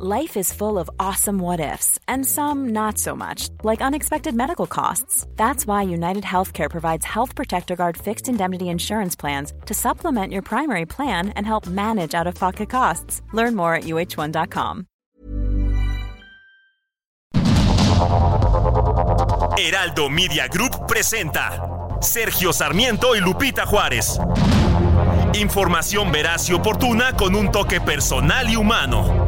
Life is full of awesome what ifs, and some not so much, like unexpected medical costs. That's why United Healthcare provides Health Protector Guard fixed indemnity insurance plans to supplement your primary plan and help manage out of pocket costs. Learn more at uh1.com. Heraldo Media Group presenta Sergio Sarmiento y Lupita Juárez. Información veraz y oportuna con un toque personal y humano.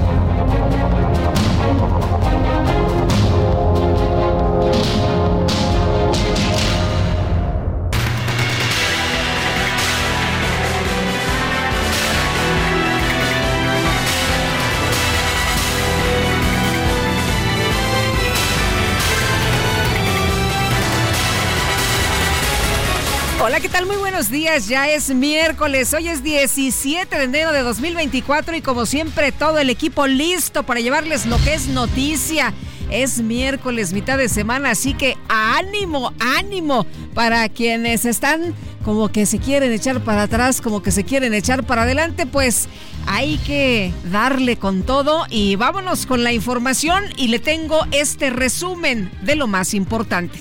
Hola, ¿qué tal? Muy buenos días. Ya es miércoles. Hoy es 17 de enero de 2024 y como siempre todo el equipo listo para llevarles lo que es noticia. Es miércoles, mitad de semana, así que ánimo, ánimo para quienes están como que se quieren echar para atrás, como que se quieren echar para adelante, pues hay que darle con todo y vámonos con la información y le tengo este resumen de lo más importante.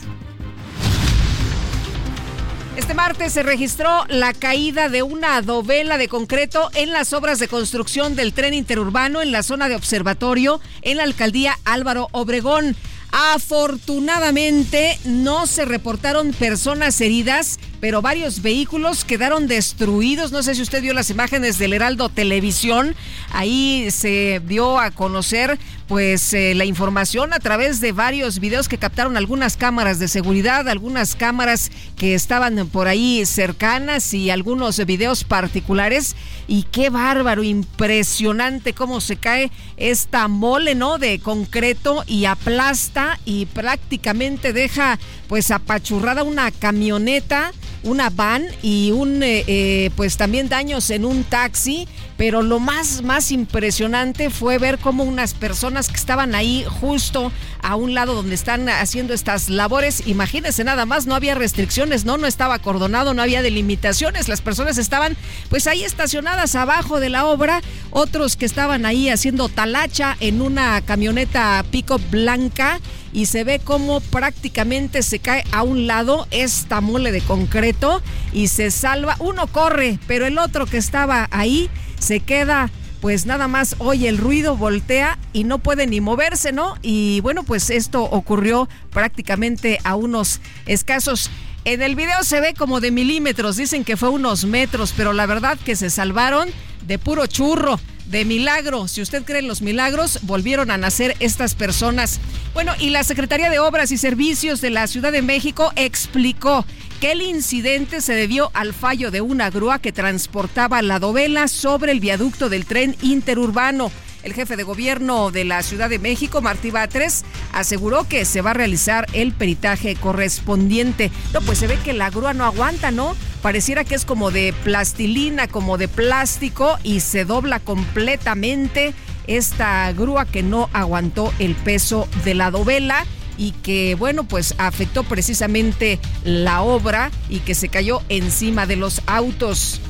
Este martes se registró la caída de una adovela de concreto en las obras de construcción del tren interurbano en la zona de observatorio en la alcaldía Álvaro Obregón. Afortunadamente no se reportaron personas heridas, pero varios vehículos quedaron destruidos. No sé si usted vio las imágenes del Heraldo Televisión. Ahí se dio a conocer pues eh, la información a través de varios videos que captaron algunas cámaras de seguridad, algunas cámaras que estaban por ahí cercanas y algunos videos particulares. Y qué bárbaro, impresionante cómo se cae esta mole, ¿no? De concreto y aplasta y prácticamente deja pues apachurrada una camioneta una van y un eh, eh, pues también daños en un taxi pero lo más más impresionante fue ver cómo unas personas que estaban ahí justo a un lado donde están haciendo estas labores imagínense nada más no había restricciones no no estaba acordonado no había delimitaciones las personas estaban pues ahí estacionadas abajo de la obra otros que estaban ahí haciendo talacha en una camioneta pico blanca y se ve cómo prácticamente se cae a un lado esta mole de concreto y se salva. Uno corre, pero el otro que estaba ahí se queda pues nada más oye el ruido, voltea y no puede ni moverse, ¿no? Y bueno, pues esto ocurrió prácticamente a unos escasos en el video se ve como de milímetros, dicen que fue unos metros, pero la verdad que se salvaron de puro churro de milagro. Si usted cree en los milagros, volvieron a nacer estas personas. Bueno, y la Secretaría de Obras y Servicios de la Ciudad de México explicó que el incidente se debió al fallo de una grúa que transportaba la dovela sobre el viaducto del tren interurbano. El jefe de gobierno de la Ciudad de México, Martí Batres, aseguró que se va a realizar el peritaje correspondiente. No, pues se ve que la grúa no aguanta, ¿no? Pareciera que es como de plastilina, como de plástico y se dobla completamente esta grúa que no aguantó el peso de la dovela y que, bueno, pues afectó precisamente la obra y que se cayó encima de los autos.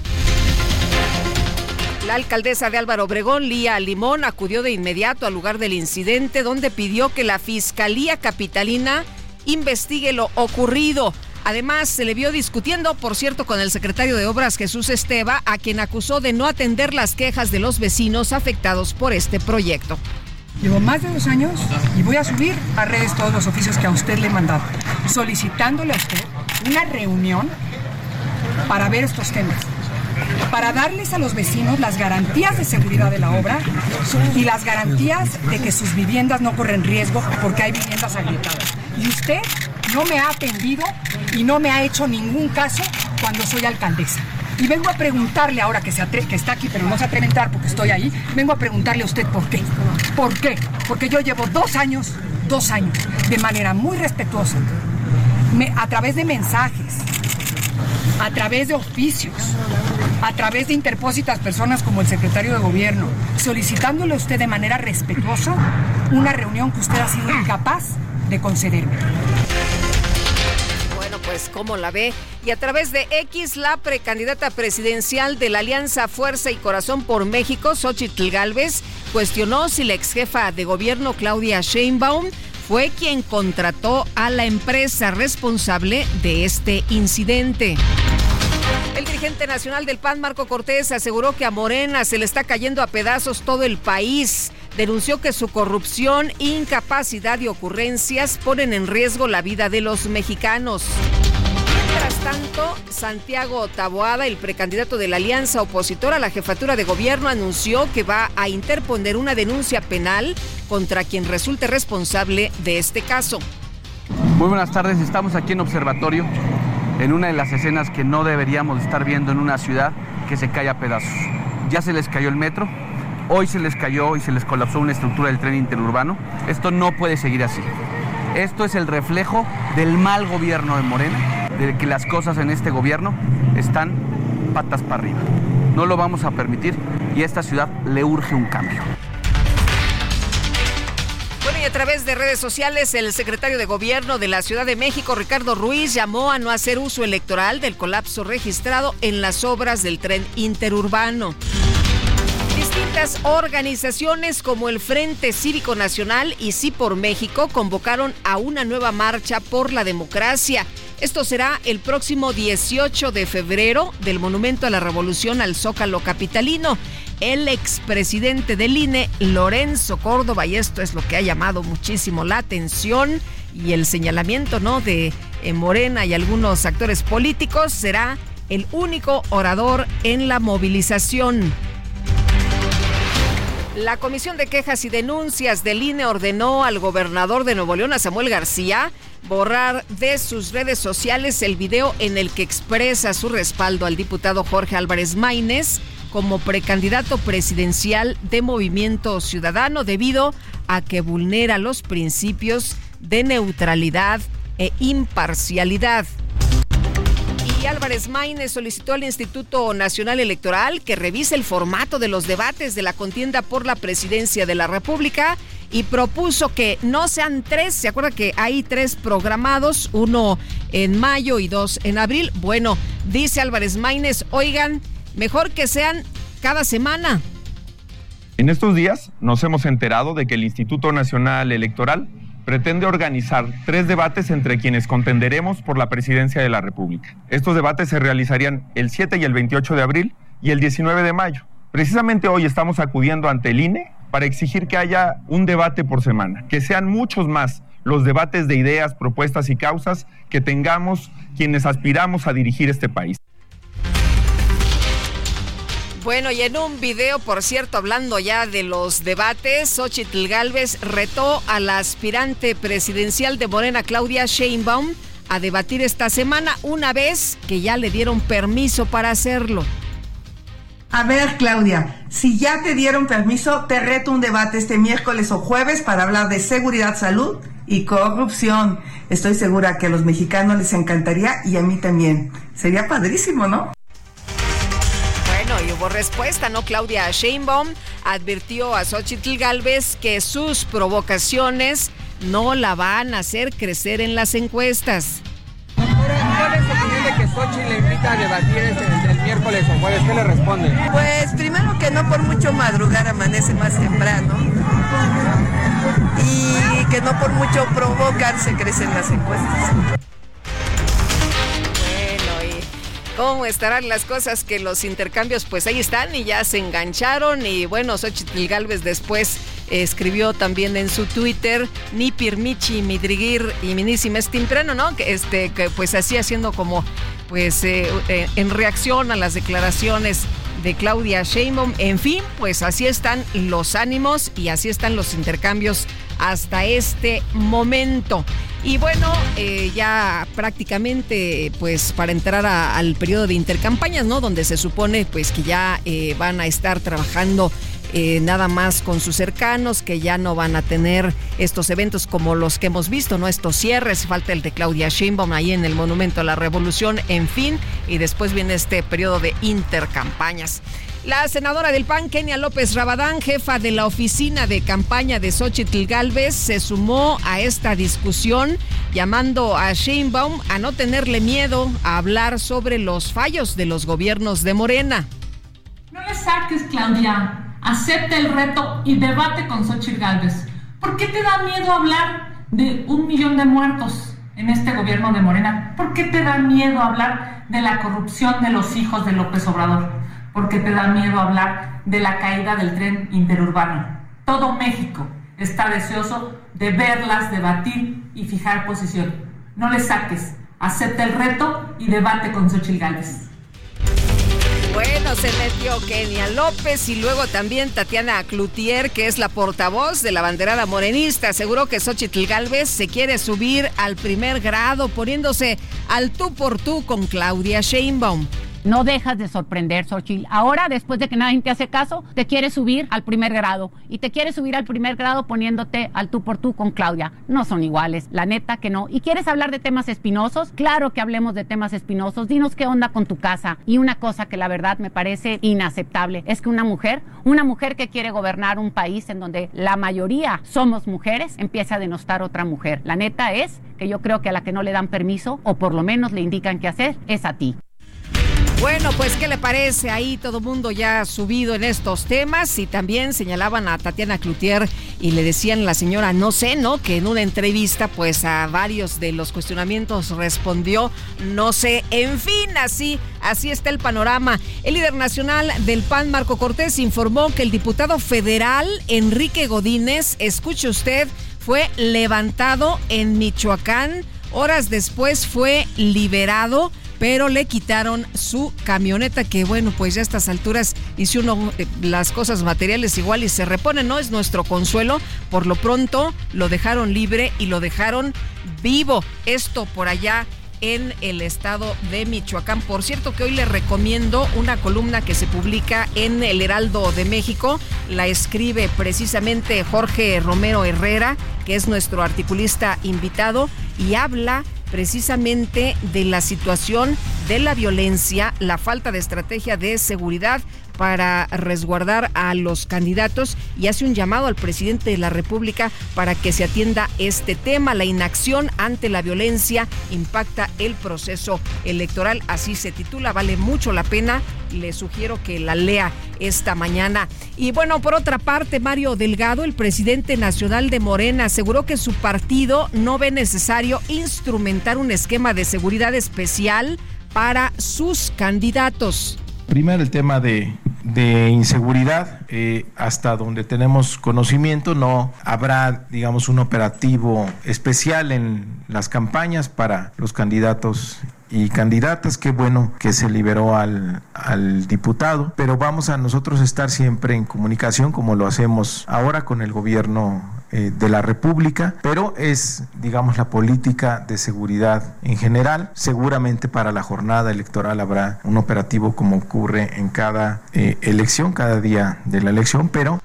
La alcaldesa de Álvaro Obregón, Lía Limón, acudió de inmediato al lugar del incidente donde pidió que la Fiscalía Capitalina investigue lo ocurrido. Además, se le vio discutiendo, por cierto, con el secretario de Obras Jesús Esteva, a quien acusó de no atender las quejas de los vecinos afectados por este proyecto. Llevo más de dos años y voy a subir a redes todos los oficios que a usted le he mandado, solicitándole a usted una reunión para ver estos temas para darles a los vecinos las garantías de seguridad de la obra y las garantías de que sus viviendas no corren riesgo porque hay viviendas agrietadas. Y usted no me ha atendido y no me ha hecho ningún caso cuando soy alcaldesa. Y vengo a preguntarle ahora que, se que está aquí, pero no se atreve a entrar porque estoy ahí, vengo a preguntarle a usted por qué. ¿Por qué? Porque yo llevo dos años, dos años, de manera muy respetuosa, a través de mensajes, a través de oficios, a través de interpósitas personas como el secretario de gobierno, solicitándole a usted de manera respetuosa una reunión que usted ha sido incapaz de concederme pues cómo la ve. Y a través de X, la precandidata presidencial de la Alianza Fuerza y Corazón por México, Xochitl Galvez, cuestionó si la ex jefa de gobierno Claudia Sheinbaum fue quien contrató a la empresa responsable de este incidente. El dirigente nacional del PAN, Marco Cortés, aseguró que a Morena se le está cayendo a pedazos todo el país. Denunció que su corrupción, incapacidad y ocurrencias ponen en riesgo la vida de los mexicanos. Tanto, Santiago Taboada, el precandidato de la alianza opositora a la jefatura de gobierno, anunció que va a interponer una denuncia penal contra quien resulte responsable de este caso. Muy buenas tardes, estamos aquí en Observatorio, en una de las escenas que no deberíamos estar viendo en una ciudad que se cae a pedazos. Ya se les cayó el metro, hoy se les cayó y se les colapsó una estructura del tren interurbano. Esto no puede seguir así. Esto es el reflejo del mal gobierno de Morena, de que las cosas en este gobierno están patas para arriba. No lo vamos a permitir y a esta ciudad le urge un cambio. Bueno, y a través de redes sociales, el secretario de Gobierno de la Ciudad de México, Ricardo Ruiz, llamó a no hacer uso electoral del colapso registrado en las obras del tren interurbano. Organizaciones como el Frente Cívico Nacional y Sí por México convocaron a una nueva marcha por la democracia. Esto será el próximo 18 de febrero del Monumento a la Revolución al Zócalo Capitalino. El expresidente del INE, Lorenzo Córdoba, y esto es lo que ha llamado muchísimo la atención y el señalamiento ¿no? de eh, Morena y algunos actores políticos, será el único orador en la movilización. La Comisión de Quejas y Denuncias del INE ordenó al gobernador de Nuevo León, Samuel García, borrar de sus redes sociales el video en el que expresa su respaldo al diputado Jorge Álvarez Maínez como precandidato presidencial de Movimiento Ciudadano debido a que vulnera los principios de neutralidad e imparcialidad. Y Álvarez Maínez solicitó al Instituto Nacional Electoral que revise el formato de los debates de la contienda por la presidencia de la República y propuso que no sean tres. ¿Se acuerda que hay tres programados? Uno en mayo y dos en abril. Bueno, dice Álvarez Maínez, oigan, mejor que sean cada semana. En estos días nos hemos enterado de que el Instituto Nacional Electoral pretende organizar tres debates entre quienes contenderemos por la presidencia de la República. Estos debates se realizarían el 7 y el 28 de abril y el 19 de mayo. Precisamente hoy estamos acudiendo ante el INE para exigir que haya un debate por semana, que sean muchos más los debates de ideas, propuestas y causas que tengamos quienes aspiramos a dirigir este país. Bueno, y en un video, por cierto, hablando ya de los debates, Xochitl Galvez retó a la aspirante presidencial de Morena, Claudia Sheinbaum, a debatir esta semana, una vez que ya le dieron permiso para hacerlo. A ver, Claudia, si ya te dieron permiso, te reto un debate este miércoles o jueves para hablar de seguridad, salud y corrupción. Estoy segura que a los mexicanos les encantaría y a mí también. Sería padrísimo, ¿no? Hubo respuesta, ¿no? Claudia Sheinbaum advirtió a Xochitl Galvez que sus provocaciones no la van a hacer crecer en las encuestas. ¿Cuál es su opinión de que Xochitl le invita a debatir este, el miércoles o jueves? ¿Qué le responde? Pues primero que no por mucho madrugar amanece más temprano y que no por mucho provocar se crecen las encuestas. Cómo estarán las cosas que los intercambios pues ahí están y ya se engancharon y bueno, Xochitl Galvez después escribió también en su Twitter ni pirmichi midrigir y minísima es temprano, ¿no? Que este que pues así haciendo como pues eh, eh, en reacción a las declaraciones de Claudia Sheinbaum. En fin, pues así están los ánimos y así están los intercambios hasta este momento. Y bueno, eh, ya prácticamente, pues para entrar al periodo de intercampañas, ¿no? Donde se supone, pues que ya eh, van a estar trabajando eh, nada más con sus cercanos, que ya no van a tener estos eventos como los que hemos visto, ¿no? Estos cierres, falta el de Claudia Sheinbaum ahí en el Monumento a la Revolución, en fin, y después viene este periodo de intercampañas. La senadora del PAN, Kenia López Rabadán, jefa de la oficina de campaña de Xochitl Galvez, se sumó a esta discusión llamando a Sheinbaum a no tenerle miedo a hablar sobre los fallos de los gobiernos de Morena. No le saques, Claudia. Acepta el reto y debate con Xochitl Galvez. ¿Por qué te da miedo hablar de un millón de muertos en este gobierno de Morena? ¿Por qué te da miedo hablar de la corrupción de los hijos de López Obrador? porque te da miedo hablar de la caída del tren interurbano. Todo México está deseoso de verlas, debatir y fijar posición. No le saques, acepta el reto y debate con Xochitl Gálvez. Bueno, se metió Kenia López y luego también Tatiana Cloutier, que es la portavoz de la banderada morenista. Aseguró que Xochitl Galvez se quiere subir al primer grado, poniéndose al tú por tú con Claudia Sheinbaum. No dejas de sorprender, Xochitl. Ahora, después de que nadie te hace caso, te quieres subir al primer grado. Y te quieres subir al primer grado poniéndote al tú por tú con Claudia. No son iguales, la neta que no. ¿Y quieres hablar de temas espinosos? Claro que hablemos de temas espinosos. Dinos qué onda con tu casa. Y una cosa que la verdad me parece inaceptable es que una mujer, una mujer que quiere gobernar un país en donde la mayoría somos mujeres, empiece a denostar a otra mujer. La neta es que yo creo que a la que no le dan permiso, o por lo menos le indican qué hacer, es a ti. Bueno, pues, ¿qué le parece? Ahí todo mundo ya subido en estos temas y también señalaban a Tatiana Cloutier y le decían la señora, no sé, ¿no? Que en una entrevista, pues a varios de los cuestionamientos respondió, no sé. En fin, así, así está el panorama. El líder nacional del PAN, Marco Cortés, informó que el diputado federal Enrique Godínez, escuche usted, fue levantado en Michoacán. Horas después fue liberado pero le quitaron su camioneta que bueno, pues ya a estas alturas hizo uno eh, las cosas materiales igual y se repone, no es nuestro consuelo, por lo pronto lo dejaron libre y lo dejaron vivo. Esto por allá en el estado de Michoacán. Por cierto que hoy le recomiendo una columna que se publica en el Heraldo de México. La escribe precisamente Jorge Romero Herrera, que es nuestro articulista invitado, y habla precisamente de la situación de la violencia, la falta de estrategia de seguridad para resguardar a los candidatos y hace un llamado al presidente de la República para que se atienda este tema. La inacción ante la violencia impacta el proceso electoral, así se titula, vale mucho la pena. Le sugiero que la lea esta mañana. Y bueno, por otra parte, Mario Delgado, el presidente nacional de Morena, aseguró que su partido no ve necesario instrumentar un esquema de seguridad especial para sus candidatos. Primero el tema de, inseguridad, eh, hasta donde tenemos conocimiento, no habrá, digamos, un operativo especial en las campañas para los candidatos y candidatas. Qué bueno que se liberó al, diputado, pero vamos a nosotros estar siempre en comunicación como lo hacemos ahora con el gobierno eh, de la República, pero es, digamos, la política de seguridad en general. Seguramente para la jornada electoral habrá un operativo como ocurre en cada eh, elección, cada día de la elección, pero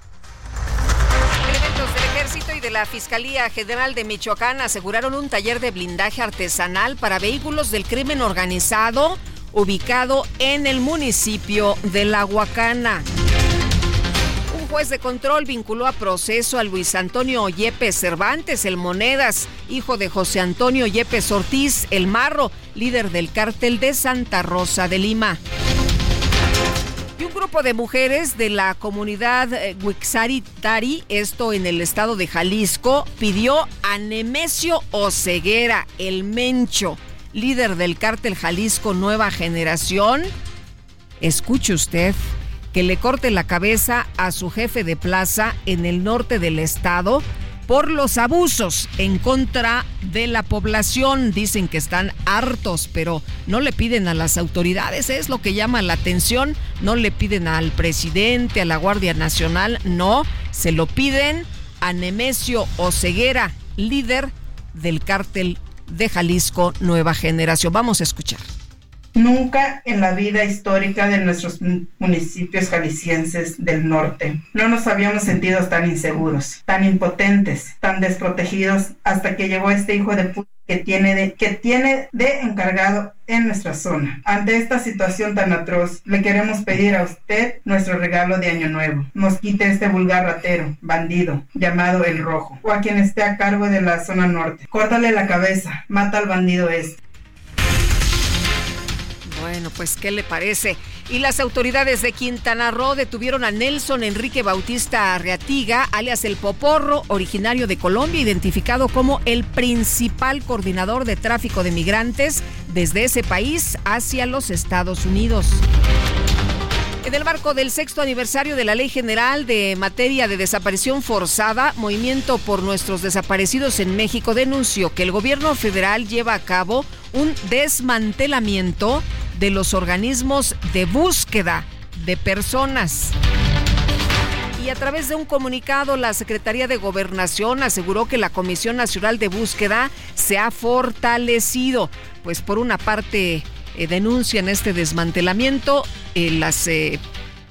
la Fiscalía General de Michoacán aseguraron un taller de blindaje artesanal para vehículos del crimen organizado ubicado en el municipio de La Huacana juez de control vinculó a proceso a Luis Antonio Yepes Cervantes, el Monedas, hijo de José Antonio Yepes Ortiz, el Marro, líder del cártel de Santa Rosa de Lima. Y un grupo de mujeres de la comunidad eh, Tari, esto en el estado de Jalisco, pidió a Nemesio Oceguera, el Mencho, líder del cártel Jalisco Nueva Generación. Escuche usted que le corte la cabeza a su jefe de plaza en el norte del estado por los abusos en contra de la población. Dicen que están hartos, pero no le piden a las autoridades, es lo que llama la atención. No le piden al presidente, a la Guardia Nacional, no, se lo piden a Nemesio Oceguera, líder del cártel de Jalisco Nueva Generación. Vamos a escuchar. Nunca en la vida histórica de nuestros municipios jaliscienses del norte no nos habíamos sentido tan inseguros, tan impotentes, tan desprotegidos hasta que llegó este hijo de puta que tiene de, que tiene de encargado en nuestra zona. Ante esta situación tan atroz, le queremos pedir a usted nuestro regalo de Año Nuevo. Nos quite este vulgar ratero, bandido, llamado El Rojo, o a quien esté a cargo de la zona norte. Córtale la cabeza, mata al bandido este. Bueno, pues, ¿qué le parece? Y las autoridades de Quintana Roo detuvieron a Nelson Enrique Bautista Arreatiga, alias El Poporro, originario de Colombia, identificado como el principal coordinador de tráfico de migrantes desde ese país hacia los Estados Unidos. En el marco del sexto aniversario de la Ley General de Materia de Desaparición Forzada, Movimiento por Nuestros Desaparecidos en México denunció que el gobierno federal lleva a cabo un desmantelamiento de los organismos de búsqueda de personas. Y a través de un comunicado, la Secretaría de Gobernación aseguró que la Comisión Nacional de Búsqueda se ha fortalecido. Pues por una parte eh, denuncian este desmantelamiento, eh, las eh,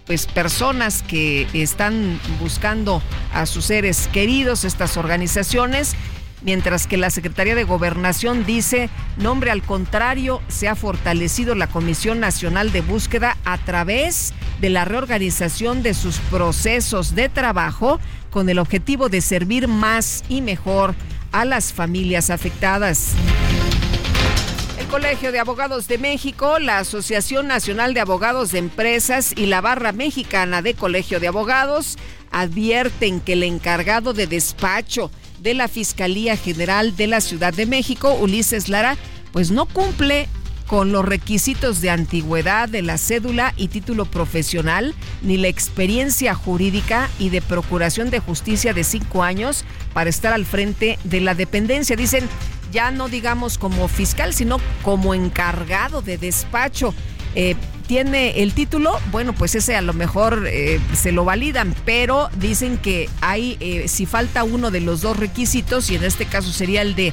pues personas que están buscando a sus seres queridos, estas organizaciones, mientras que la Secretaría de Gobernación dice, nombre al contrario, se ha fortalecido la Comisión Nacional de Búsqueda a través de la reorganización de sus procesos de trabajo con el objetivo de servir más y mejor a las familias afectadas. Colegio de Abogados de México, la Asociación Nacional de Abogados de Empresas y la Barra Mexicana de Colegio de Abogados advierten que el encargado de despacho de la Fiscalía General de la Ciudad de México, Ulises Lara, pues no cumple con los requisitos de antigüedad de la cédula y título profesional, ni la experiencia jurídica y de procuración de justicia de cinco años para estar al frente de la dependencia. Dicen, ya no digamos como fiscal, sino como encargado de despacho. Eh, tiene el título, bueno, pues ese a lo mejor eh, se lo validan, pero dicen que hay, eh, si falta uno de los dos requisitos, y en este caso sería el de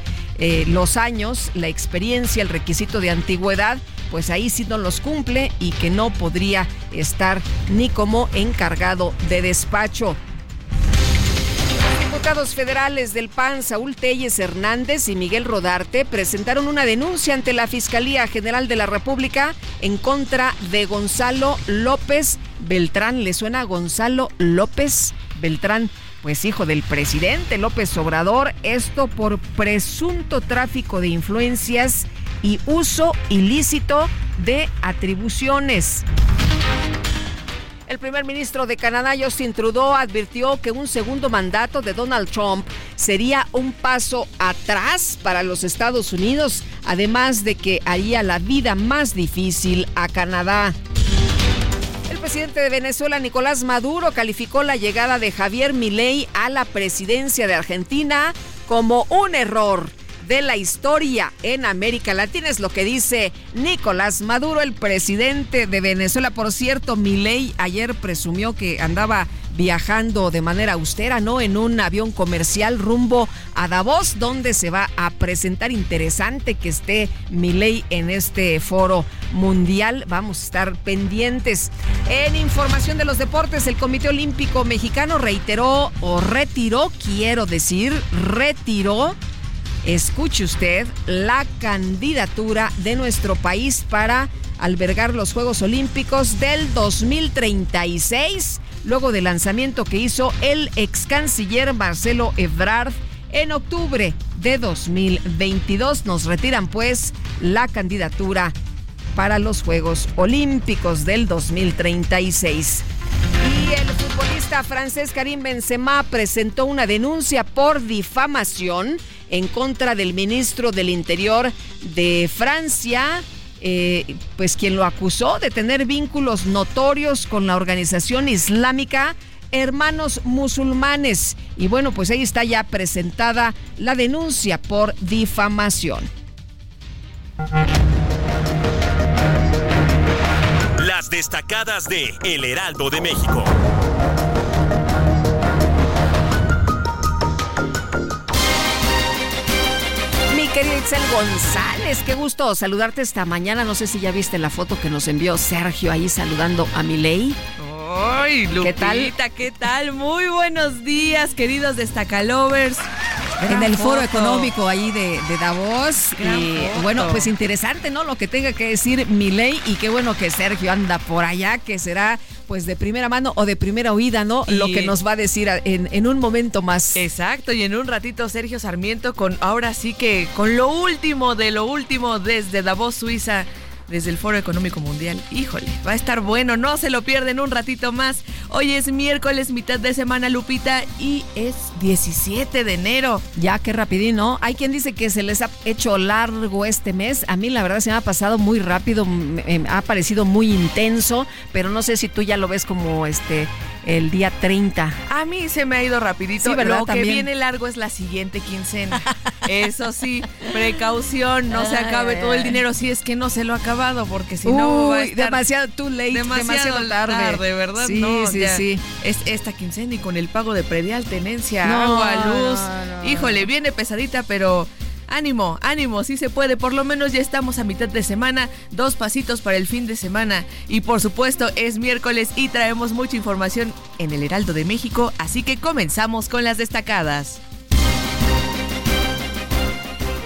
los años, la experiencia, el requisito de antigüedad, pues ahí sí no los cumple y que no podría estar ni como encargado de despacho diputados federales del PAN, Saúl Telles Hernández y Miguel Rodarte, presentaron una denuncia ante la Fiscalía General de la República en contra de Gonzalo López Beltrán. ¿Le suena Gonzalo López Beltrán? Pues hijo del presidente López Obrador, esto por presunto tráfico de influencias y uso ilícito de atribuciones. El primer ministro de Canadá, Justin Trudeau, advirtió que un segundo mandato de Donald Trump sería un paso atrás para los Estados Unidos, además de que haría la vida más difícil a Canadá. El presidente de Venezuela, Nicolás Maduro, calificó la llegada de Javier Milei a la presidencia de Argentina como un error de la historia en América Latina. Es lo que dice Nicolás Maduro, el presidente de Venezuela. Por cierto, Milei ayer presumió que andaba viajando de manera austera, ¿no? En un avión comercial rumbo a Davos, donde se va a presentar. Interesante que esté Milei en este foro mundial. Vamos a estar pendientes. En información de los deportes, el Comité Olímpico Mexicano reiteró o retiró, quiero decir, retiró escuche usted, la candidatura de nuestro país para albergar los Juegos Olímpicos del 2036, luego del lanzamiento que hizo el ex canciller Marcelo Ebrard en octubre de 2022. Nos retiran pues la candidatura para los Juegos Olímpicos del 2036. Y el futbolista francés Karim Benzema presentó una denuncia por difamación en contra del ministro del Interior de Francia, eh, pues quien lo acusó de tener vínculos notorios con la organización islámica Hermanos Musulmanes. Y bueno, pues ahí está ya presentada la denuncia por difamación. Las destacadas de El Heraldo de México. Querido Itzel González, qué gusto saludarte esta mañana. No sé si ya viste la foto que nos envió Sergio ahí saludando a Milei. ¡Ay, Lupita! ¿Qué tal? ¿Qué tal? Muy buenos días, queridos Destacalovers. en el foro económico ahí de, Davos. y bueno, pues interesante, ¿no? Lo que tenga que decir Milei y qué bueno que Sergio anda por allá, que será pues de primera mano o de primera oída, ¿no? Lo que nos va a decir en, en, un momento más. Exacto, y en un ratito Sergio Sarmiento con ahora sí que con lo último de lo último desde Davos, Suiza desde el Foro Económico Mundial. Híjole, va a estar bueno, no se lo pierden un ratito más. Hoy es miércoles, mitad de semana, Lupita, y es 17 de enero. Ya, qué rapidín, ¿no? Hay quien dice que se les ha hecho largo este mes. A mí, la verdad, se me ha pasado muy rápido, me ha parecido muy intenso, pero no sé si tú ya lo ves como este el día 30. A mí se me ha ido rapidito. ¿verdad? Lo que viene largo es la siguiente quincena. Eso sí, precaución, no se acabe todo el dinero si es que no se lo ha acabado, porque si no va a estar demasiado too late, demasiado, tarde. ¿verdad? Sí, sí, sí. Es esta quincena y con el pago de predial, tenencia, agua, luz. Híjole, viene pesadita, pero Ánimo, ánimo, sí se puede. Por lo menos ya estamos a mitad de semana, dos pasitos para el fin de semana. Y por supuesto es miércoles y traemos mucha información en el Heraldo de México, así que comenzamos con las destacadas.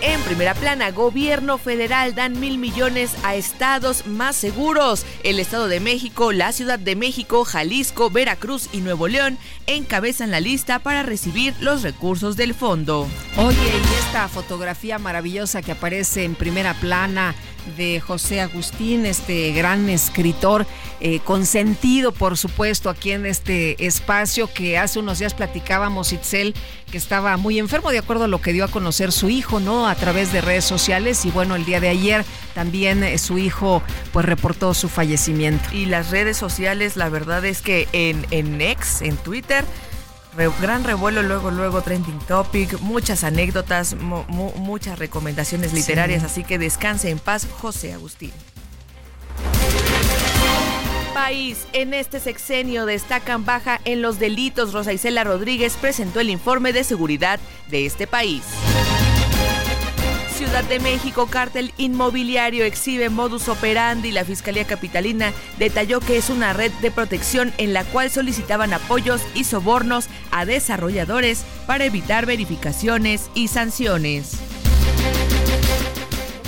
En primera plana, gobierno federal dan mil millones a estados más seguros. El Estado de México, la Ciudad de México, Jalisco, Veracruz y Nuevo León encabezan la lista para recibir los recursos del fondo. Oye, y esta fotografía maravillosa que aparece en primera plana de José Agustín, este gran escritor, eh, consentido por supuesto aquí en este espacio que hace unos días platicábamos, Itzel, que estaba muy enfermo de acuerdo a lo que dio a conocer su hijo, ¿no? A través de redes sociales y bueno, el día de ayer también eh, su hijo pues reportó su fallecimiento. Y las redes sociales, la verdad es que en, en X, en Twitter, gran revuelo, luego, luego trending topic, muchas anécdotas, muchas recomendaciones literarias, así que descanse en paz, José Agustín. País, en este sexenio destacan baja en los delitos. Rosa Isela Rodríguez presentó el informe de seguridad de este país. Ciudad de México, cártel inmobiliario exhibe modus operandi. La Fiscalía Capitalina detalló que es una red de protección en la cual solicitaban apoyos y sobornos a desarrolladores para evitar verificaciones y sanciones.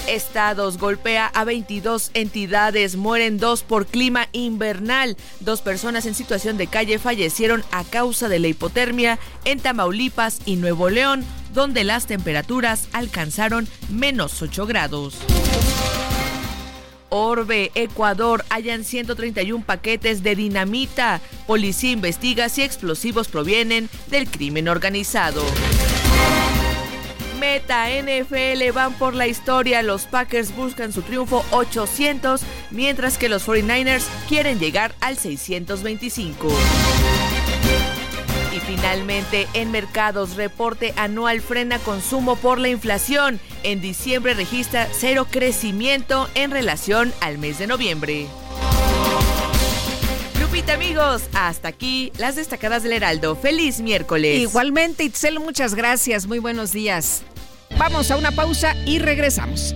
Estados golpea a 22 entidades, mueren dos por clima invernal. Dos personas en situación de calle fallecieron a causa de la hipotermia en Tamaulipas y Nuevo León donde las temperaturas alcanzaron menos 8 grados. Orbe, Ecuador, hallan 131 paquetes de dinamita. Policía investiga si explosivos provienen del crimen organizado. Meta NFL van por la historia. Los Packers buscan su triunfo 800, mientras que los 49ers quieren llegar al 625. Finalmente, en mercados, reporte anual frena consumo por la inflación. En diciembre registra cero crecimiento en relación al mes de noviembre. Lupita, amigos, hasta aquí las destacadas del Heraldo. Feliz miércoles. Igualmente, Itzel, muchas gracias. Muy buenos días. Vamos a una pausa y regresamos.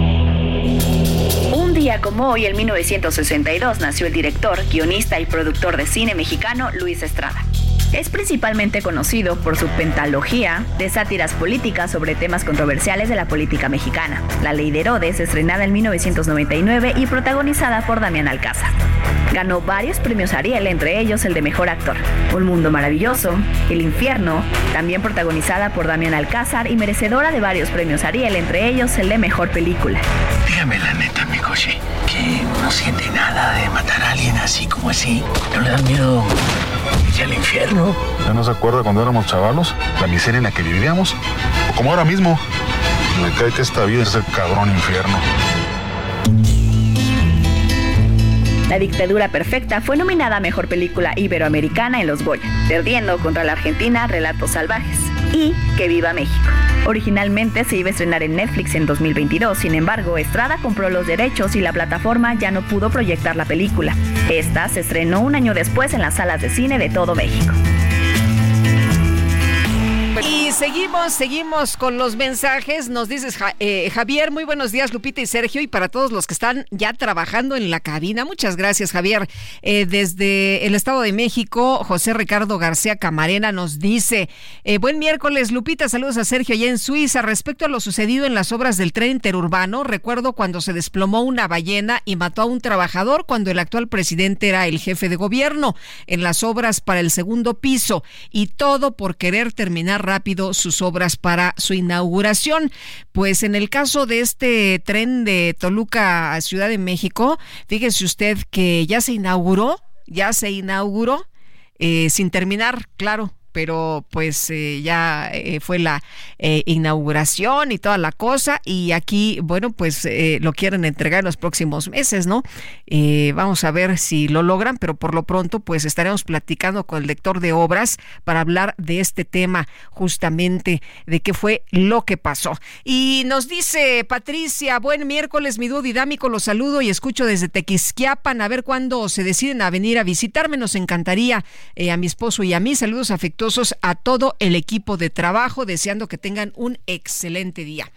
Día como hoy, en 1962, nació el director, guionista y productor de cine mexicano Luis Estrada. Es principalmente conocido por su pentalogía de sátiras políticas sobre temas controversiales de la política mexicana. La Ley de Herodes, estrenada en 1999 y protagonizada por Damián Alcázar. Ganó varios premios Ariel, entre ellos el de Mejor Actor. Un Mundo Maravilloso, El Infierno, también protagonizada por Damián Alcázar y merecedora de varios premios Ariel, entre ellos el de Mejor Película. Dígame la neta, mi coche, que no siente nada de matar a alguien así como así. ¿No le da miedo irse al infierno? ¿Ya no se acuerda cuando éramos chavalos? La miseria en la que vivíamos. O como ahora mismo. Me cae que esta vida es el cabrón infierno. La dictadura perfecta fue nominada a Mejor Película Iberoamericana en los Goya, perdiendo contra la Argentina Relatos Salvajes y Que Viva México. Originalmente se iba a estrenar en Netflix en 2022, sin embargo, Estrada compró los derechos y la plataforma ya no pudo proyectar la película. Esta se estrenó un año después en las salas de cine de todo México. Y seguimos, seguimos con los mensajes. Nos dices, eh, Javier, muy buenos días, Lupita y Sergio, y para todos los que están ya trabajando en la cabina. Muchas gracias, Javier. Eh, desde el Estado de México, José Ricardo García Camarena nos dice, eh, buen miércoles, Lupita, saludos a Sergio allá en Suiza. Respecto a lo sucedido en las obras del tren interurbano, recuerdo cuando se desplomó una ballena y mató a un trabajador cuando el actual presidente era el jefe de gobierno en las obras para el segundo piso, y todo por querer terminar rápido sus obras para su inauguración. Pues en el caso de este tren de Toluca a Ciudad de México, fíjese usted que ya se inauguró, ya se inauguró, eh, sin terminar, claro, pero pues eh, ya eh, fue la eh, inauguración y toda la cosa y aquí bueno pues lo quieren entregar en los próximos meses no vamos a ver si lo logran pero por lo pronto pues estaremos platicando con el lector de obras para hablar de este tema justamente de qué fue lo que pasó. Y nos dice Patricia buen miércoles mi dúo dinámico los saludo y escucho desde Tequisquiapan a ver cuándo se deciden a venir a visitarme nos encantaría a mi esposo y a mí saludos afectuosos a todo el equipo de trabajo, deseando que tengan un excelente día.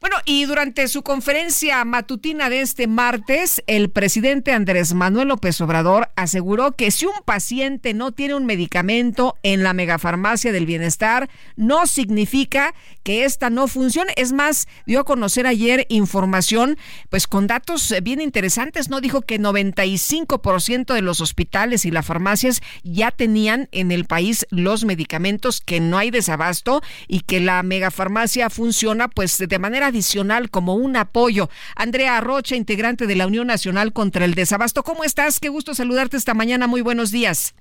Bueno, y durante su conferencia matutina de este martes, el presidente Andrés Manuel López Obrador aseguró que si un paciente no tiene un medicamento en la megafarmacia del bienestar, no significa que esta no funcione. Es más, dio a conocer ayer información, pues con datos bien interesantes, ¿no? Dijo que 95% de los hospitales y las farmacias ya tenían en el país los medicamentos, que no hay desabasto y que la megafarmacia funciona pues de manera adicional como un apoyo. Andrea Rocha, integrante de la Unión Nacional contra el Desabasto, ¿cómo estás? Qué gusto saludarte esta mañana. Muy buenos días.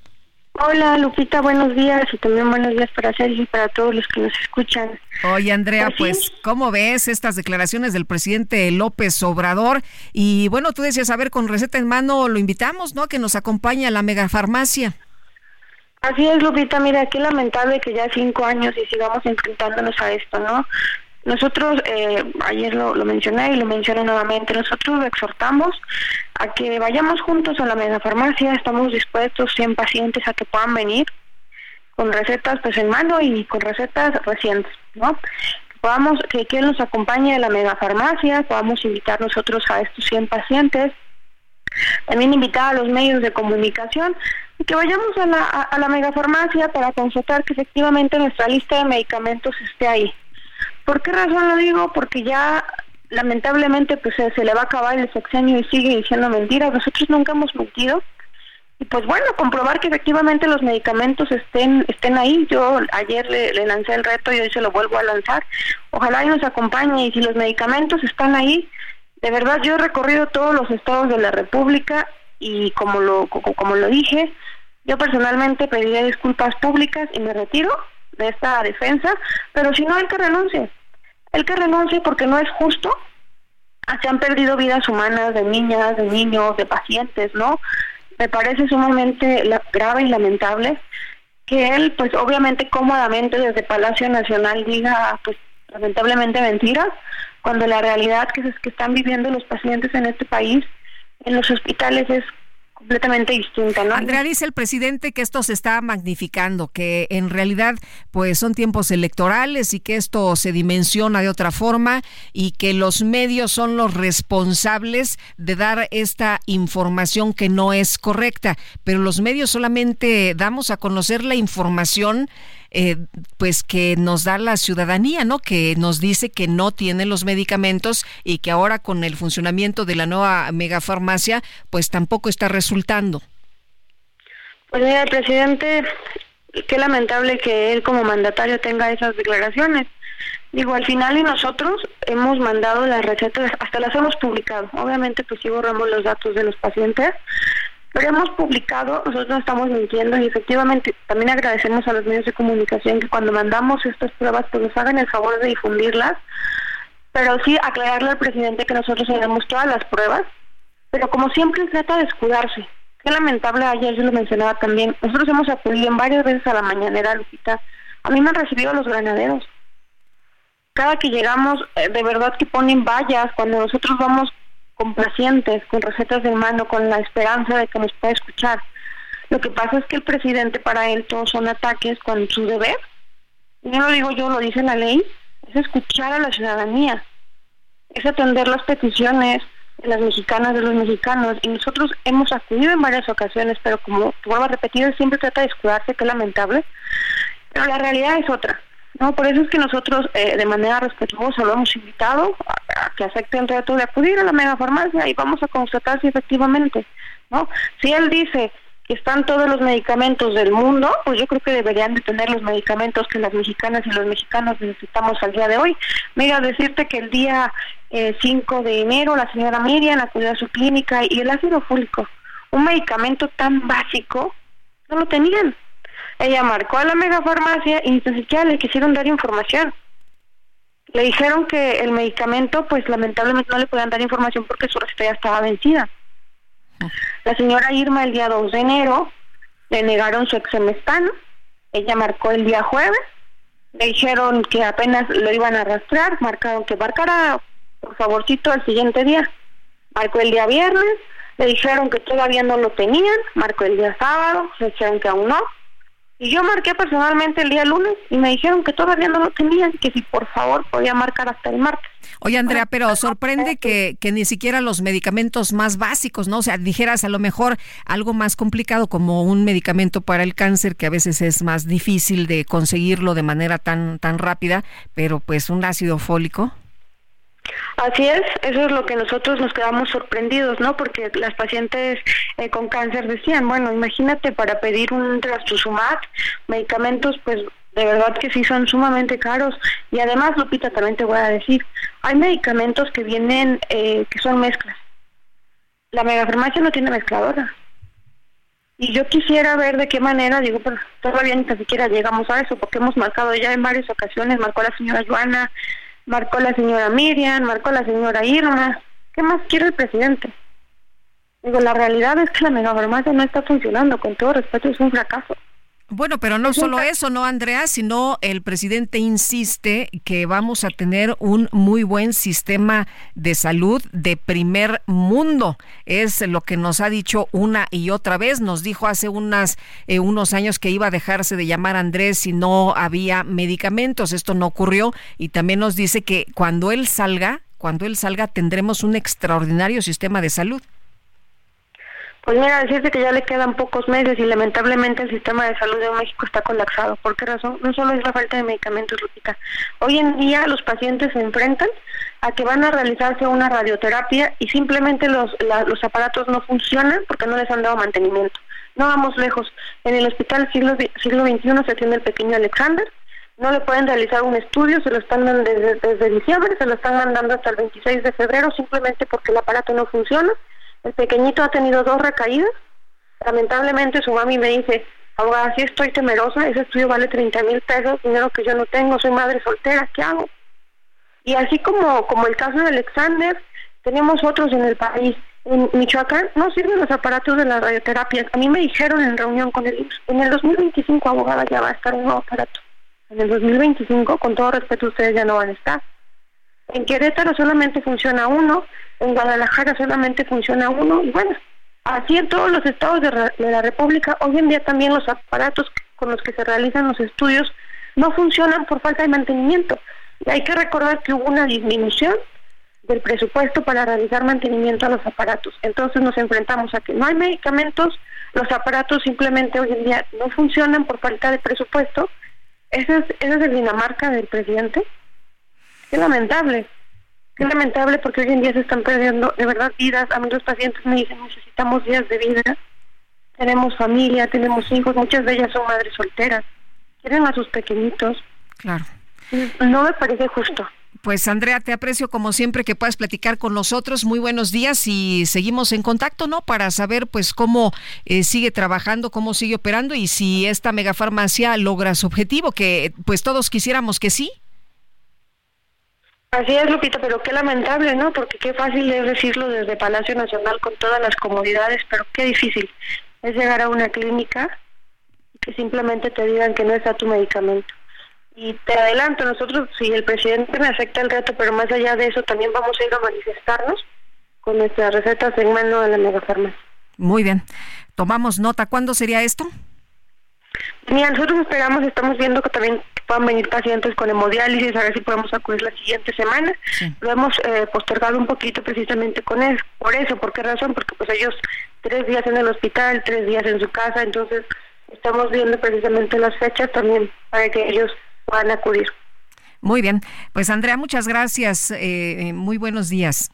Hola Lupita, buenos días y también buenos días para Sergio y para todos los que nos escuchan. Oye Andrea, pues, ¿cómo ves estas declaraciones del presidente López Obrador? Y bueno, tú decías, a ver, con receta en mano lo invitamos, ¿no? Que nos acompañe a la megafarmacia. Así es, Lupita, mira, qué lamentable que ya cinco años y sigamos enfrentándonos a esto, ¿no? Nosotros, eh, ayer lo, mencioné y lo menciono nuevamente, nosotros exhortamos a que vayamos juntos a la mega farmacia, estamos dispuestos 100 pacientes a que puedan venir con recetas pues en mano y con recetas recientes, ¿no? Podamos, que quien nos acompañe a la mega farmacia, podamos invitar nosotros a estos 100 pacientes, también invitar a los medios de comunicación y que vayamos a la, a, a la megafarmacia para constatar que efectivamente nuestra lista de medicamentos esté ahí. ¿Por qué razón lo digo? Porque ya lamentablemente pues se, le va a acabar el sexenio y sigue diciendo mentiras. Nosotros nunca hemos mentido. Y pues bueno, comprobar que efectivamente los medicamentos estén estén ahí. Yo ayer le, lancé el reto y hoy se lo vuelvo a lanzar. Ojalá y nos acompañe y si los medicamentos están ahí, de verdad yo he recorrido todos los estados de la República y como lo como lo dije, yo personalmente pediría disculpas públicas y me retiro de esta defensa, pero si no hay que renuncie el que renuncie porque no es justo. Se han perdido vidas humanas de niñas, de niños, de pacientes, ¿no? Me parece sumamente grave y lamentable que él, pues obviamente cómodamente desde Palacio Nacional diga, pues lamentablemente mentiras, cuando la realidad que es que están viviendo los pacientes en este país, en los hospitales, es completamente distinta, ¿no? Andrea dice el presidente que esto se está magnificando, que en realidad pues son tiempos electorales y que esto se dimensiona de otra forma y que los medios son los responsables de dar esta información que no es correcta, pero los medios solamente damos a conocer la información eh, pues que nos da la ciudadanía, ¿no? Que nos dice que no tiene los medicamentos y que ahora con el funcionamiento de la nueva megafarmacia, pues tampoco está resultando. Pues mira, el presidente, qué lamentable que él como mandatario tenga esas declaraciones. Digo, al final y nosotros hemos mandado las recetas, hasta las hemos publicado. Obviamente, pues sí borramos los datos de los pacientes, pero hemos publicado, nosotros no estamos mintiendo y efectivamente también agradecemos a los medios de comunicación que cuando mandamos estas pruebas pues nos hagan el favor de difundirlas, pero sí aclararle al presidente que nosotros tenemos todas las pruebas, pero como siempre trata de escudarse. Qué lamentable, ayer yo lo mencionaba también, nosotros hemos acudido en varias veces a la mañanera, Lupita, a mí me han recibido los granaderos. Cada que llegamos, eh, de verdad que ponen vallas, cuando nosotros vamos complacientes, con recetas de mano, con la esperanza de que nos pueda escuchar. Lo que pasa es que el presidente para él todos son ataques con su deber, no lo digo yo, lo dice la ley, es escuchar a la ciudadanía, es atender las peticiones de las mexicanas, de los mexicanos, y nosotros hemos acudido en varias ocasiones, pero como vuelvo a repetir, siempre trata de escudarse, que es lamentable, pero la realidad es otra. No, por eso es que nosotros eh, de manera respetuosa lo hemos invitado a, que acepte el reto de acudir a la megafarmacia y vamos a constatar si efectivamente, ¿no? Si él dice que están todos los medicamentos del mundo, pues yo creo que deberían de tener los medicamentos que las mexicanas y los mexicanos necesitamos al día de hoy. Mira, decirte que el día 5 eh, de enero la señora Miriam acudió a su clínica y el ácido fólico, un medicamento tan básico, no lo tenían. Ella marcó a la megafarmacia y ni siquiera le quisieron dar información. Le dijeron que el medicamento, pues lamentablemente no le podían dar información porque su receta ya estaba vencida. La señora Irma el día 2 de enero le negaron su exemestano. Ella marcó el día jueves. Le dijeron que apenas lo iban a arrastrar. Marcaron que marcara, por favorcito, el siguiente día. Marcó el día viernes. Le dijeron que todavía no lo tenían. Marcó el día sábado. Le dijeron que aún no. Y yo marqué personalmente el día lunes y me dijeron que todavía no lo tenían, que si por favor podía marcar hasta el martes. Oye, Andrea, pero sorprende que, que ni siquiera los medicamentos más básicos, ¿no? O sea, dijeras a lo mejor algo más complicado como un medicamento para el cáncer, que a veces es más difícil de conseguirlo de manera tan, tan rápida, pero pues un ácido fólico. Así es, eso es lo que nosotros nos quedamos sorprendidos, ¿no? Porque las pacientes eh, con cáncer decían, bueno, imagínate para pedir un trastuzumab, medicamentos, pues de verdad que sí son sumamente caros. Y además, Lupita, también te voy a decir, hay medicamentos que vienen, eh, que son mezclas. La megafarmacia no tiene mezcladora. Y yo quisiera ver de qué manera, digo, pero todavía ni siquiera llegamos a eso, porque hemos marcado ya en varias ocasiones, marcó la señora Joana, marcó la señora Miriam, marcó la señora Irma. ¿Qué más quiere el presidente? Digo, la realidad es que la megafarmacia no está funcionando, con todo respeto, es un fracaso. Bueno, pero no solo eso, ¿no, Andrea? Sino el presidente insiste que vamos a tener un muy buen sistema de salud de primer mundo. Es lo que nos ha dicho una y otra vez. Nos dijo hace unas, eh, unos años que iba a dejarse de llamar Andrés si no había medicamentos. Esto no ocurrió. Y también nos dice que cuando él salga, cuando él salga, tendremos un extraordinario sistema de salud. Pues mira, decirte que ya le quedan pocos meses y lamentablemente el sistema de salud de México está colapsado. ¿Por qué razón? No solo es la falta de medicamentos, Lupita. Hoy en día los pacientes se enfrentan a que van a realizarse una radioterapia y simplemente los, los aparatos no funcionan porque no les han dado mantenimiento. No vamos lejos. En el hospital siglo, siglo XXI se atiende el pequeño Alexander. No le pueden realizar un estudio, se lo están dando desde, desde diciembre, se lo están mandando hasta el 26 de febrero simplemente porque el aparato no funciona el pequeñito ha tenido dos recaídas. Lamentablemente su mami me dice, abogada, sí estoy temerosa, ese estudio vale 30 mil pesos, dinero que yo no tengo, soy madre soltera, ¿qué hago? Y así como, como el caso de Alexander, tenemos otros en el país. En Michoacán no sirven los aparatos de la radioterapia. A mí me dijeron en reunión con el en el 2025, abogada, ya va a estar un nuevo aparato. En el 2025, con todo respeto, ustedes ya no van a estar. En Querétaro solamente funciona uno, en Guadalajara solamente funciona uno, y bueno, Así en todos los estados de, la República, hoy en día también los aparatos con los que se realizan los estudios no funcionan por falta de mantenimiento. Y hay que recordar que hubo una disminución del presupuesto para realizar mantenimiento a los aparatos. Entonces nos enfrentamos a que no hay medicamentos, los aparatos simplemente hoy en día no funcionan por falta de presupuesto. Esa es, esa es el Dinamarca del presidente. Qué lamentable. Qué lamentable porque hoy en día se están perdiendo de verdad vidas. A mí los pacientes me dicen necesitamos días de vida. Tenemos familia, tenemos hijos, muchas de ellas son madres solteras. Quieren a sus pequeñitos. Claro. No me parece justo. Pues Andrea, te aprecio como siempre que puedas platicar con nosotros. Muy buenos días y seguimos en contacto, ¿no? Para saber pues cómo eh, sigue trabajando, cómo sigue operando y si esta megafarmacia logra su objetivo, que pues todos quisiéramos que sí. Así es, Lupita, pero qué lamentable, ¿no? Porque qué fácil es decirlo desde Palacio Nacional con todas las comodidades, pero qué difícil es llegar a una clínica y que simplemente te digan que no está tu medicamento. Y te adelanto, nosotros, si el presidente me acepta el reto, pero más allá de eso, también vamos a ir a manifestarnos con nuestras recetas en mano de la megafarmacia. Muy bien. Tomamos nota. ¿Cuándo sería esto? Mira, nosotros esperamos, estamos viendo que también puedan venir pacientes con hemodiálisis, a ver si podemos acudir la siguiente semana. Lo hemos eh, postergado un poquito precisamente con eso. Por eso, ¿por qué razón? Porque pues ellos tres días en el hospital, tres días en su casa, entonces estamos viendo precisamente las fechas también para que ellos puedan acudir. Muy bien, pues Andrea, muchas gracias, eh, muy buenos días.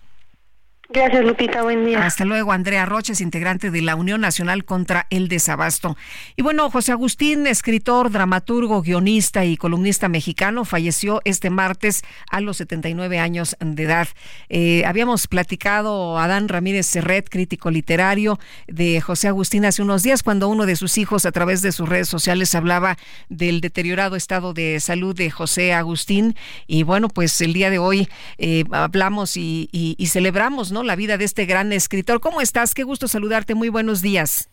Gracias, Lupita. Buen día. Hasta luego, Andrea Roches, integrante de la Unión Nacional contra el Desabasto. Y bueno, José Agustín, escritor, dramaturgo, guionista y columnista mexicano, falleció este martes a los 79 años de edad. Eh, habíamos platicado Adán Ramírez Serret, crítico literario de José Agustín, hace unos días, cuando uno de sus hijos, a través de sus redes sociales, hablaba del deteriorado estado de salud de José Agustín. Y bueno, pues el día de hoy eh, hablamos y, y celebramos, La vida de este gran escritor. ¿Cómo estás? Qué gusto saludarte. Muy buenos días.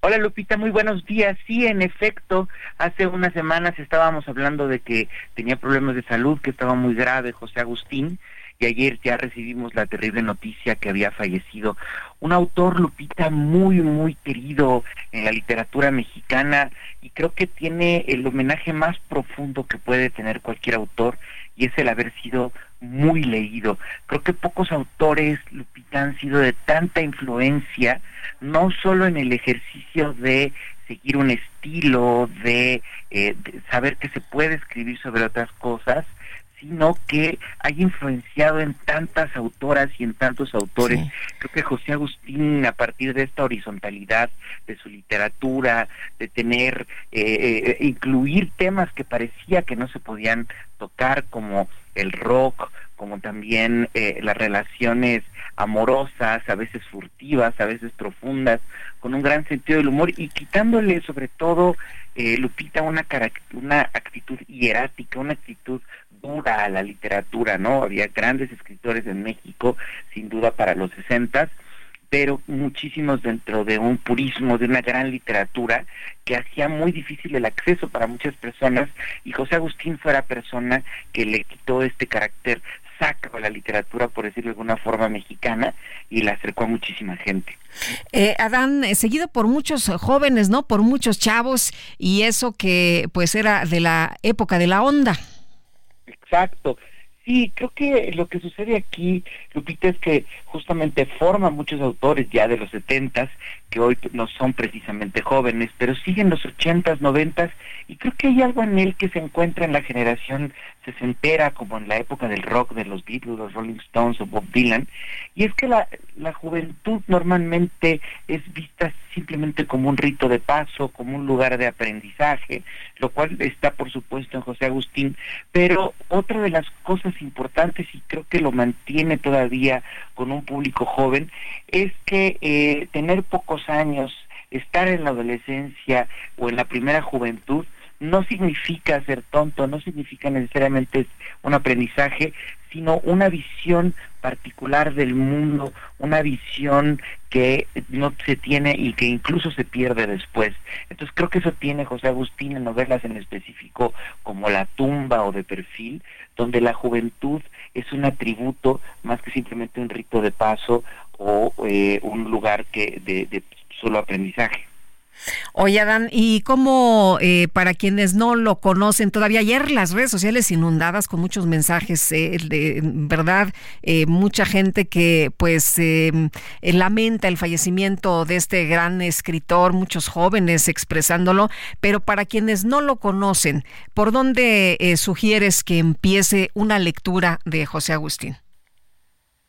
Hola Lupita, muy buenos días. Sí, en efecto, hace unas semanas estábamos hablando de que tenía problemas de salud, que estaba muy grave José Agustín, y ayer ya recibimos la terrible noticia que había fallecido un autor, Lupita, muy, muy querido en la literatura mexicana y creo que tiene el homenaje más profundo que puede tener cualquier autor y es el haber sido muy leído. Creo que pocos autores, Lupita, han sido de tanta influencia, no solo en el ejercicio de seguir un estilo, de, eh, de saber que se puede escribir sobre otras cosas, sino que haya influenciado en tantas autoras y en tantos autores. Creo que José Agustín, a partir de esta horizontalidad de su literatura, de tener, eh, eh, incluir temas que parecía que no se podían tocar, como el rock, como también eh, las relaciones amorosas, a veces furtivas, a veces profundas, con un gran sentido del humor y quitándole sobre todo, Lupita, una, una actitud hierática, una actitud dura a la literatura, ¿no? Había grandes escritores en México, sin duda para los sesentas, pero muchísimos dentro de un purismo, de una gran literatura que hacía muy difícil el acceso para muchas personas y José Agustín fue la persona que le quitó este carácter sacro a la literatura, por decirlo de alguna forma mexicana, y la acercó a muchísima gente. Eh, Adán, eh, seguido por muchos jóvenes, ¿no? Por muchos chavos, y eso que pues era de la época de la onda. Exacto. Sí, creo que lo que sucede aquí, Lupita, es que justamente forma muchos autores ya de los setentas, que hoy no son precisamente jóvenes, pero siguen los ochentas, noventas, y creo que hay algo en él que se encuentra en la generación sesentera, como en la época del rock de los Beatles, los Rolling Stones o Bob Dylan, y es que la, la juventud normalmente es vista simplemente como un rito de paso, como un lugar de aprendizaje, lo cual está por supuesto en José Agustín, pero otra de las cosas importantes, y creo que lo mantiene todavía con un público joven, es que eh, tener pocos años, estar en la adolescencia o en la primera juventud, no significa ser tonto, no significa necesariamente un aprendizaje, sino una visión particular del mundo, una visión que no se tiene y que incluso se pierde después. Entonces creo que eso tiene José Agustín en novelas en específico como La tumba o de perfil, donde la juventud es un atributo más que simplemente un rito de paso o eh, un lugar que de, de solo aprendizaje. Oye, Adán, ¿y cómo eh, para quienes no lo conocen todavía? Ayer las redes sociales inundadas con muchos mensajes, eh, de verdad, eh, mucha gente que pues lamenta el fallecimiento de este gran escritor, muchos jóvenes expresándolo, pero para quienes no lo conocen, ¿por dónde sugieres que empiece una lectura de José Agustín?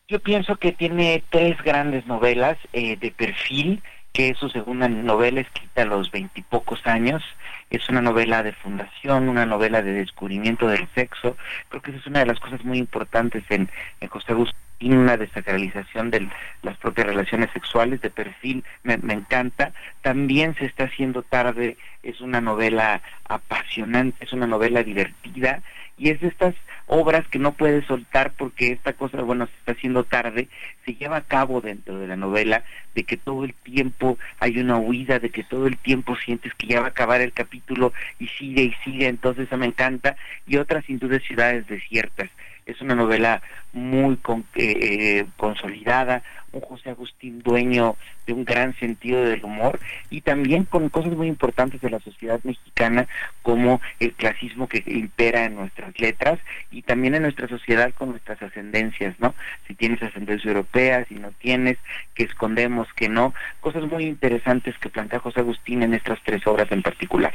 Yo pienso que tiene tres grandes novelas de perfil que es su segunda novela escrita a los veintipocos años. Es una novela de fundación, una novela de descubrimiento del sexo. Creo que esa es una de las cosas muy importantes en, en José Agustín, una desacralización de las propias relaciones sexuales de perfil. Me encanta. También se está haciendo tarde. Es una novela apasionante, es una novela divertida y es de estas obras que no puedes soltar porque esta cosa, bueno, se está haciendo tarde, se lleva a cabo dentro de la novela, de que todo el tiempo hay una huida, de que todo el tiempo sientes que ya va a acabar el capítulo y sigue y sigue, entonces eso me encanta, y otras sin duda ciudades desiertas. Es una novela muy eh, eh, consolidada, un José Agustín dueño de un gran sentido del humor y también con cosas muy importantes de la sociedad mexicana como el clasismo que impera en nuestras letras y también en nuestra sociedad con nuestras ascendencias, ¿no? Si tienes ascendencia europea, si no tienes, que escondemos, que no, cosas muy interesantes que plantea José Agustín en estas tres obras en particular.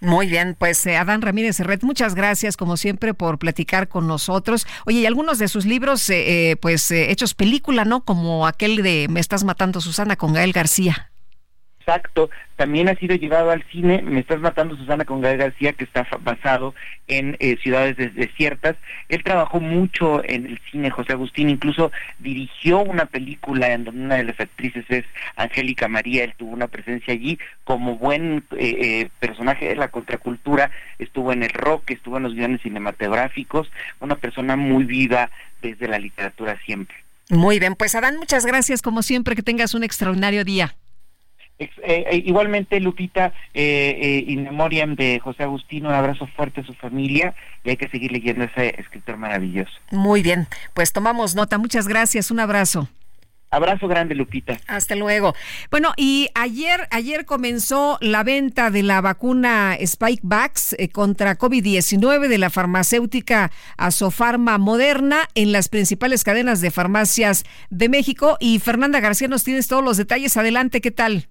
Muy bien, pues eh, Adán Ramírez Serret, muchas gracias como siempre por platicar con nosotros. Oye, y algunos de sus libros, eh, eh, pues hechos película, ¿no? Como aquel de Me estás matando Susana con Gael García. Exacto, también ha sido llevado al cine, Me estás matando Susana con Gael García, que está basado en eh, ciudades desiertas. Él trabajó mucho en el cine, José Agustín, incluso dirigió una película en donde una de las actrices es Angélica María, él tuvo una presencia allí como buen eh, eh, personaje de la contracultura, estuvo en el rock, estuvo en los guiones cinematográficos, una persona muy viva desde la literatura siempre. Muy bien, pues Adán, muchas gracias como siempre, que tengas un extraordinario día. Eh, eh, igualmente, Lupita, eh, eh, in memoriam de José Agustín, un abrazo fuerte a su familia y hay que seguir leyendo a ese escritor maravilloso. Muy bien, pues tomamos nota. Muchas gracias, un abrazo. Abrazo grande, Lupita. Hasta luego. Bueno, y ayer, ayer comenzó la venta de la vacuna Spikevax contra COVID-19 de la farmacéutica Asofarma Moderna en las principales cadenas de farmacias de México. Y Fernanda García nos tienes todos los detalles. Adelante, ¿qué tal?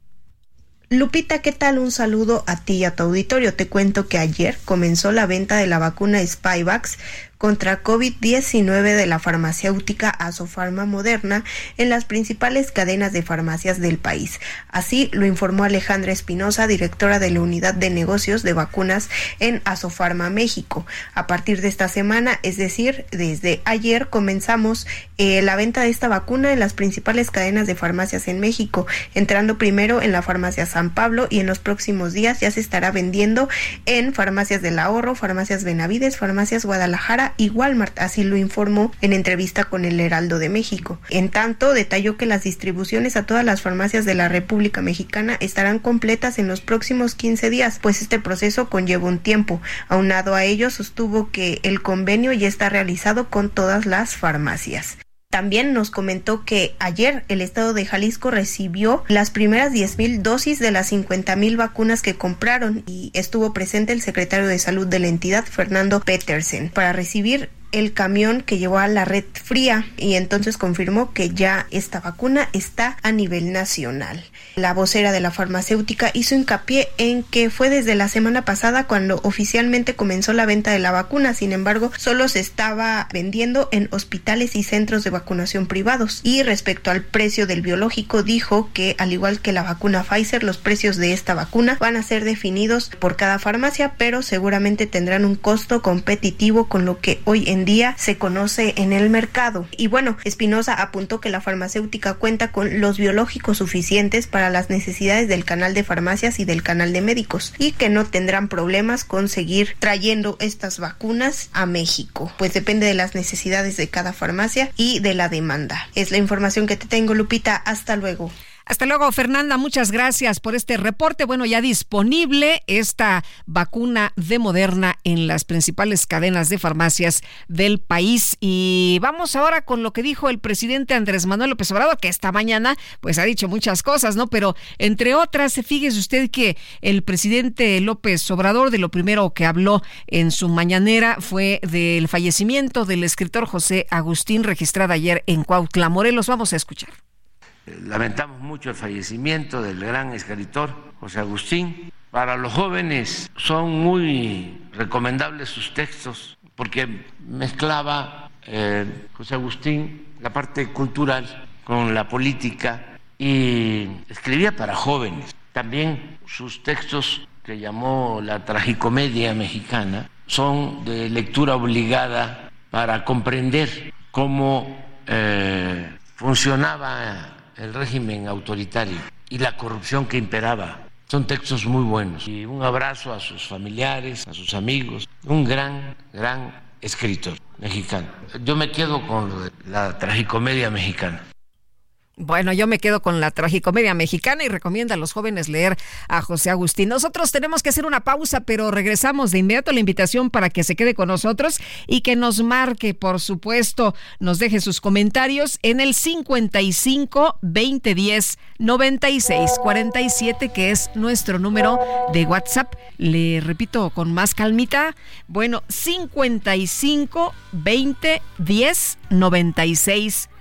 Lupita, ¿qué tal? Un saludo a ti y a tu auditorio. Te cuento que ayer comenzó la venta de la vacuna Spyvax contra COVID-19 de la farmacéutica Asofarma Moderna en las principales cadenas de farmacias del país. Así lo informó Alejandra Espinosa, directora de la Unidad de Negocios de Vacunas en Asofarma México. A partir de esta semana, es decir, desde ayer comenzamos eh, la venta de esta vacuna en las principales cadenas de farmacias en México, entrando primero en la farmacia San Pablo y en los próximos días ya se estará vendiendo en farmacias del ahorro, farmacias Benavides, farmacias Guadalajara y Walmart, así lo informó en entrevista con el Heraldo de México. En tanto, detalló que las distribuciones a todas las farmacias de la República Mexicana estarán completas en los próximos 15 días, pues este proceso conlleva un tiempo. Aunado a ello, sostuvo que el convenio ya está realizado con todas las farmacias. También nos comentó que ayer el estado de Jalisco recibió las primeras 10.000 dosis de las 50.000 vacunas que compraron y estuvo presente el secretario de salud de la entidad, Fernando Petersen, para recibir el camión que llevó a la red fría y entonces confirmó que ya esta vacuna está a nivel nacional. La vocera de la farmacéutica hizo hincapié en que fue desde la semana pasada cuando oficialmente comenzó la venta de la vacuna, sin embargo, solo se estaba vendiendo en hospitales y centros de vacunación privados. Y respecto al precio del biológico, dijo que al igual que la vacuna Pfizer, los precios de esta vacuna van a ser definidos por cada farmacia, pero seguramente tendrán un costo competitivo con lo que hoy en día se conoce en el mercado. Y bueno, Espinosa apuntó que la farmacéutica cuenta con los biológicos suficientes para las necesidades del canal de farmacias y del canal de médicos y que no tendrán problemas con seguir trayendo estas vacunas a México, pues depende de las necesidades de cada farmacia y de la demanda. Es la información que te tengo, Lupita. Hasta luego. Hasta luego, Fernanda. Muchas gracias por este reporte. Bueno, ya disponible esta vacuna de Moderna en las principales cadenas de farmacias del país. Y vamos ahora con lo que dijo el presidente Andrés Manuel López Obrador, que esta mañana pues ha dicho muchas cosas, ¿no? Pero entre otras, fíjese usted que el presidente López Obrador de lo primero que habló en su mañanera fue del fallecimiento del escritor José Agustín registrado ayer en Cuautla, Morelos. Vamos a escuchar. Lamentamos mucho el fallecimiento del gran escritor José Agustín. Para los jóvenes son muy recomendables sus textos porque mezclaba eh, José Agustín la parte cultural con la política y escribía para jóvenes. También sus textos que llamó la tragicomedia mexicana son de lectura obligada para comprender cómo eh, funcionaba el régimen autoritario y la corrupción que imperaba. Son textos muy buenos. Y un abrazo a sus familiares, a sus amigos. Un gran, gran escritor mexicano. Yo me quedo con la tragicomedia mexicana. Bueno, yo me quedo con la tragicomedia mexicana y recomiendo a los jóvenes leer a José Agustín. Nosotros tenemos que hacer una pausa, pero regresamos de inmediato a la invitación para que se quede con nosotros y que nos marque, por supuesto, nos deje sus comentarios en el 55 2010 96 47, que es nuestro número de WhatsApp. Le repito con más calmita. Bueno, 55 2010 96 47.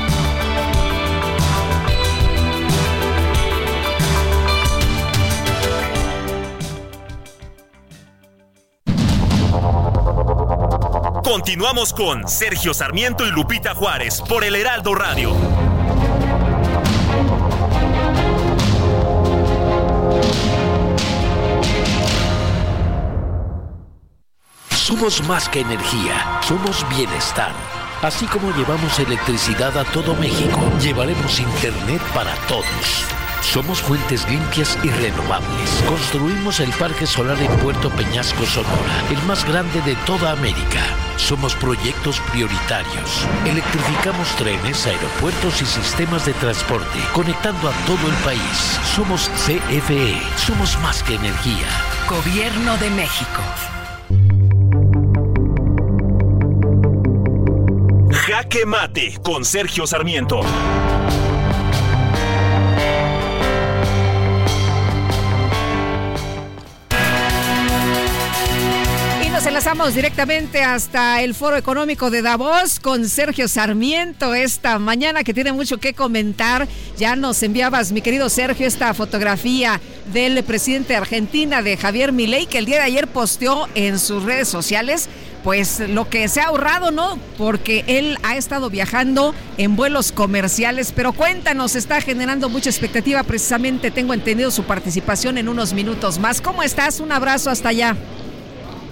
Continuamos con Sergio Sarmiento y Lupita Juárez por el Heraldo Radio. Somos más que energía, somos bienestar. Así como llevamos electricidad a todo México, llevaremos Internet para todos. Somos fuentes limpias y renovables. Construimos el Parque Solar en Puerto Peñasco, Sonora, el más grande de toda América. Somos proyectos prioritarios. Electrificamos trenes, aeropuertos y sistemas de transporte, conectando a todo el país. Somos CFE. Somos más que energía. Gobierno de México. Jaque Mate con Sergio Sarmiento. Enlazamos directamente hasta el Foro Económico de Davos con Sergio Sarmiento esta mañana que tiene mucho que comentar. Ya nos enviabas, mi querido Sergio, esta fotografía del presidente de Argentina, de Javier Milei, que el día de ayer posteó en sus redes sociales pues lo que se ha ahorrado, ¿no? Porque él ha estado viajando en vuelos comerciales, pero cuéntanos, está generando mucha expectativa precisamente, tengo entendido su participación en unos minutos más. ¿Cómo estás? Un abrazo hasta allá.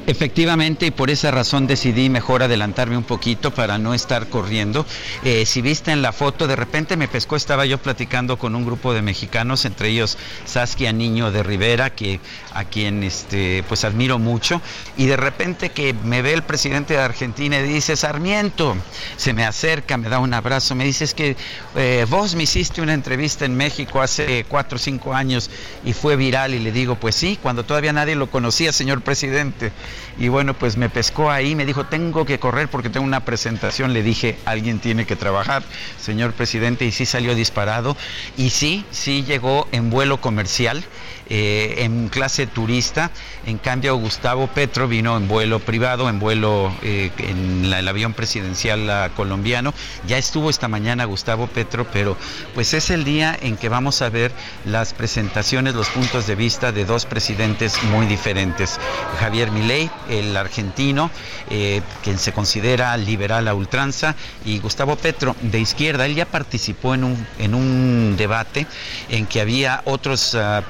Efectivamente, y por esa razón decidí mejor adelantarme un poquito para no estar corriendo. Eh, si viste en la foto, de repente me pescó, estaba yo platicando con un grupo de mexicanos, entre ellos Saskia Niño de Rivera, que, a quien este, pues admiro mucho, y de repente que me ve el presidente de Argentina y dice, Sarmiento, se me acerca, me da un abrazo, me dice, es que eh, vos me hiciste una entrevista en México hace cuatro o cinco años y fue viral, y le digo, pues sí, cuando todavía nadie lo conocía, señor presidente. Y bueno, pues me pescó ahí, me dijo, tengo que correr porque tengo una presentación. Le dije, alguien tiene que trabajar, señor presidente, y sí salió disparado. Y sí, sí llegó en vuelo comercial. Eh, en clase turista. En cambio, Gustavo Petro vino en vuelo privado, en vuelo eh, en el avión presidencial colombiano. Ya estuvo esta mañana Gustavo Petro, pero pues es el día en que vamos a ver las presentaciones, los puntos de vista de dos presidentes muy diferentes. Javier Milei, el argentino, eh, quien se considera liberal a ultranza, y Gustavo Petro, de izquierda. Él ya participó en un, en un debate en que había otros uh,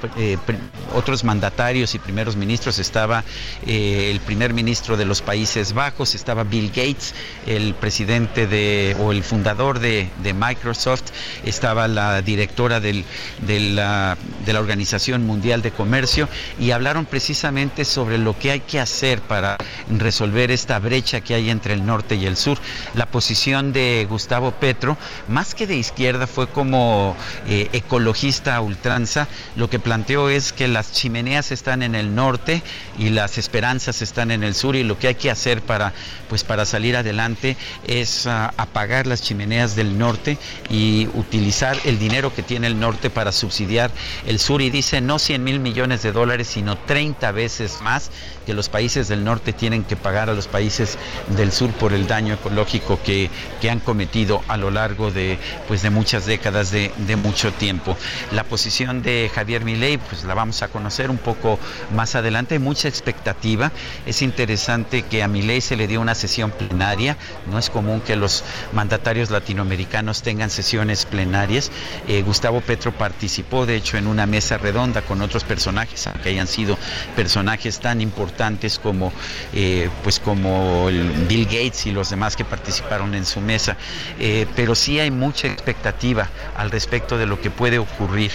otros mandatarios y primeros ministros. Estaba eh, el primer ministro de los Países Bajos, estaba Bill Gates, el presidente de, o el fundador de, Microsoft, estaba la directora de, la, de la Organización Mundial de Comercio y hablaron precisamente sobre lo que hay que hacer para resolver esta brecha que hay entre el norte y el sur. La posición de Gustavo Petro, más que de izquierda, fue como eh, ecologista ultranza. Lo que planteó es que las chimeneas están en el norte y las esperanzas están en el sur y lo que hay que hacer para, pues, para salir adelante es ah, apagar las chimeneas del norte y utilizar el dinero que tiene el norte para subsidiar el sur. Y dice no 100 mil millones de dólares, sino 30 veces más que los países del norte tienen que pagar a los países del sur por el daño ecológico que, han cometido a lo largo de, pues de muchas décadas de, mucho tiempo. La posición de Javier Milei, pues la vamos a conocer un poco más adelante, mucha expectativa. Es interesante que a Milei se le dio una sesión plenaria, no es común que los mandatarios latinoamericanos tengan sesiones plenarias. Eh, Gustavo Petro participó, de hecho, en una mesa redonda con otros personajes, aunque hayan sido personajes tan importantes como, eh, pues como Bill Gates y los demás que participaron en su mesa. Eh, pero sí hay mucha expectativa al respecto de lo que puede ocurrir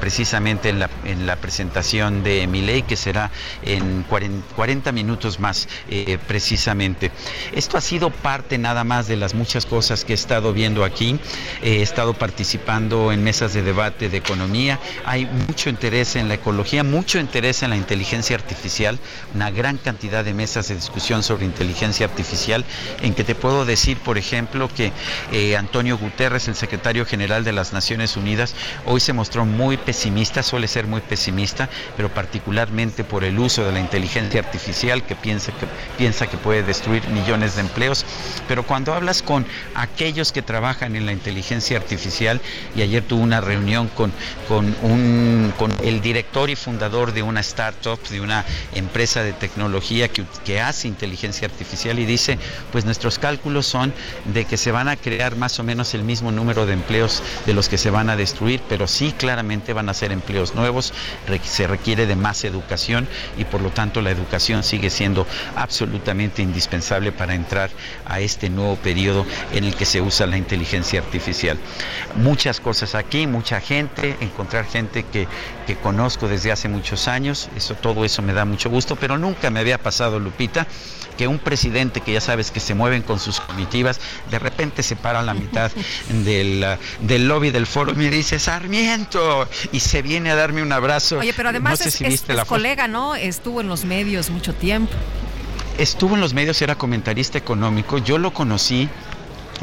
precisamente en la, la, presentación de mi ley, que será en 40, minutos más precisamente. Esto ha sido parte nada más de las muchas cosas que he estado viendo aquí. He estado participando en mesas de debate de economía. Hay mucho interés en la ecología, mucho interés en la inteligencia artificial una gran cantidad de mesas de discusión sobre inteligencia artificial, en que te puedo decir, por ejemplo, que eh, Antonio Guterres, el secretario general de las Naciones Unidas, hoy se mostró muy pesimista, suele ser muy pesimista, pero particularmente por el uso de la inteligencia artificial, que piensa que, piensa que puede destruir millones de empleos. Pero cuando hablas con aquellos que trabajan en la inteligencia artificial, y ayer tuve una reunión con, con, un, con el director y fundador de una startup, de una empresa de tecnología que, que, hace inteligencia artificial y dice, pues nuestros cálculos son de que se van a crear más o menos el mismo número de empleos de los que se van a destruir, pero sí claramente van a ser empleos nuevos, se requiere de más educación y por lo tanto la educación sigue siendo absolutamente indispensable para entrar a este nuevo periodo en el que se usa la inteligencia artificial. Muchas cosas aquí, mucha gente, encontrar gente que, que conozco desde hace muchos años, eso, todo eso me da mucho gusto, pero nunca me había pasado, Lupita, que un presidente que ya sabes que se mueven con sus comitivas, de repente se para a la mitad del, del lobby del foro y me dice, Sarmiento, y se viene a darme un abrazo. Oye, pero además es, colega, ¿no? Estuvo en los medios mucho tiempo. Estuvo en los medios, era comentarista económico, yo lo conocí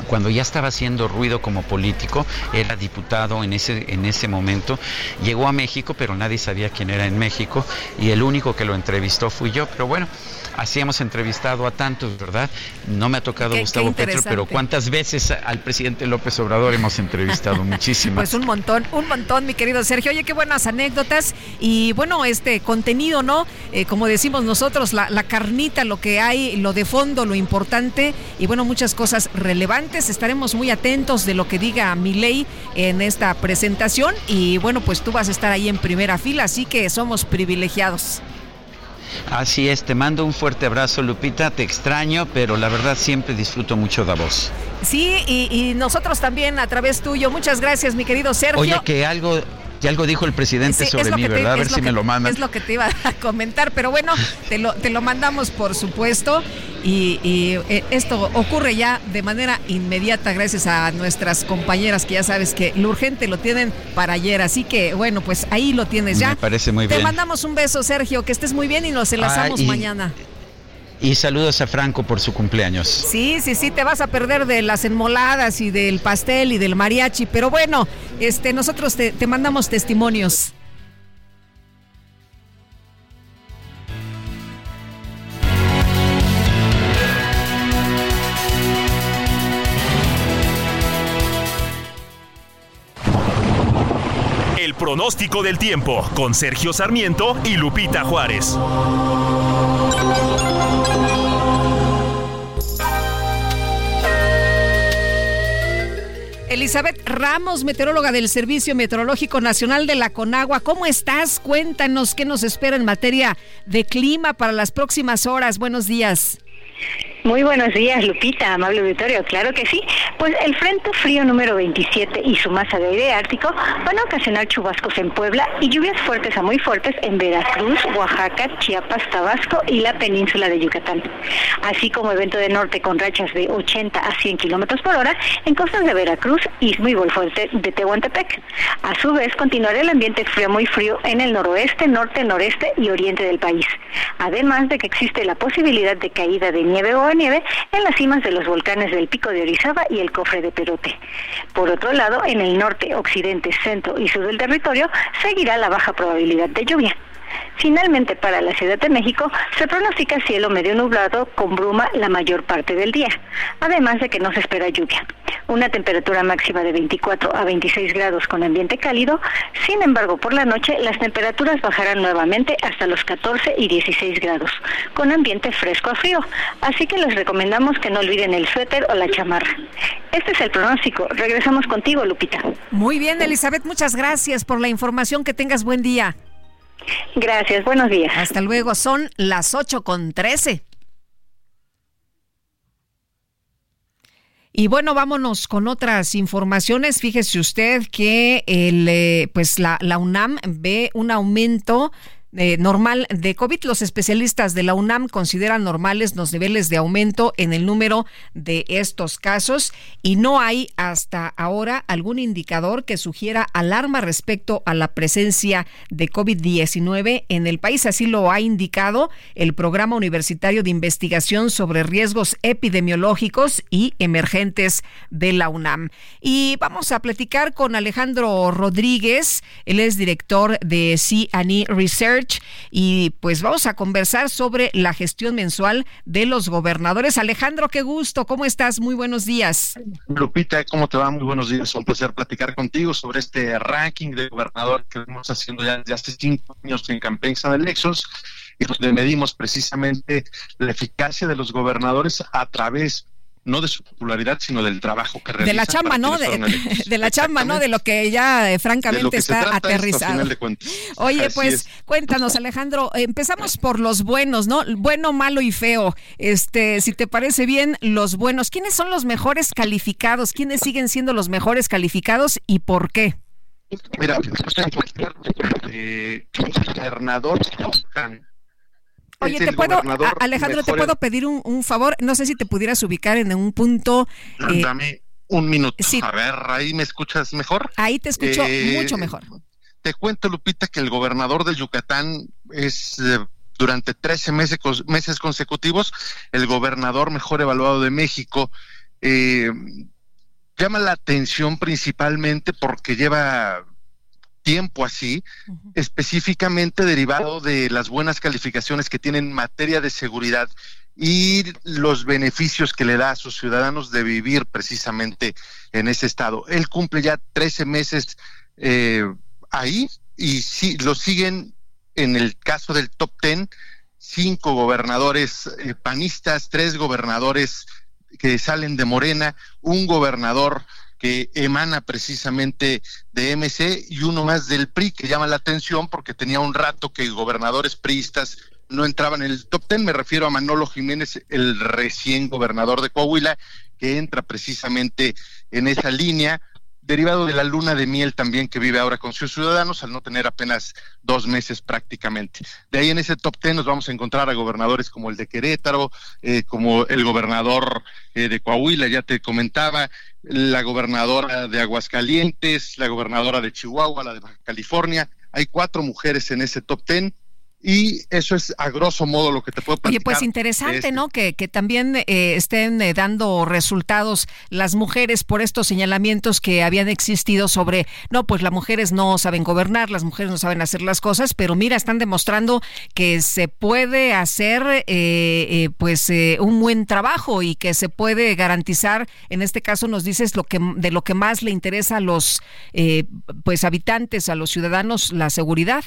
cuando ya estaba haciendo ruido como político, era diputado en ese, en ese momento, llegó a México, pero nadie sabía quién era en México, y el único que lo entrevistó fui yo, pero bueno, Así hemos entrevistado a tantos, ¿verdad? No me ha tocado Gustavo Petro, pero ¿cuántas veces al presidente López Obrador hemos entrevistado? Muchísimas. Pues un montón, un montón, mi querido Sergio. Oye, qué buenas anécdotas y bueno, este contenido, ¿no? Eh, como decimos nosotros, la, la carnita, lo que hay, lo de fondo, lo importante y bueno, muchas cosas relevantes. Estaremos muy atentos de lo que diga Milei en esta presentación y bueno, pues tú vas a estar ahí en primera fila, así que somos privilegiados. Así es, te mando un fuerte abrazo, Lupita, te extraño, pero la verdad siempre disfruto mucho de vos. Sí, y, nosotros también a través tuyo. Muchas gracias, mi querido Sergio. Oye, que algo que algo dijo el presidente sobre mí, ¿verdad? a ver si me lo mandan. Es lo que te iba a comentar, pero bueno, te lo, te lo mandamos por supuesto. Y, eh, esto ocurre ya de manera inmediata gracias a nuestras compañeras que ya sabes que lo urgente lo tienen para ayer. Así que bueno, pues ahí lo tienes ya. Me parece muy bien. Te mandamos un beso, Sergio, que estés muy bien y nos enlazamos mañana. Y saludos a Franco por su cumpleaños. Sí, sí, sí, te vas a perder de las enmoladas y del pastel y del mariachi, pero bueno, este, nosotros te, te mandamos testimonios. El pronóstico del tiempo con Sergio Sarmiento y Lupita Juárez. Elizabeth Ramos, meteoróloga del Servicio Meteorológico Nacional de la Conagua. ¿Cómo estás? Cuéntanos qué nos espera en materia de clima para las próximas horas. Buenos días. Muy buenos días, Lupita, amable auditorio. Claro que sí. Pues el Frente Frío número 27 y su masa de aire ártico van a ocasionar chubascos en Puebla y lluvias fuertes a muy fuertes en Veracruz, Oaxaca, Chiapas, Tabasco y la península de Yucatán. Así como evento de norte con rachas de 80 a 100 kilómetros por hora en costas de Veracruz, Istmo y Golfo de Tehuantepec. A su vez, continuará el ambiente frío muy frío en el noroeste, norte, noreste y oriente del país. Además de que existe la posibilidad de caída de nieve o nieve en las cimas de los volcanes del Pico de Orizaba y el Cofre de Perote. Por otro lado, en el norte, occidente, centro y sur del territorio seguirá la baja probabilidad de lluvia. Finalmente, para la Ciudad de México se pronostica cielo medio nublado con bruma la mayor parte del día, además de que no se espera lluvia. Una temperatura máxima de 24 a 26 grados con ambiente cálido, sin embargo, por la noche las temperaturas bajarán nuevamente hasta los 14 y 16 grados, con ambiente fresco a frío, así que les recomendamos que no olviden el suéter o la chamarra. Este es el pronóstico. Regresamos contigo, Lupita. Muy bien, Elizabeth, muchas gracias por la información. Que tengas buen día. Gracias, buenos días. Hasta luego, son las 8 con 13. Y bueno, vámonos con otras informaciones. Fíjese usted que el, eh, pues la, la UNAM ve un aumento eh, normal de COVID. Los especialistas de la UNAM consideran normales los niveles de aumento en el número de estos casos y no hay hasta ahora algún indicador que sugiera alarma respecto a la presencia de COVID-19 en el país. Así lo ha indicado el Programa Universitario de Investigación sobre Riesgos Epidemiológicos y Emergentes de la UNAM. Y vamos a platicar con Alejandro Rodríguez. Él es director de CNE Research y pues vamos a conversar sobre la gestión mensual de los gobernadores. Alejandro, qué gusto, ¿cómo estás? Muy buenos días. Lupita, ¿cómo te va? Muy buenos días. Un placer platicar contigo sobre este ranking de gobernador que estamos haciendo ya desde hace cinco años en Campaign San Elections y donde medimos precisamente la eficacia de los gobernadores a través no de su popularidad, sino del trabajo que realizan. De la chamba, ¿no? De, la chamba, ¿no? De lo que ya eh, francamente está aterrizado. Oye, pues cuéntanos, Alejandro, empezamos por los buenos, ¿no? Bueno, malo y feo. Este, si te parece bien, los buenos. ¿Quiénes son los mejores calificados? ¿Quiénes siguen siendo los mejores calificados y por qué? Mira, eh, gobernador Oye, te puedo, Alejandro, te puedo pedir un, favor. No sé si te pudieras ubicar en un punto. Eh, Dame un minuto. A ver, ahí me escuchas mejor. Ahí te escucho eh, mucho mejor. Te cuento, Lupita, que el gobernador de Yucatán es eh, durante 13 meses, meses consecutivos el gobernador mejor evaluado de México. llama la atención principalmente porque lleva tiempo así, específicamente derivado de las buenas calificaciones que tiene en materia de seguridad y los beneficios que le da a sus ciudadanos de vivir precisamente en ese estado. Él cumple ya 13 meses eh, ahí y sí, lo siguen en el caso del top 10, cinco gobernadores eh, panistas, tres gobernadores que salen de Morena, un gobernador que emana precisamente de MC y uno más del PRI que llama la atención porque tenía un rato que gobernadores priistas no entraban en el top ten. Me refiero a Manolo Jiménez, el recién gobernador de Coahuila, que entra precisamente en esa línea derivado de la luna de miel también que vive ahora con sus ciudadanos, al no tener apenas dos meses prácticamente. De ahí en ese top ten nos vamos a encontrar a gobernadores como el de Querétaro, eh, como el gobernador eh, de Coahuila, ya te comentaba, la gobernadora de Aguascalientes, la gobernadora de Chihuahua, la de Baja California. Hay cuatro mujeres en ese top ten y eso es a grosso modo lo que te puedo platicar. Oye, pues interesante, este ¿no? Que, que también eh, estén eh, dando resultados las mujeres por estos señalamientos que habían existido sobre, no, pues las mujeres no saben gobernar, las mujeres no saben hacer las cosas, pero mira, están demostrando que se puede hacer eh, pues un buen trabajo y que se puede garantizar, en este caso nos dices lo que de lo que más le interesa a los pues habitantes, a los ciudadanos, la seguridad.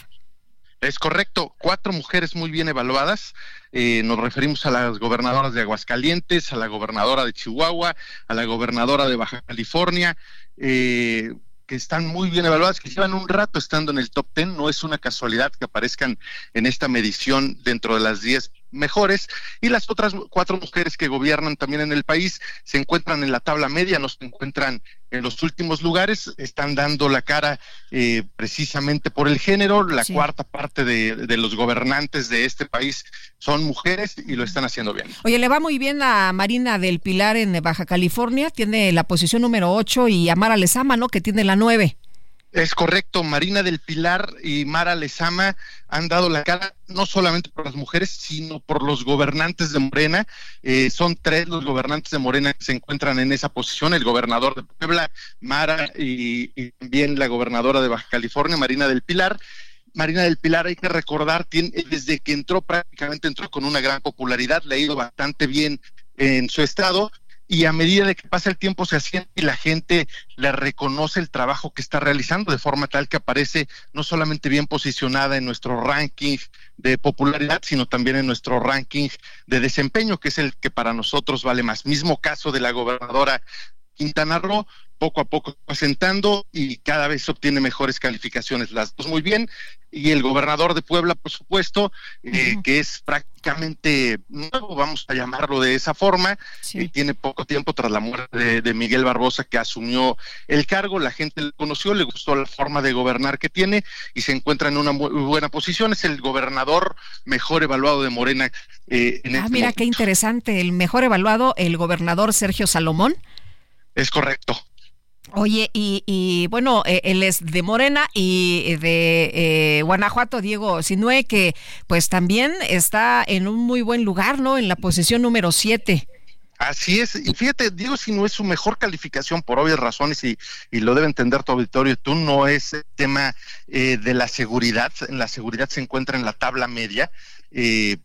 Es correcto, cuatro mujeres muy bien evaluadas. Eh, nos referimos a las gobernadoras de Aguascalientes, a la gobernadora de Chihuahua, a la gobernadora de Baja California, eh, que están muy bien evaluadas, que llevan un rato estando en el top ten. No es una casualidad que aparezcan en esta medición dentro de las diez mejores y las otras cuatro mujeres que gobiernan también en el país se encuentran en la tabla media, no se encuentran en los últimos lugares, están dando la cara eh, precisamente por el género, la cuarta parte de, de, los gobernantes de este país son mujeres y lo están haciendo bien. Oye, le va muy bien a Marina del Pilar en Baja California, tiene la posición número 8 y a Mara Lezama, ¿no? Que tiene la 9. Es correcto, Marina del Pilar y Mara Lezama han dado la cara no solamente por las mujeres, sino por los gobernantes de Morena. Eh, son tres los gobernantes de Morena que se encuentran en esa posición, el gobernador de Puebla, Mara y, también la gobernadora de Baja California, Marina del Pilar. Marina del Pilar, hay que recordar, tiene, desde que entró prácticamente entró con una gran popularidad, le ha ido bastante bien en su estado, y a medida de que pasa el tiempo se asiente y la gente le reconoce el trabajo que está realizando de forma tal que aparece no solamente bien posicionada en nuestro ranking de popularidad, sino también en nuestro ranking de desempeño, que es el que para nosotros vale más. Mismo caso de la gobernadora Quintana Roo, poco a poco asentando y cada vez obtiene mejores calificaciones. Las dos muy bien. Y el gobernador de Puebla, por supuesto, eh, que es prácticamente nuevo, vamos a llamarlo de esa forma, y tiene poco tiempo tras la muerte de, Miguel Barbosa, que asumió el cargo. La gente le conoció, le gustó la forma de gobernar que tiene y se encuentra en una muy buena posición. Es el gobernador mejor evaluado de Morena. Eh, en ah, este mira momento. qué interesante. El mejor evaluado, el gobernador Sergio Salomón. Es correcto. Oye, y, y, bueno, eh, él es de Morena y de eh, Guanajuato, Diego Sinue, que pues también está en un muy buen lugar, ¿no? En la posición número 7. Así es, y fíjate, Diego, si no es su mejor calificación por obvias razones y, y lo debe entender tu auditorio, tú no es el tema eh, de la seguridad, la seguridad se encuentra en la tabla media, eh,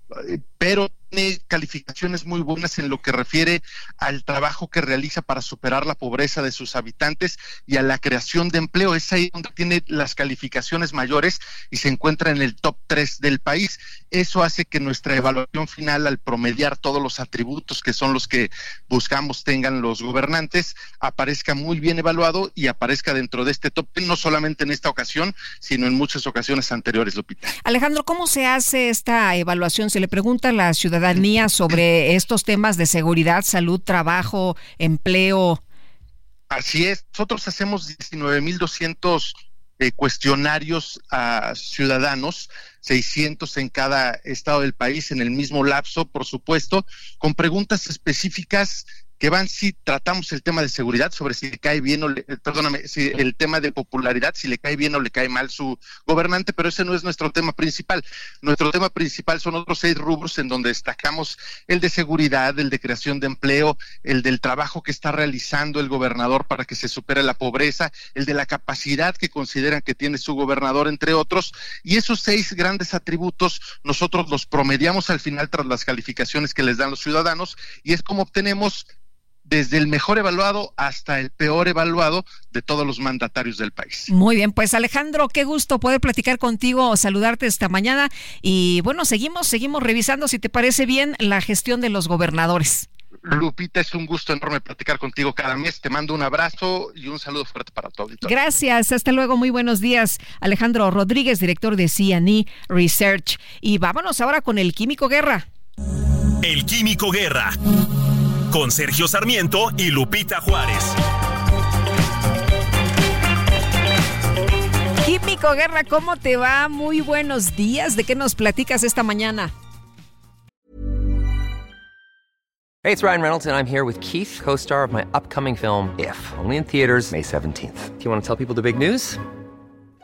pero tiene calificaciones muy buenas en lo que refiere al trabajo que realiza para superar la pobreza de sus habitantes y a la creación de empleo. Es ahí donde tiene las calificaciones mayores y se encuentra en el top 3 del país. Eso hace que nuestra evaluación final, al promediar todos los atributos que son los que buscamos tengan los gobernantes, aparezca muy bien evaluado y aparezca dentro de este top 10, no solamente en esta ocasión, sino en muchas ocasiones anteriores, Lupita. Alejandro, ¿cómo se hace esta evaluación? Le pregunta a la ciudadanía sobre estos temas de seguridad, salud, trabajo, empleo. Así es, nosotros hacemos 19.200 eh, cuestionarios a ciudadanos, 600 en cada estado del país, en el mismo lapso, por supuesto, con preguntas específicas que van si tratamos el tema de seguridad, sobre si le cae bien o le, perdóname, si el tema de popularidad, si le cae bien o le cae mal su gobernante, pero ese no es nuestro tema principal. Nuestro tema principal son otros seis rubros en donde destacamos el de seguridad, el de creación de empleo, el del trabajo que está realizando el gobernador para que se supere la pobreza, el de la capacidad que consideran que tiene su gobernador, entre otros. Y esos seis grandes atributos nosotros los promediamos al final tras las calificaciones que les dan los ciudadanos y es como obtenemos desde el mejor evaluado hasta el peor evaluado de todos los mandatarios del país. Muy bien, pues Alejandro, qué gusto poder platicar contigo, saludarte esta mañana y bueno, seguimos, seguimos revisando si te parece bien la gestión de los gobernadores. Lupita, es un gusto enorme platicar contigo cada mes. Te mando un abrazo y un saludo fuerte para todo. Gracias, hasta luego, muy buenos días. Alejandro Rodríguez, director de CNE Research. Y vámonos ahora con el Químico Guerra. El Químico Guerra con Sergio Sarmiento y Lupita Juárez. Químico Guerra, ¿cómo te va? Muy buenos días. ¿De qué nos platicas esta mañana? Hey, it's Ryan Reynolds, and I'm here with Keith, co star of my upcoming film, If, only in theaters, May 17th. Do you want to tell people the big news?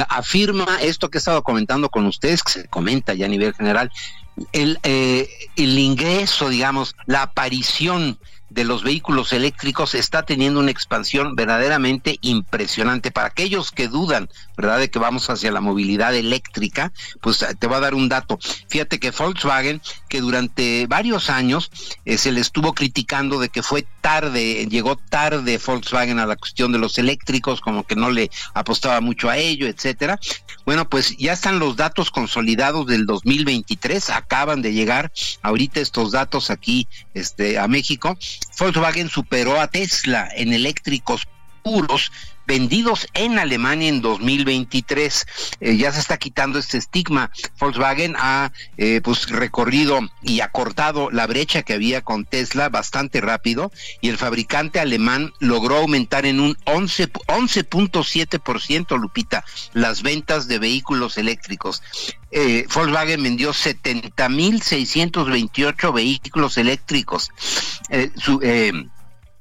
afirma esto que he estado comentando con ustedes, que se comenta ya a nivel general, el, eh, el ingreso, digamos, la aparición de los vehículos eléctricos está teniendo una expansión verdaderamente impresionante. Para aquellos que dudan, ¿verdad?, de que vamos hacia la movilidad eléctrica, pues eh, te voy a dar un dato. Fíjate que Volkswagen, que durante varios años eh, se le estuvo criticando de que fue tarde, llegó tarde Volkswagen a la cuestión de los eléctricos, como que no le apostaba mucho a ello, etcétera. Bueno, pues ya están los datos consolidados del 2023, acaban de llegar ahorita estos datos aquí este a México. Volkswagen superó a Tesla en eléctricos puros vendidos en Alemania en 2023. Eh, ya se está quitando este estigma. Volkswagen ha eh, pues recorrido y acortado la brecha que había con Tesla bastante rápido y el fabricante alemán logró aumentar en un 11 11.7% Lupita las ventas de vehículos eléctricos. Eh, Volkswagen vendió 70.628 vehículos eléctricos. Su,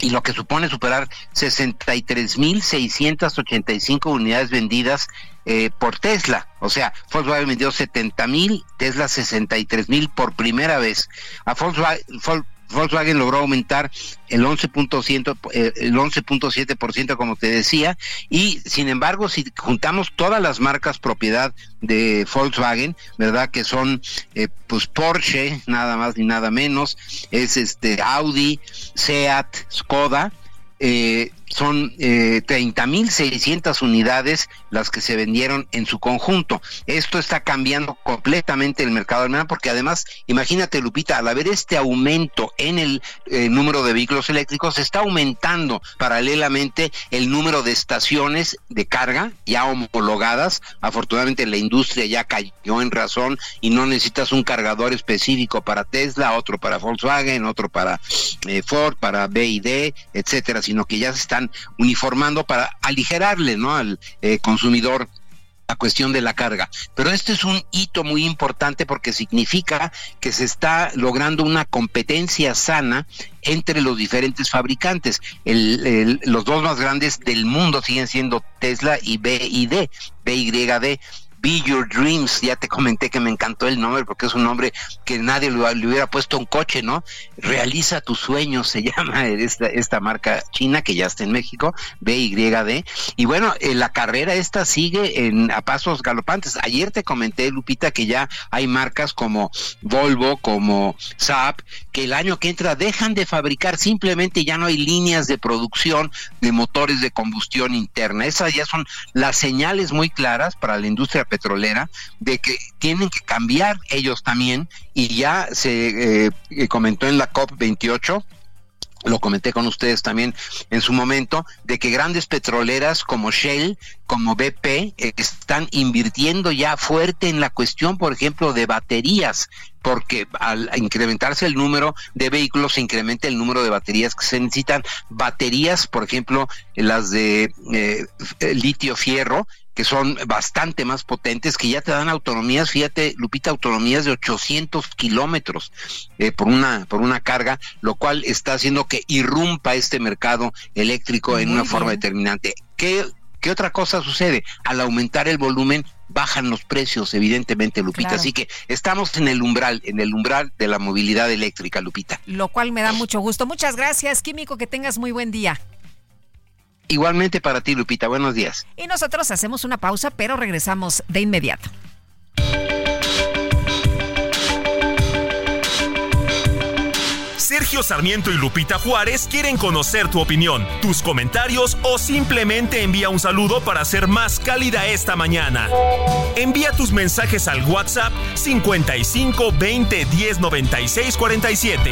y lo que supone superar 63.685 unidades vendidas eh, por Tesla. O sea, Volkswagen vendió 70.000, Tesla 63.000 por primera vez. A Volkswagen, Volkswagen logró aumentar el 11.7%, eh, el 11.7% como te decía, y sin embargo, si juntamos todas las marcas propiedad de Volkswagen, ¿verdad? Que son eh, pues Porsche, nada más ni nada menos, es este Audi, Seat, Skoda, eh, son eh, 30.600 unidades las que se vendieron en su conjunto. Esto está cambiando completamente el mercado alemán porque además, imagínate Lupita, al haber este aumento en el eh, número de vehículos eléctricos, está aumentando paralelamente el número de estaciones de carga ya homologadas. Afortunadamente la industria ya cayó en razón y no necesitas un cargador específico para Tesla, otro para Volkswagen, otro para eh, Ford, para BID, etcétera, sino que ya se están uniformando para aligerarle ¿no? al eh, consumidor la cuestión de la carga. Pero este es un hito muy importante porque significa que se está logrando una competencia sana entre los diferentes fabricantes. los dos más grandes del mundo siguen siendo Tesla y BID, BYD. Be Your Dreams, ya te comenté que me encantó el nombre porque es un nombre que nadie le, hubiera puesto un coche, ¿no? Realiza tus sueños, se llama esta, marca china que ya está en México, BYD. Y bueno, eh, la carrera esta sigue en, a pasos galopantes. Ayer te comenté, Lupita, que ya hay marcas como Volvo, como Saab, que el año que entra dejan de fabricar, simplemente ya no hay líneas de producción de motores de combustión interna. Esas ya son las señales muy claras para la industria petrolera de que tienen que cambiar ellos también y ya se eh, comentó en la COP 28 lo comenté con ustedes también en su momento, de que grandes petroleras como Shell, como BP, eh, están invirtiendo ya fuerte en la cuestión, por ejemplo, de baterías, porque al incrementarse el número de vehículos se incrementa el número de baterías que se necesitan. Baterías, por ejemplo, las de eh, litio fierro, que son bastante más potentes, que ya te dan autonomías, fíjate, Lupita, autonomías de 800 kilómetros eh, por, una, por una carga, lo cual está haciendo que irrumpa este mercado eléctrico en una forma determinante. ¿Qué, ¿Qué otra cosa sucede? Al aumentar el volumen, bajan los precios, evidentemente, Lupita. Así que estamos en el umbral, en el umbral de la movilidad eléctrica, Lupita. Lo cual me da mucho gusto. Muchas gracias, Químico, que tengas muy buen día. Igualmente para ti, Lupita. Buenos días. Y nosotros hacemos una pausa, pero regresamos de inmediato. Sergio Sarmiento y Lupita Juárez quieren conocer tu opinión, tus comentarios o simplemente envía un saludo para ser más cálida esta mañana. Envía tus mensajes al WhatsApp 55 20 10 96 47.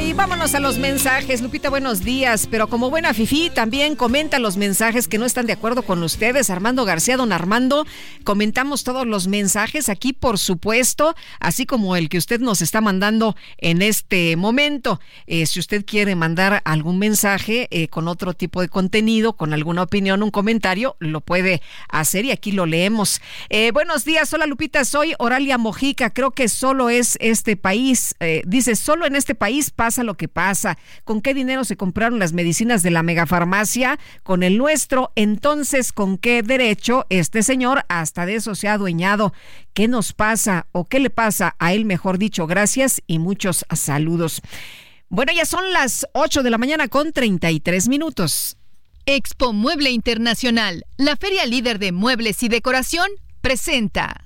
Y vámonos a los mensajes. Lupita, buenos días. Pero como buena Fifi, también comenta los mensajes que no están de acuerdo con ustedes. Armando García, don Armando, comentamos todos los mensajes aquí, por supuesto, así como el que usted nos está mandando en este momento. Eh, si usted quiere mandar algún mensaje eh, con otro tipo de contenido, con alguna opinión, un comentario, lo puede hacer y aquí lo leemos. Eh, buenos días, hola Lupita, soy Oralia Mojica. Creo que solo es este país, dice, solo en este país lo que pasa. ¿Con qué dinero se compraron las medicinas de la megafarmacia? Con el nuestro. Entonces, ¿con qué derecho este señor hasta de eso se ha adueñado? ¿Qué nos pasa o qué le pasa a él, mejor dicho? Gracias y muchos saludos. Bueno, ya son las 8 de la mañana con 33 minutos. Expo Mueble Internacional, la feria líder de muebles y decoración, presenta.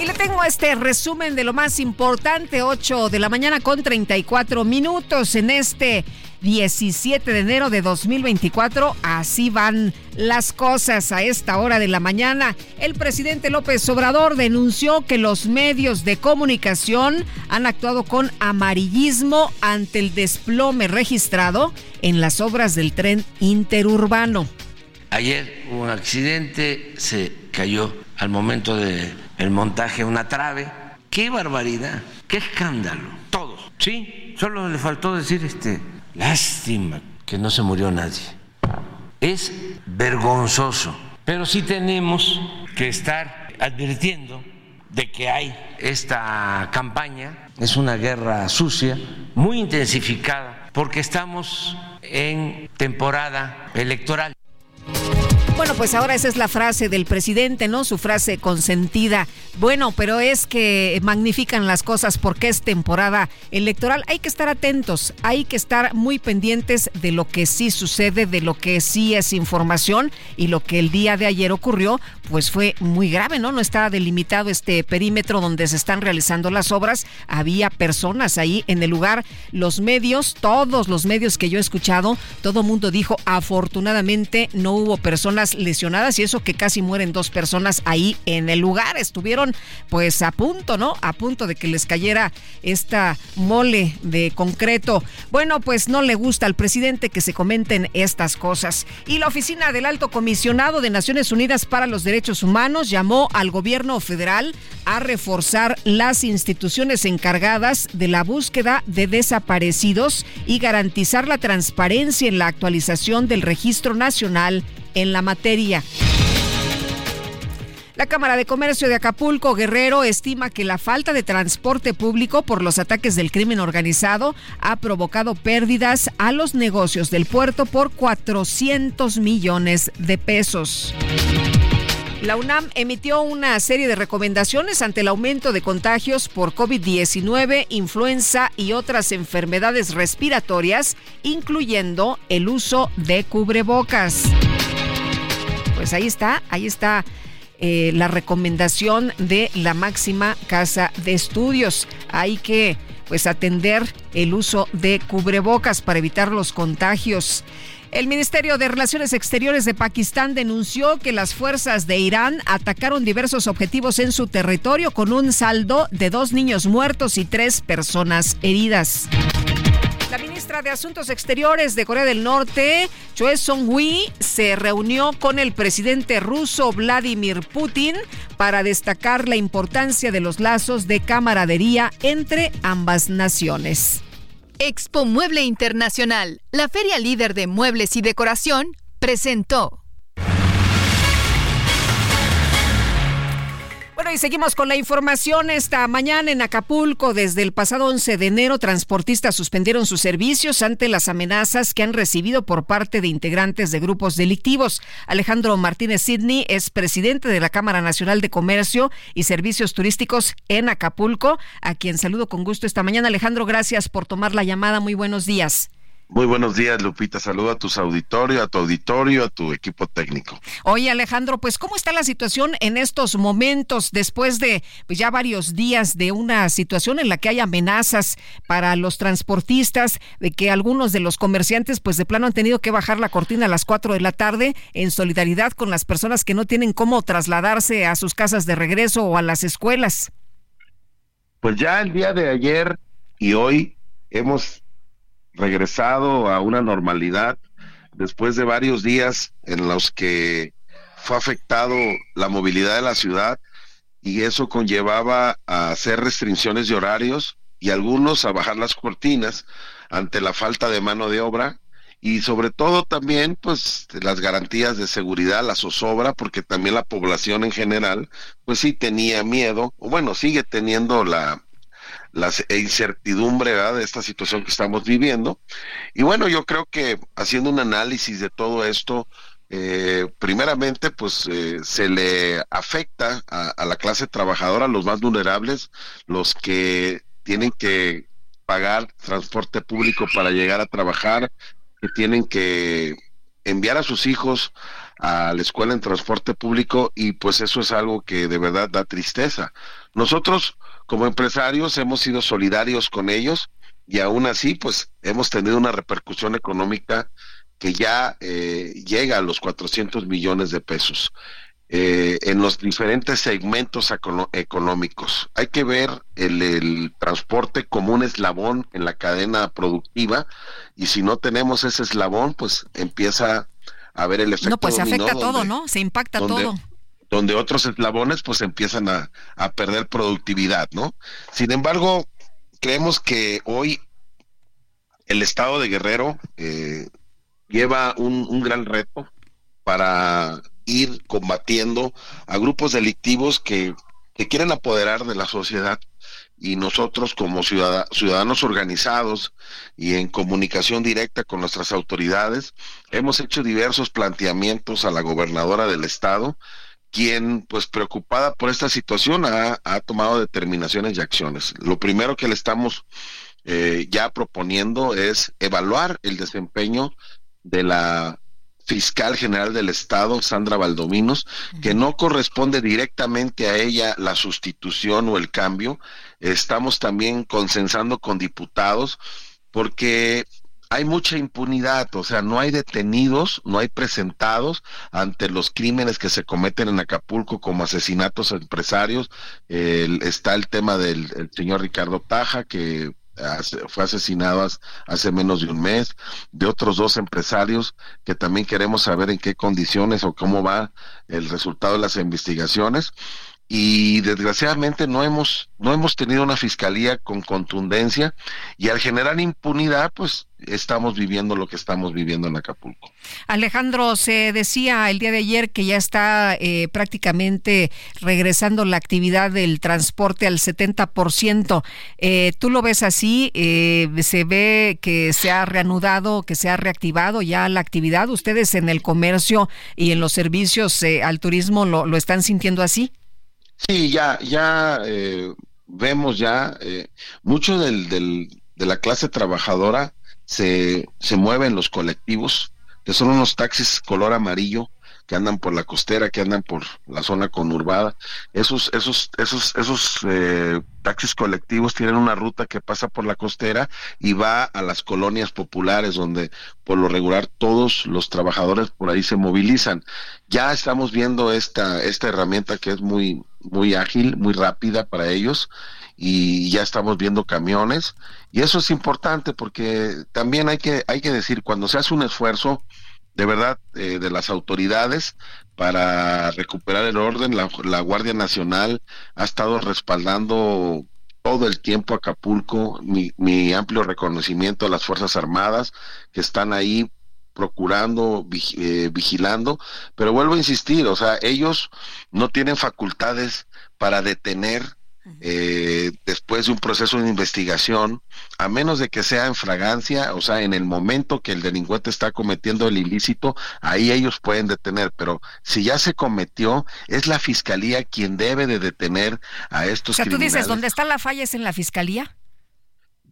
Y le tengo este resumen de lo más importante, 8 de la mañana con 34 minutos en este 17 de enero de 2024. Así van las cosas a esta hora de la mañana. El presidente López Obrador denunció que los medios de comunicación han actuado con amarillismo ante el desplome registrado en las obras del tren interurbano. Ayer hubo un accidente, se cayó al momento de el montaje una trave. ¡Qué barbaridad! ¡Qué escándalo! Todos, ¿sí? Solo le faltó decir este, lástima que no se murió nadie. Es vergonzoso, pero sí tenemos que estar advirtiendo de que hay esta campaña, es una guerra sucia, muy intensificada, porque estamos en temporada electoral. Bueno, pues ahora esa es la frase del presidente, ¿no? Su frase consentida. Bueno, pero es que magnifican las cosas porque es temporada electoral. Hay que estar atentos, hay que estar muy pendientes de lo que sí sucede, de lo que sí es información y lo que el día de ayer ocurrió, pues fue muy grave, ¿no? No estaba delimitado este perímetro donde se están realizando las obras. Había personas ahí en el lugar. Los medios, todos los medios que yo he escuchado, todo mundo dijo, afortunadamente no hubo personas lesionadas y eso que casi mueren dos personas ahí en el lugar. Estuvieron pues a punto, ¿no? A punto de que les cayera esta mole de concreto. Bueno, pues no le gusta al presidente que se comenten estas cosas. Y la oficina del Alto Comisionado de Naciones Unidas para los Derechos Humanos llamó al gobierno federal a reforzar las instituciones encargadas de la búsqueda de desaparecidos y garantizar la transparencia en la actualización del registro nacional en la materia. La Cámara de Comercio de Acapulco Guerrero estima que la falta de transporte público por los ataques del crimen organizado ha provocado pérdidas a los negocios del puerto por 400 millones de pesos. La UNAM emitió una serie de recomendaciones ante el aumento de contagios por COVID-19, influenza y otras enfermedades respiratorias, incluyendo el uso de cubrebocas pues ahí está, ahí está eh, la recomendación de la máxima casa de estudios. Hay que pues atender el uso de cubrebocas para evitar los contagios. El Ministerio de Relaciones Exteriores de Pakistán denunció que las fuerzas de Irán atacaron diversos objetivos en su territorio con un saldo de dos niños muertos y tres personas heridas. La ministra de Asuntos Exteriores de Corea del Norte, Choi Song-hui, se reunió con el presidente ruso Vladimir Putin para destacar la importancia de los lazos de camaradería entre ambas naciones. Expo Mueble Internacional, la feria líder de muebles y decoración, presentó. Bueno, y seguimos con la información. Esta mañana en Acapulco, desde el pasado 11 de enero, transportistas suspendieron sus servicios ante las amenazas que han recibido por parte de integrantes de grupos delictivos. Alejandro Martínez Sidney es presidente de la Cámara Nacional de Comercio y Servicios Turísticos en Acapulco, a quien saludo con gusto esta mañana. Alejandro, gracias por tomar la llamada. Muy buenos días. Muy buenos días, Lupita. Saludo a tus auditorio, a tu auditorio, a tu equipo técnico. Oye, Alejandro, pues ¿cómo está la situación en estos momentos después de pues, ya varios días de una situación en la que hay amenazas para los transportistas, de que algunos de los comerciantes pues de plano han tenido que bajar la cortina a las 4 de la tarde en solidaridad con las personas que no tienen cómo trasladarse a sus casas de regreso o a las escuelas? Pues ya el día de ayer y hoy hemos regresado a una normalidad después de varios días en los que fue afectado la movilidad de la ciudad y eso conllevaba a hacer restricciones de horarios y algunos a bajar las cortinas ante la falta de mano de obra y sobre todo también pues las garantías de seguridad, la zozobra, porque también la población en general pues sí tenía miedo, o bueno, sigue teniendo la, la incertidumbre de esta situación que estamos viviendo. Y bueno, yo creo que haciendo un análisis de todo esto, eh, primeramente, pues eh, se le afecta a, la clase trabajadora, los más vulnerables, los que tienen que pagar transporte público para llegar a trabajar, que tienen que enviar a sus hijos a la escuela en transporte público y pues eso es algo que de verdad da tristeza. Nosotros como empresarios hemos sido solidarios con ellos y aún así pues hemos tenido una repercusión económica que ya eh, llega a los 400 millones de pesos eh, en los diferentes segmentos económicos. Hay que ver el, el, transporte como un eslabón en la cadena productiva y si no tenemos ese eslabón pues empieza a ver el efecto. No, pues se afecta todo, ¿no? Se impacta todo donde otros eslabones pues empiezan a, perder productividad, ¿no? Sin embargo, creemos que hoy el estado de Guerrero eh, lleva un, un, gran reto para ir combatiendo a grupos delictivos que, que quieren apoderar de la sociedad y nosotros como ciudadanos organizados y en comunicación directa con nuestras autoridades hemos hecho diversos planteamientos a la gobernadora del estado quien, pues preocupada por esta situación, ha, tomado determinaciones y acciones. Lo primero que le estamos eh, ya proponiendo es evaluar el desempeño de la fiscal general del Estado, Sandra Valdominos, que no corresponde directamente a ella la sustitución o el cambio. Estamos también consensando con diputados porque hay mucha impunidad, o sea, no hay detenidos, no hay presentados ante los crímenes que se cometen en Acapulco como asesinatos a empresarios. está el tema del señor Ricardo Taja, que fue asesinado hace menos de un mes, de otros dos empresarios que también queremos saber en qué condiciones o cómo va el resultado de las investigaciones y desgraciadamente no hemos no hemos tenido una fiscalía con contundencia y al generar impunidad pues estamos viviendo lo que estamos viviendo en Acapulco. Alejandro, se decía el día de ayer que ya está eh, prácticamente regresando la actividad del transporte al 70%. Eh, ¿Tú lo ves así? Eh, ¿Se ve que se ha reanudado, que se ha reactivado ya la actividad? ¿Ustedes en el comercio y en los servicios al turismo lo, lo están sintiendo así? Sí, ya, ya eh, vemos ya eh, mucho del, del, de la clase trabajadora se, se mueve en los colectivos, que son unos taxis color amarillo que andan por la costera, que andan por la zona conurbada. Esos, esos, esos, esos eh, taxis colectivos tienen una ruta que pasa por la costera y va a las colonias populares donde por lo regular todos los trabajadores por ahí se movilizan. Ya estamos viendo esta, esta herramienta que es muy, muy ágil, muy rápida para ellos y ya estamos viendo camiones y eso es importante porque también hay que, hay que decir, cuando se hace un esfuerzo, de verdad eh, de las autoridades para recuperar el orden. La, Guardia Nacional ha estado respaldando todo el tiempo Acapulco, mi, mi amplio reconocimiento a las Fuerzas Armadas que están ahí procurando, eh, vigilando, pero vuelvo a insistir, o sea, ellos no tienen facultades para detener eh, después de un proceso de investigación, a menos de que sea en fragancia, o sea, en el momento que el delincuente está cometiendo el ilícito, ahí ellos pueden detener, pero si ya se cometió, es la fiscalía quien debe de detener a estos. O sea, tú dices, ¿dónde está la falla es en la fiscalía?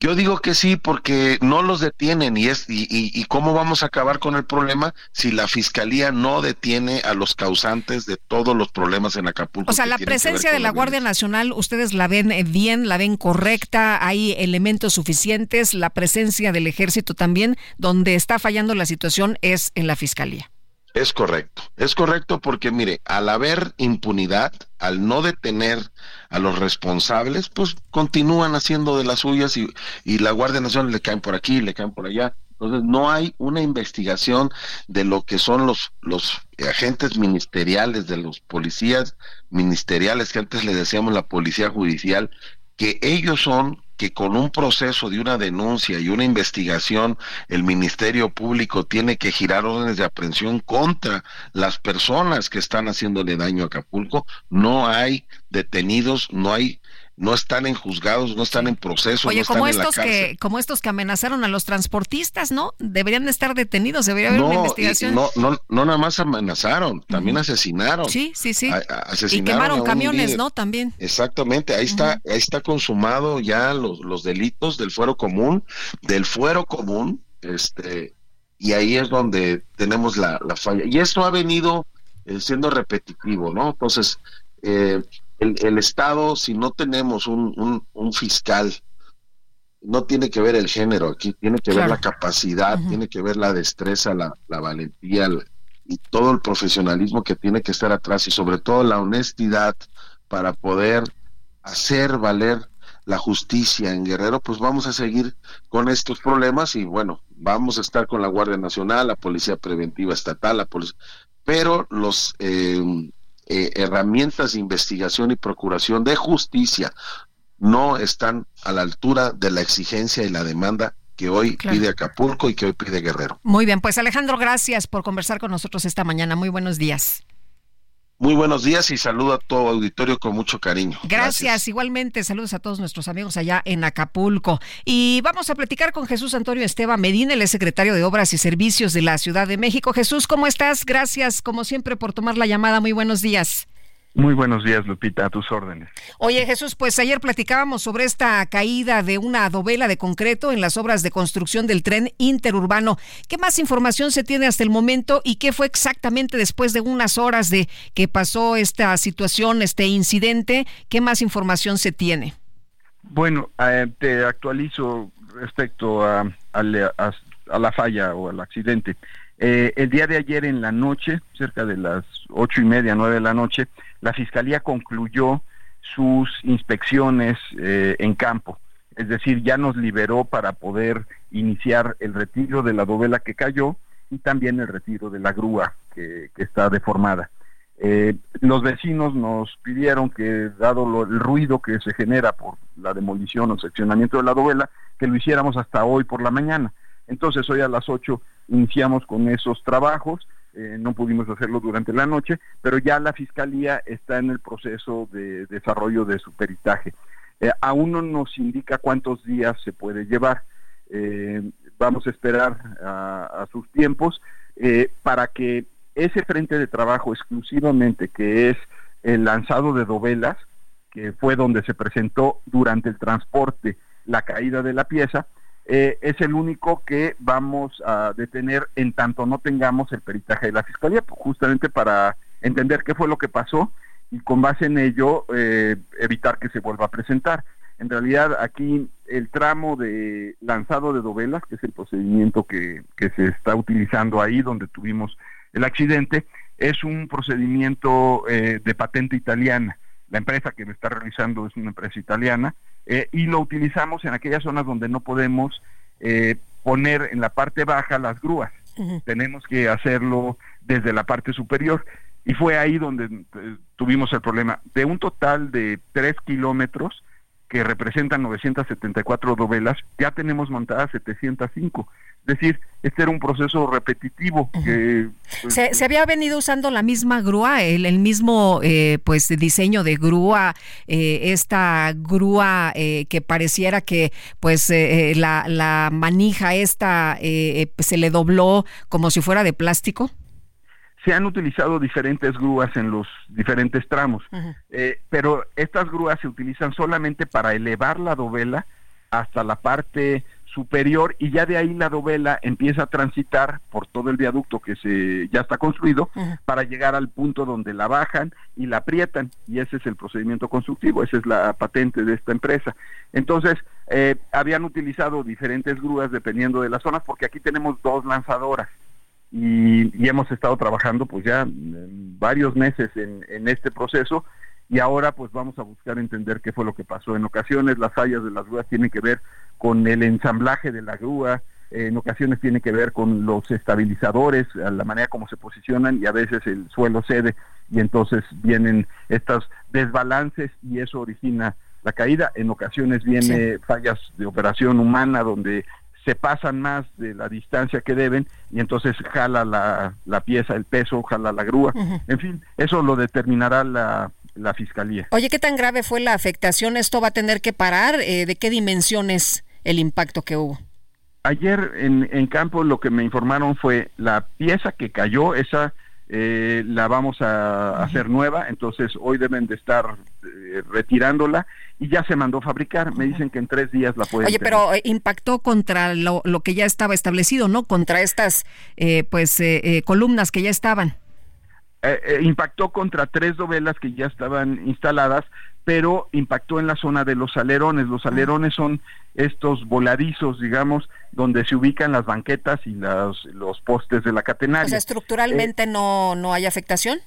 Yo digo que sí, porque no los detienen y es y, y, cómo vamos a acabar con el problema si la fiscalía no detiene a los causantes de todos los problemas en Acapulco. O sea, la presencia de la Guardia Nacional, ustedes la ven eh, bien, la ven correcta, hay elementos suficientes, la presencia del ejército también, donde está fallando la situación es en la fiscalía. Es correcto, es correcto porque mire, al haber impunidad, al no detener a los responsables, pues continúan haciendo de las suyas y, y la Guardia Nacional le caen por aquí, le caen por allá. Entonces no hay una investigación de lo que son los, los agentes ministeriales, de los policías ministeriales, que antes le decíamos la policía judicial, que ellos son que con un proceso de una denuncia y una investigación el Ministerio Público tiene que girar órdenes de aprehensión contra las personas que están haciéndole daño a Acapulco, no hay detenidos, no hay no están en juzgados, no están en proceso. Oye, no como estos que, como estos que amenazaron a los transportistas, ¿no? Deberían de estar detenidos, debería haber una investigación. No, no, no nada más amenazaron, también asesinaron. Sí, sí, sí. asesinaron y quemaron camiones, ¿no? También. Exactamente, ahí está, ahí está consumado ya los, los delitos del fuero común, del fuero común, este, y ahí es donde tenemos la, la falla. Y esto ha venido eh, siendo repetitivo, ¿no? Entonces, eh, el, Estado, si no tenemos un, un, fiscal, no tiene que ver el género aquí, tiene que ver la capacidad, tiene que ver la destreza, la, la valentía y todo el profesionalismo que tiene que estar atrás y sobre todo la honestidad para poder hacer valer la justicia en Guerrero, pues vamos a seguir con estos problemas y bueno, vamos a estar con la Guardia Nacional, la Policía Preventiva Estatal, la policía, pero los eh, eh, herramientas de investigación y procuración de justicia no están a la altura de la exigencia y la demanda que hoy pide Acapulco y que hoy pide Guerrero. Muy bien, pues Alejandro, gracias por conversar con nosotros esta mañana. Muy buenos días. Muy buenos días y saludo a todo auditorio con mucho cariño. Gracias. igualmente saludos a todos nuestros amigos allá en Acapulco. Y vamos a platicar con Jesús Antonio Esteban Medina, el secretario de Obras y Servicios de la Ciudad de México. Jesús, ¿cómo estás? Gracias, como siempre, por tomar la llamada. Muy buenos días. Muy buenos días, Lupita, a tus órdenes. Oye, Jesús, pues ayer platicábamos sobre esta caída de una adovela de concreto en las obras de construcción del tren interurbano. ¿Qué más información se tiene hasta el momento y qué fue exactamente después de unas horas de que pasó esta situación, este incidente? ¿Qué más información se tiene? Bueno, eh, te actualizo respecto a, la falla o al accidente. Eh, el día de ayer en la noche, cerca de las ocho y media, nueve de la noche, la Fiscalía concluyó sus inspecciones eh, en campo. Es decir, ya nos liberó para poder iniciar el retiro de la dovela que cayó y también el retiro de la grúa que, está deformada. Eh, los vecinos nos pidieron que, dado el ruido que se genera por la demolición o seccionamiento de la dovela, que lo hiciéramos hasta hoy por la mañana. Entonces hoy a las 8 iniciamos con esos trabajos eh, no pudimos hacerlo durante la noche, pero ya la Fiscalía está en el proceso de desarrollo de su peritaje. Eh, aún no nos indica cuántos días se puede llevar. Eh, vamos a esperar a, sus tiempos para que ese frente de trabajo exclusivamente, que es el lanzado de dovelas, que fue donde se presentó durante el transporte la caída de la pieza, eh, es el único que vamos a detener en tanto no tengamos el peritaje de la Fiscalía, justamente para entender qué fue lo que pasó y con base en ello eh, evitar que se vuelva a presentar. En realidad aquí el tramo de lanzado de dovelas, que es el procedimiento que, que se está utilizando ahí donde tuvimos el accidente, es un procedimiento eh, de patente italiana. La empresa que lo está realizando es una empresa italiana eh, y lo utilizamos en aquellas zonas donde no podemos eh, poner en la parte baja las grúas. Tenemos que hacerlo desde la parte superior y fue ahí donde eh, tuvimos el problema. De un total de 3 kilómetros que representan 974 dovelas, ya tenemos montadas 705. Es decir, este era un proceso repetitivo. que, pues, se, había venido usando la misma grúa, el, mismo eh, pues diseño de grúa, eh, esta grúa eh, que pareciera que pues la, la, manija esta se le dobló como si fuera de plástico. Se han utilizado diferentes grúas en los diferentes tramos, pero estas grúas se utilizan solamente para elevar la dovela hasta la parte superior y ya de ahí la dovela empieza a transitar por todo el viaducto que se ya está construido para llegar al punto donde la bajan y la aprietan. Y ese es el procedimiento constructivo, esa es la patente de esta empresa. Entonces, eh, habían utilizado diferentes grúas dependiendo de las zonas porque aquí tenemos dos lanzadoras y, y hemos estado trabajando pues ya varios meses en, en este proceso y ahora pues vamos a buscar entender qué fue lo que pasó. En ocasiones las fallas de las grúas tienen que ver con el ensamblaje de la grúa, en ocasiones tiene que ver con los estabilizadores, la manera como se posicionan y a veces el suelo cede y entonces vienen estos desbalances y eso origina la caída. En ocasiones viene fallas de operación humana donde se pasan más de la distancia que deben y entonces jala la, la pieza, el peso, jala la grúa. En fin, eso lo determinará la, la fiscalía. Oye, ¿qué tan grave fue la afectación? ¿Esto va a tener que parar? Eh, ¿De qué dimensiones el impacto que hubo? Ayer en, en campo lo que me informaron fue la pieza que cayó, esa eh, la vamos a hacer nueva, entonces hoy deben de estar eh, retirándola y ya se mandó fabricar. Me dicen que en tres días la pueden. Oye, pero impactó contra lo, lo, que ya estaba establecido, ¿no? Contra estas, pues, columnas que ya estaban. Eh, eh, impactó contra tres dovelas que ya estaban instaladas, pero impactó en la zona de los alerones. Los ah. alerones son estos voladizos, digamos, donde se ubican las banquetas y los, los postes de la catenaria. O sea, estructuralmente no, no hay afectación.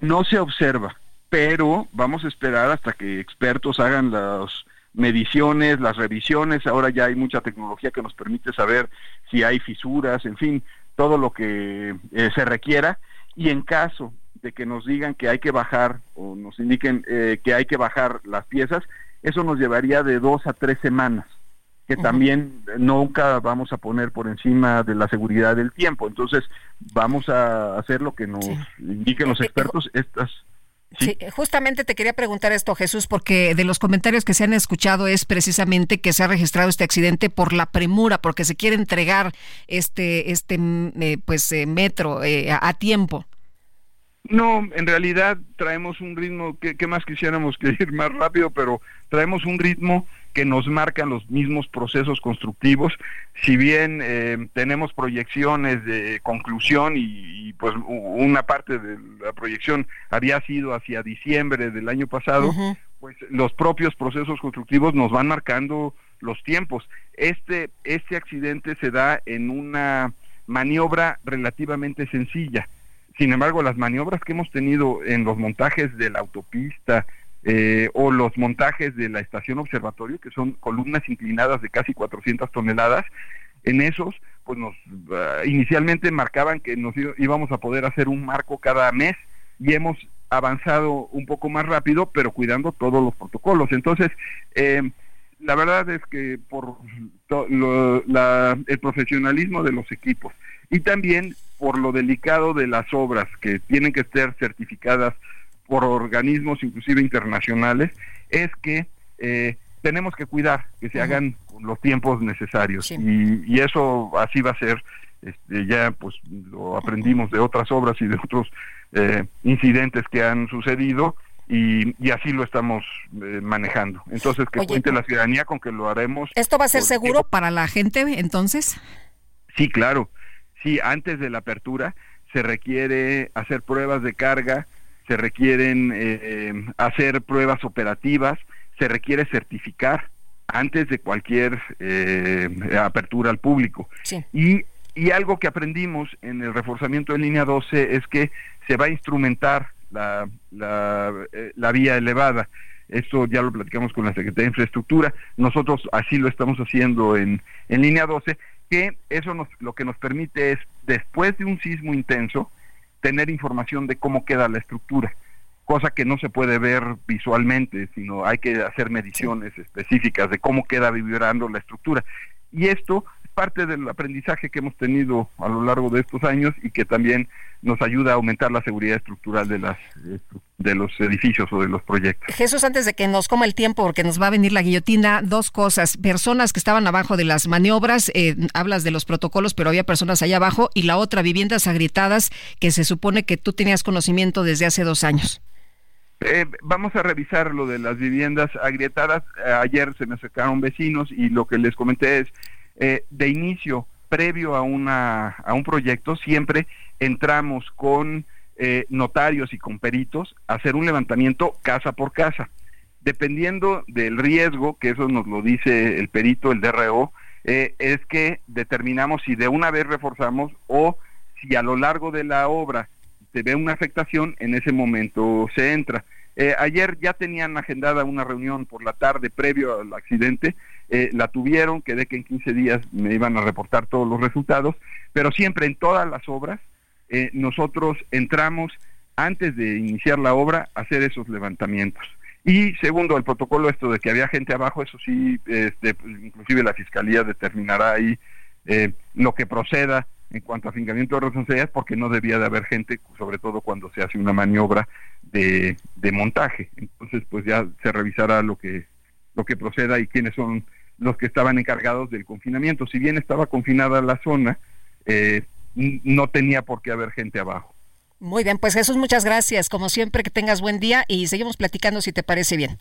No se observa, pero vamos a esperar hasta que expertos hagan las mediciones, las revisiones. Ahora ya hay mucha tecnología que nos permite saber si hay fisuras, en fin, todo lo que eh, se requiera y en caso de que nos digan que hay que bajar o nos indiquen eh, que hay que bajar las piezas, eso nos llevaría de dos a tres semanas, que también nunca vamos a poner por encima de la seguridad del tiempo. Entonces, vamos a hacer lo que nos indiquen los eh, expertos. Estas Sí. justamente te quería preguntar esto, Jesús, porque de los comentarios que se han escuchado es precisamente que se ha registrado este accidente por la premura, porque se quiere entregar este, este mm, eh, pues, eh, metro eh, a, tiempo. No, en realidad traemos un ritmo que, que, más quisiéramos que ir más rápido, pero traemos un ritmo que nos marcan los mismos procesos constructivos. Si bien eh, tenemos proyecciones de conclusión y, pues una parte de la proyección había sido hacia diciembre del año pasado, pues los propios procesos constructivos nos van marcando los tiempos. Este, este accidente se da en una maniobra relativamente sencilla. Sin embargo, las maniobras que hemos tenido en los montajes de la autopista, eh, o los montajes de la estación observatorio, que son columnas inclinadas de casi 400 toneladas, en esos, pues nos ah, inicialmente marcaban que nos íbamos a poder hacer un marco cada mes y hemos avanzado un poco más rápido, pero cuidando todos los protocolos. Entonces, eh, la verdad es que por el profesionalismo de los equipos y también por lo delicado de las obras que tienen que ser certificadas por organismos inclusive internacionales, es que eh, tenemos que cuidar que se hagan los tiempos necesarios y, eso así va a ser. Este, ya pues lo aprendimos de otras obras y de otros eh, incidentes que han sucedido y, y, así lo estamos eh, manejando. Entonces, que cuente la ciudadanía con que lo haremos. ¿Esto va a ser seguro para la gente entonces? Sí, claro. Sí, antes de la apertura se requiere hacer pruebas de carga, se requieren eh, hacer pruebas operativas, se requiere certificar antes de cualquier eh, apertura al público. Y, y algo que aprendimos en el reforzamiento de línea 12 es que se va a instrumentar la, la, eh, la vía elevada. Esto ya lo platicamos con la Secretaría de Infraestructura. Nosotros así lo estamos haciendo en, en línea 12, que eso nos, lo que nos permite es, después de un sismo intenso, tener información de cómo queda la estructura, cosa que no se puede ver visualmente, sino hay que hacer mediciones específicas de cómo queda vibrando la estructura. Y esto parte del aprendizaje que hemos tenido a lo largo de estos años y que también nos ayuda a aumentar la seguridad estructural de las de los edificios o de los proyectos. Jesús, antes de que nos coma el tiempo, porque nos va a venir la guillotina, dos cosas. Personas que estaban abajo de las maniobras, eh, hablas de los protocolos, pero había personas allá abajo, y la otra, viviendas agrietadas, que se supone que tú tenías conocimiento desde hace dos años. Eh, vamos a revisar lo de las viviendas agrietadas. Eh, ayer se me acercaron vecinos y lo que les comenté es, eh, de inicio, previo a, una, a un proyecto, siempre entramos con notarios y con peritos a hacer un levantamiento casa por casa. Dependiendo del riesgo, que eso nos lo dice el perito, el DRO, es que determinamos si de una vez reforzamos o si a lo largo de la obra se ve una afectación, en ese momento se entra. Eh, ayer ya tenían agendada una reunión por la tarde previo al accidente, eh, la tuvieron, quedé que en 15 días me iban a reportar todos los resultados, pero siempre en todas las obras eh, nosotros entramos antes de iniciar la obra a hacer esos levantamientos. Y segundo, el protocolo esto de que había gente abajo, eso sí, este, inclusive la Fiscalía determinará ahí lo que proceda en cuanto a afincamiento de responsabilidades porque no debía de haber gente, sobre todo cuando se hace una maniobra de, de montaje. Entonces, pues ya se revisará lo que, lo que proceda y quiénes son los que estaban encargados del confinamiento. Si bien estaba confinada la zona, eh, no tenía por qué haber gente abajo. Muy bien, pues Jesús, muchas gracias. Como siempre, que tengas buen día y seguimos platicando si te parece bien.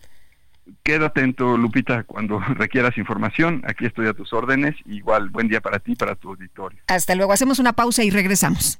Queda atento, Lupita, cuando requieras información. Aquí estoy a tus órdenes. Igual, buen día para ti y para tu auditorio. Hasta luego. Hacemos una pausa y regresamos.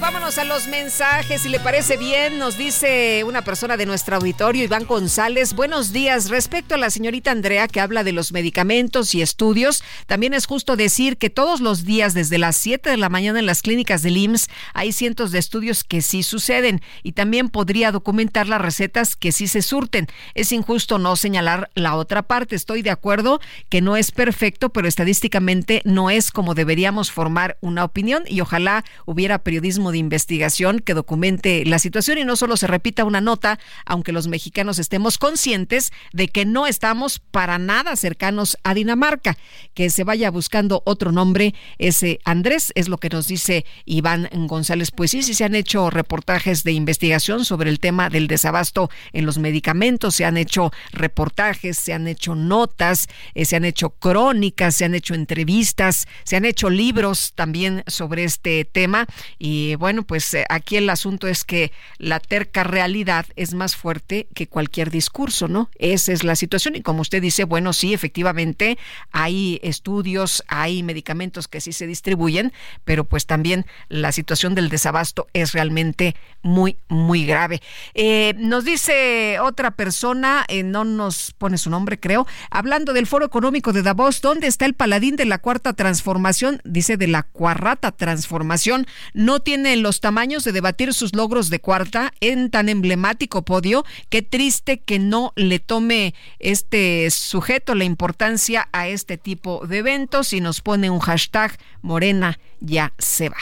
Vámonos a los mensajes. Si le parece bien, nos dice una persona de nuestro auditorio, Iván González. Buenos días. Respecto a la señorita Andrea que habla de los medicamentos y estudios, también es justo decir que todos los días, desde las 7 de la mañana en las clínicas del IMSS, hay cientos de estudios que sí suceden y también podría documentar las recetas que sí se surten. Es injusto no señalar la otra parte. Estoy de acuerdo que no es perfecto, pero estadísticamente no es como deberíamos formar una opinión y ojalá hubiera periodismo de investigación que documente la situación y no solo se repita una nota, aunque los mexicanos estemos conscientes de que no estamos para nada cercanos a Dinamarca. Que se vaya buscando otro nombre, ese Andrés, es lo que nos dice Iván González. Pues sí, sí se han hecho reportajes de investigación sobre el tema del desabasto en los medicamentos, se han hecho reportajes, se han hecho notas, eh, se han hecho crónicas, se han hecho entrevistas, se han hecho libros también sobre este tema y bueno, pues eh, aquí el asunto es que la terca realidad es más fuerte que cualquier discurso, ¿no? Esa es la situación y como usted dice, bueno, sí, efectivamente hay estudios, hay medicamentos que sí se distribuyen, pero pues también la situación del desabasto es realmente muy, muy grave. Eh, nos dice otra persona, eh, no nos pone su nombre, creo, hablando del Foro Económico de Davos, ¿dónde está el paladín de la cuarta transformación? Dice de la cuarrata transformación, no tiene en los tamaños de debatir sus logros de cuarta en tan emblemático podio. Qué triste que no le tome este sujeto la importancia a este tipo de eventos y nos pone un hashtag Morena ya se va.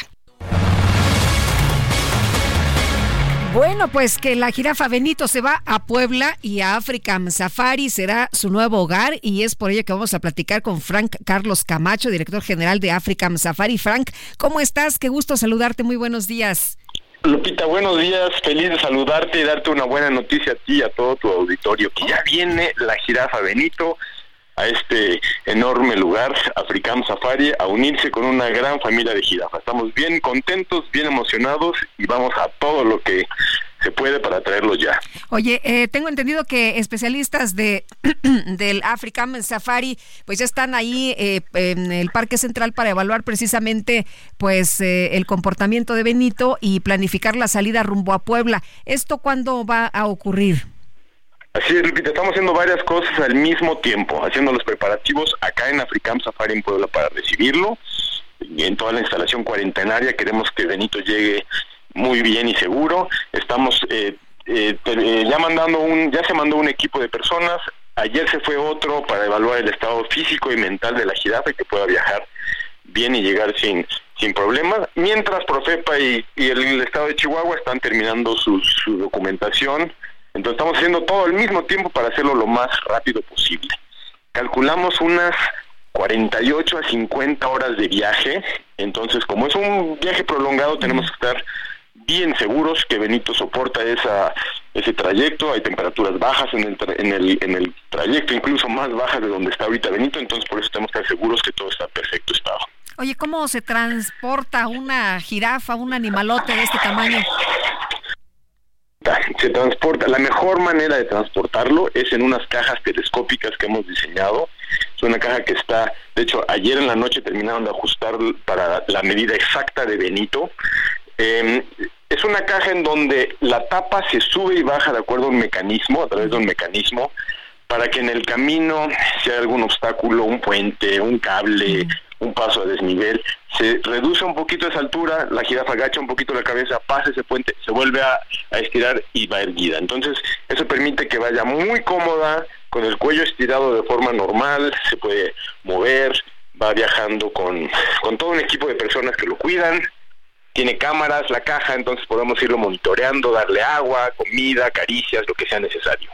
Bueno, pues que la jirafa Benito se va a Puebla y a African Safari será su nuevo hogar y es por ello que vamos a platicar con Frank Carlos Camacho, director general de African Safari. Frank, ¿cómo estás? Qué gusto saludarte. Muy buenos días. Lupita, buenos días. Feliz de saludarte y darte una buena noticia a ti y a todo tu auditorio. Que ya viene la jirafa Benito a este enorme lugar, African Safari, a unirse con una gran familia de jirafas. Estamos bien contentos, bien emocionados y vamos a todo lo que se puede para traerlos ya. Oye, eh, tengo entendido que especialistas de del African Safari pues ya están ahí eh, en el Parque Central para evaluar precisamente pues eh, el comportamiento de Benito y planificar la salida rumbo a Puebla. ¿Esto cuándo va a ocurrir? Así es, Lupita, estamos haciendo varias cosas al mismo tiempo, haciendo los preparativos acá en Africam Safari en Puebla para recibirlo. En toda la instalación cuarentenaria queremos que Benito llegue muy bien y seguro. Estamos eh, eh, eh, ya mandando un, ya se mandó un equipo de personas. Ayer se fue otro para evaluar el estado físico y mental de la jirafa y que pueda viajar bien y llegar sin sin problemas, mientras Profepa y, el, estado de Chihuahua están terminando su, su documentación. Entonces estamos haciendo todo al mismo tiempo para hacerlo lo más rápido posible. Calculamos unas 48 a 50 horas de viaje, entonces como es un viaje prolongado tenemos que estar bien seguros que Benito soporta esa ese trayecto, hay temperaturas bajas en el, en el, en el trayecto, incluso más bajas de donde está ahorita Benito, entonces por eso tenemos que estar seguros que todo está en perfecto estado. Oye, ¿cómo se transporta una jirafa, un animalote de este tamaño? Se transporta, la mejor manera de transportarlo es en unas cajas telescópicas que hemos diseñado. Es una caja que está, de hecho, ayer en la noche terminaron de ajustar para la medida exacta de Benito. Em, es una caja en donde la tapa se sube y baja de acuerdo a un mecanismo, a través de un mecanismo, para que en el camino, si hay algún obstáculo, un puente, un cable, un paso de desnivel, se reduce un poquito esa altura, la jirafa agacha un poquito la cabeza, pasa ese puente, se vuelve a, estirar y va erguida. Entonces, eso permite que vaya muy cómoda, con el cuello estirado de forma normal, se puede mover, va viajando con, con todo un equipo de personas que lo cuidan, tiene cámaras, la caja, entonces podemos irlo monitoreando, darle agua, comida, caricias, lo que sea necesario.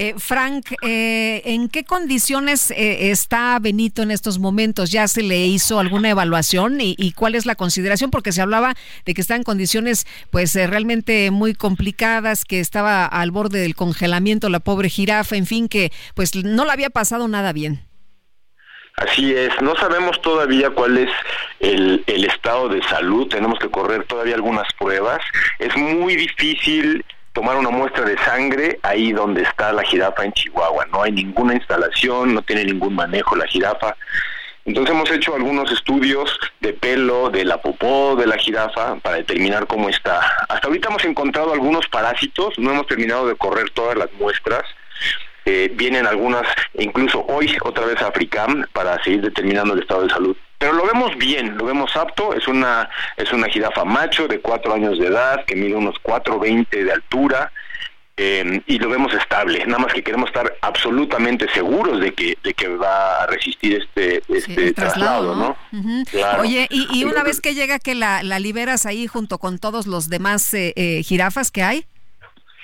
Eh, Frank, eh, ¿en qué condiciones eh, está Benito en estos momentos? ¿Ya se le hizo alguna evaluación y, cuál es la consideración? Porque se hablaba de que está en condiciones pues realmente muy complicadas, que estaba al borde del congelamiento la pobre jirafa, en fin, que pues no le había pasado nada bien. Así es, no sabemos todavía cuál es el, estado de salud, tenemos que correr todavía algunas pruebas. Es muy difícil tomar una muestra de sangre ahí donde está la jirafa en Chihuahua. No hay ninguna instalación, no tiene ningún manejo la jirafa. Entonces hemos hecho algunos estudios de pelo, de la popó de la jirafa para determinar cómo está. Hasta ahorita hemos encontrado algunos parásitos, no hemos terminado de correr todas las muestras. Eh, vienen algunas, incluso hoy otra vez a Africam para seguir determinando el estado de salud pero lo vemos bien, lo vemos apto, es una, es una jirafa macho de cuatro años de edad, que mide unos 4.20 de altura, eh, y lo vemos estable, nada más que queremos estar absolutamente seguros de que, de que va a resistir este, este traslado, ¿no? Oye, y, una vez que llega que la, la liberas ahí junto con todos los demás eh, eh, jirafas que hay.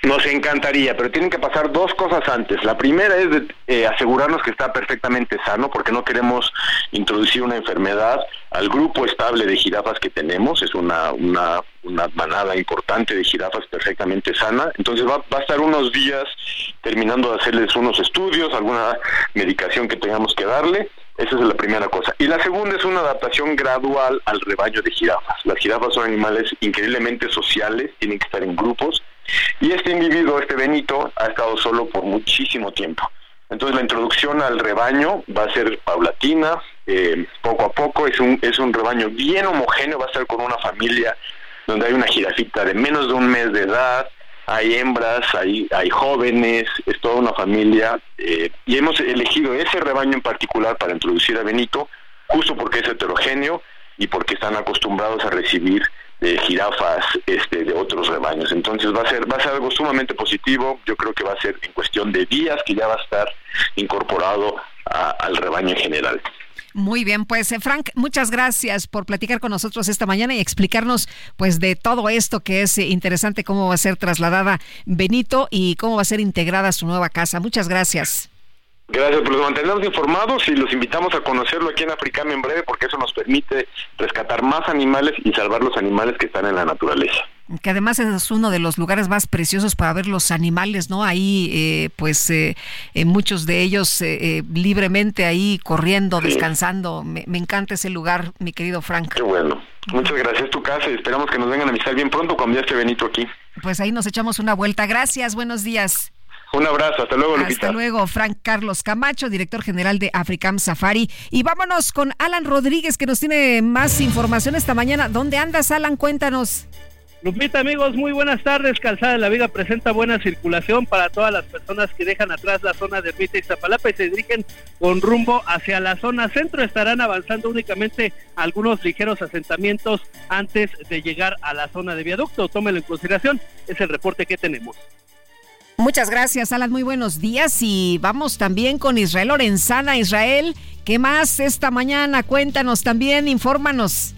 Nos encantaría, pero tienen que pasar dos cosas antes. La primera es de, eh, asegurarnos que está perfectamente sano, porque no queremos introducir una enfermedad al grupo estable de jirafas que tenemos. Es una, una, una manada importante de jirafas perfectamente sana. Entonces va, va a estar unos días terminando de hacerles unos estudios, alguna medicación que tengamos que darle. Esa es la primera cosa. Y la segunda es una adaptación gradual al rebaño de jirafas. Las jirafas son animales increíblemente sociales, tienen que estar en grupos y este individuo, este Benito, ha estado solo por muchísimo tiempo. Entonces la introducción al rebaño va a ser paulatina, eh, poco a poco, es un, es un rebaño bien homogéneo, va a ser con una familia donde hay una jirafita de menos de un mes de edad, hay hembras, hay, hay jóvenes, es toda una familia, eh, y hemos elegido ese rebaño en particular para introducir a Benito, justo porque es heterogéneo y porque están acostumbrados a recibir de jirafas este, de otros rebaños. Entonces va a ser va a ser algo sumamente positivo. Yo creo que va a ser en cuestión de días que ya va a estar incorporado al rebaño en general. Muy bien, pues eh, Frank, muchas gracias por platicar con nosotros esta mañana y explicarnos pues de todo esto que es eh, interesante cómo va a ser trasladada Benito y cómo va a ser integrada su nueva casa. Muchas gracias. Gracias, pues los mantenemos informados y los invitamos a conocerlo aquí en Africam en breve porque eso nos permite rescatar más animales y salvar los animales que están en la naturaleza. Que además es uno de los lugares más preciosos para ver los animales, ¿no? Ahí, eh, pues, eh, eh muchos de ellos eh, libremente ahí corriendo, descansando. Me, me, encanta ese lugar, mi querido Frank. Qué bueno. Muchas gracias, tu casa. Esperamos que nos vengan a visitar bien pronto cuando ya esté Benito aquí. Pues ahí nos echamos una vuelta. Gracias, buenos días. Un abrazo, hasta luego, Lupita. Hasta luego, Frank Carlos Camacho, director general de Africam Safari. Y vámonos con Alan Rodríguez, que nos tiene más información esta mañana. ¿Dónde andas, Alan? Cuéntanos. Lupita, amigos, muy buenas tardes. Calzada de la Viga presenta buena circulación para todas las personas que dejan atrás la zona de Ermita y Zapalapa y se dirigen con rumbo hacia la zona centro. Estarán avanzando únicamente algunos ligeros asentamientos antes de llegar a la zona de viaducto. Tómelo en consideración. Es el reporte que tenemos. Muchas gracias, Alan. Muy buenos días. Y vamos también con Israel Lorenzana. Israel, ¿qué más esta mañana? Cuéntanos también, infórmanos.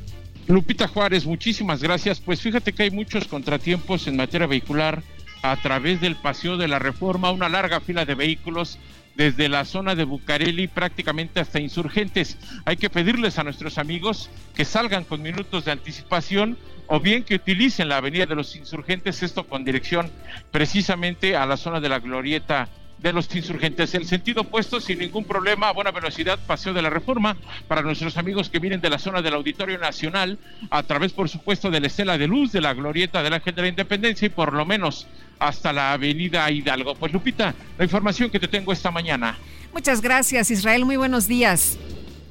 Lupita Juárez, muchísimas gracias. Pues fíjate que hay muchos contratiempos en materia vehicular a través del Paseo de la Reforma, una larga fila de vehículos desde la zona de Bucareli prácticamente hasta Insurgentes. Hay que pedirles a nuestros amigos que salgan con minutos de anticipación o bien que utilicen la Avenida de los Insurgentes, esto con dirección precisamente a la zona de la Glorieta de los insurgentes. El sentido opuesto, sin ningún problema, a buena velocidad, paseo de la reforma para nuestros amigos que vienen de la zona del Auditorio Nacional, a través, por supuesto, de la Estela de Luz, de la Glorieta del Ángel de la Independencia y por lo menos hasta la Avenida Hidalgo. Pues Lupita, la información que te tengo esta mañana. Muchas gracias, Israel. Muy buenos días.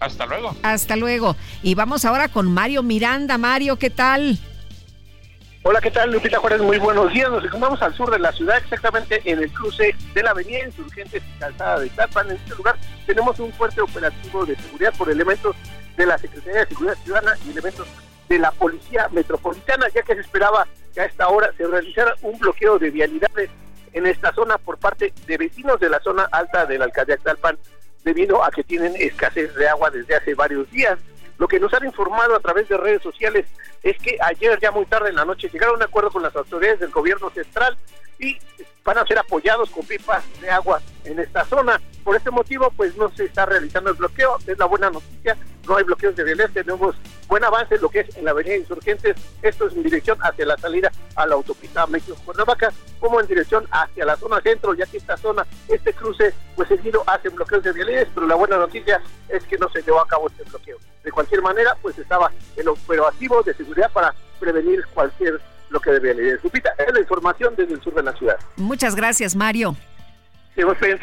Hasta luego. Hasta luego. Y vamos ahora con Mario Miranda. Mario, ¿qué tal? Hola, ¿qué tal? Lupita Juárez, muy buenos días. Nos encontramos al sur de la ciudad, exactamente en el cruce de la avenida Insurgentes y Calzada de Tlalpan. En este lugar tenemos un fuerte operativo de seguridad por elementos de la Secretaría de Seguridad Ciudadana y elementos de la Policía Metropolitana, ya que se esperaba que a esta hora se realizara un bloqueo de vialidades en esta zona por parte de vecinos de la zona alta de la alcaldía Tlalpan, debido a que tienen escasez de agua desde hace varios días. Lo que nos han informado a través de redes sociales es que ayer, ya muy tarde en la noche, llegaron a un acuerdo con las autoridades del gobierno central y van a ser apoyados con pipas de agua en esta zona. Por este motivo, pues no se está realizando el bloqueo, es la buena noticia, no hay bloqueos de violencia, tenemos buen avance lo que es en la avenida Insurgentes, esto es en dirección hacia la salida a la autopista México-Cuernavaca, como en dirección hacia la zona centro, ya que esta zona, este cruce, pues seguido hacen bloqueos de violencia, pero la buena noticia es que no se llevó a cabo este bloqueo. De cualquier manera, pues estaba el operativo de seguridad para prevenir cualquier lo que debe leer. Lupita, es la información desde el sur de la ciudad. Muchas gracias, Mario.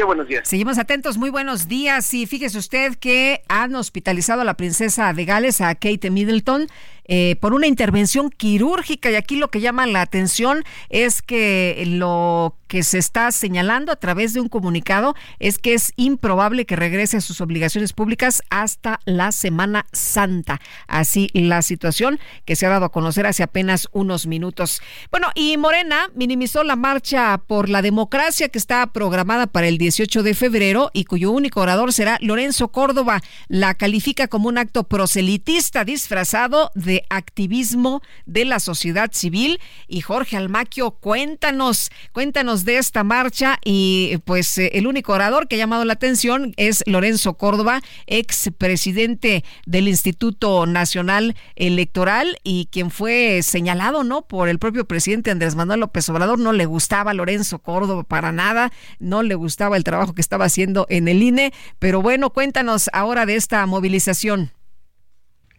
Buenos días. Seguimos atentos, muy buenos días. Y fíjese usted que han hospitalizado a la princesa de Gales, a Kate Middleton, eh, por una intervención quirúrgica. Y aquí lo que llama la atención es que lo que se está señalando a través de un comunicado es que es improbable que regrese a sus obligaciones públicas hasta la Semana Santa. Así la situación que se ha dado a conocer hace apenas unos minutos. Bueno, y Morena minimizó la marcha por la democracia que está programada para el 18 de febrero y cuyo único orador será Lorenzo Córdoba. La califica como un acto proselitista disfrazado de activismo de la sociedad civil. Y Jorge Almaquio, cuéntanos, cuéntanos de esta marcha y pues eh, el único orador que ha llamado la atención es Lorenzo Córdoba, ex presidente del Instituto Nacional Electoral y quien fue señalado, ¿no? Por el propio presidente Andrés Manuel López Obrador, no le gustaba Lorenzo Córdoba para nada, no le gustaba el trabajo que estaba haciendo en el INE, pero bueno, cuéntanos ahora de esta movilización.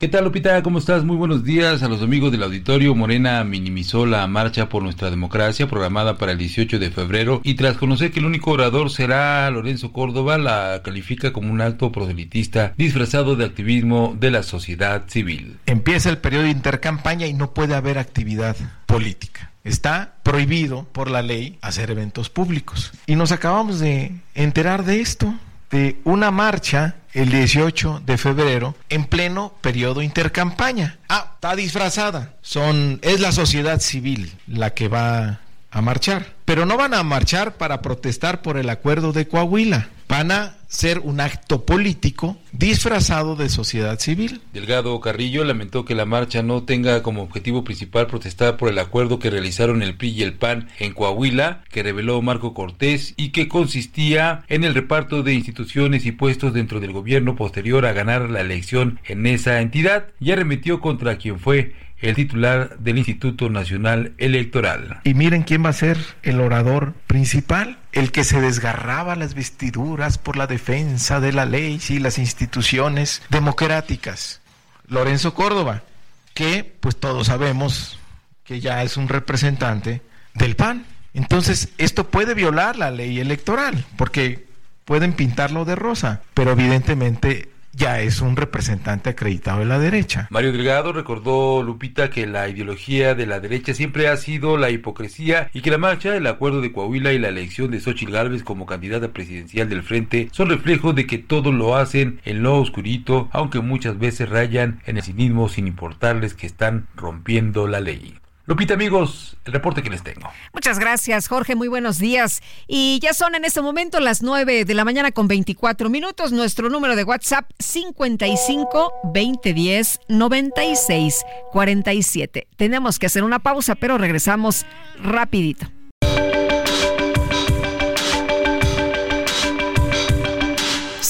¿Qué tal, Lupita? ¿Cómo estás? Muy buenos días a los amigos del auditorio. Morena minimizó la marcha por nuestra democracia programada para el 18 de febrero y tras conocer que el único orador será Lorenzo Córdoba, la califica como un acto proselitista disfrazado de activismo de la sociedad civil. Empieza el periodo de intercampaña y no puede haber actividad política. Está prohibido por la ley hacer eventos públicos. Y nos acabamos de enterar de esto de una marcha el 18 de febrero en pleno periodo intercampaña. Ah, está disfrazada. Son es la sociedad civil la que va a marchar, pero no van a marchar para protestar por el acuerdo de Coahuila. Van a ser un acto político disfrazado de sociedad civil. Delgado Carrillo lamentó que la marcha no tenga como objetivo principal protestar por el acuerdo que realizaron el PRI y el PAN en Coahuila, que reveló Marco Cortés y que consistía en el reparto de instituciones y puestos dentro del gobierno posterior a ganar la elección en esa entidad, y arremetió contra quien fue el titular del Instituto Nacional Electoral. Y miren quién va a ser el orador principal, el que se desgarraba las vestiduras por la defensa de la ley y las instituciones democráticas. Lorenzo Córdoba, que pues todos sabemos que ya es un representante del PAN. Entonces, esto puede violar la ley electoral, porque pueden pintarlo de rosa, pero evidentemente ya es un representante acreditado de la derecha. Mario Delgado recordó, Lupita, que la ideología de la derecha siempre ha sido la hipocresía y que la marcha, el acuerdo de Coahuila y la elección de Xochitl Gálvez como candidata presidencial del Frente son reflejos de que todo lo hacen en lo oscurito, aunque muchas veces rayan en el cinismo sin importarles que están rompiendo la ley. Lupita, amigos, el reporte que les tengo. Muchas gracias, Jorge. Muy buenos días. Y ya son en este momento las 9 de la mañana con 24 minutos. Nuestro número de WhatsApp 55 2010 96 47. Tenemos que hacer una pausa, pero regresamos rapidito.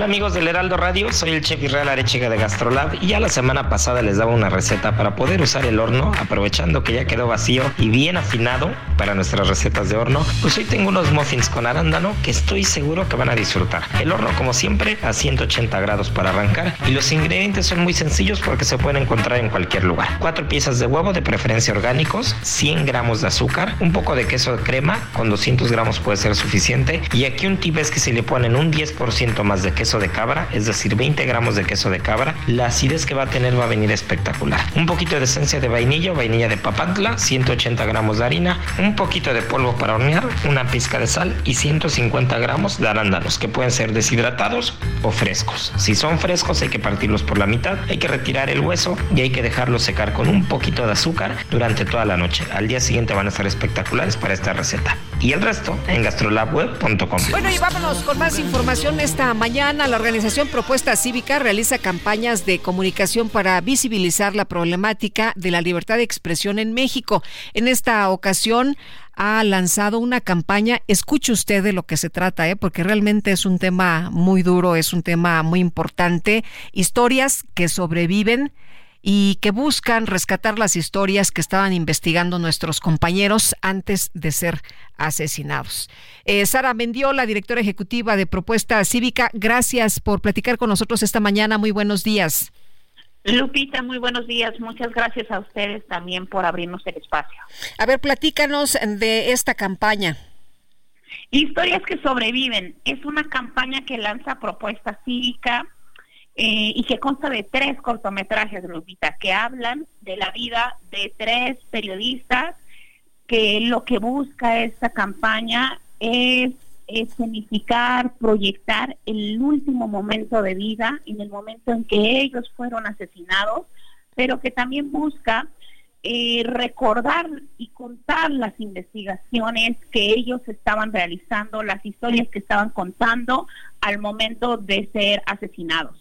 Hola amigos del Heraldo Radio, soy el chef Israel Arechiga de Gastrolab y ya la semana pasada les daba una receta para poder usar el horno aprovechando que ya quedó vacío y bien afinado para nuestras recetas de horno. Pues hoy tengo unos muffins con arándano que estoy seguro que van a disfrutar. El horno como siempre a 180 grados para arrancar y los ingredientes son muy sencillos porque se pueden encontrar en cualquier lugar. Cuatro piezas de huevo de preferencia orgánicos, 100 gramos de azúcar, un poco de queso de crema con 200 gramos puede ser suficiente y aquí un tip es que si le ponen un 10% más de queso de cabra, es decir, 20 gramos de queso de cabra, la acidez que va a tener va a venir espectacular. Un poquito de esencia de vainilla, vainilla de papantla, 180 gramos de harina, un poquito de polvo para hornear, una pizca de sal y 150 gramos de arándanos que pueden ser deshidratados o frescos. Si son frescos hay que partirlos por la mitad, hay que retirar el hueso y hay que dejarlos secar con un poquito de azúcar durante toda la noche. Al día siguiente van a estar espectaculares para esta receta. Y el resto en gastrolabweb.com. Bueno, y vámonos con más información esta mañana. La organización Propuesta Cívica realiza campañas de comunicación para visibilizar la problemática de la libertad de expresión en México. En esta ocasión ha lanzado una campaña. Escuche usted de lo que se trata, ¿eh? porque realmente es un tema muy duro, es un tema muy importante. Historias que sobreviven y que buscan rescatar las historias que estaban investigando nuestros compañeros antes de ser asesinados. Eh, Sara Mendiola, directora ejecutiva de Propuesta Cívica, gracias por platicar con nosotros esta mañana. Muy buenos días. Lupita, muy buenos días. Muchas gracias a ustedes también por abrirnos el espacio. A ver, platícanos de esta campaña. Historias que sobreviven. Es una campaña que lanza Propuesta Cívica eh, y que consta de tres cortometrajes, Lupita, que hablan de la vida de tres periodistas, que lo que busca esta campaña es escenificar, proyectar el último momento de vida, en el momento en que ellos fueron asesinados, pero que también busca eh, recordar y contar las investigaciones que ellos estaban realizando, las historias que estaban contando al momento de ser asesinados.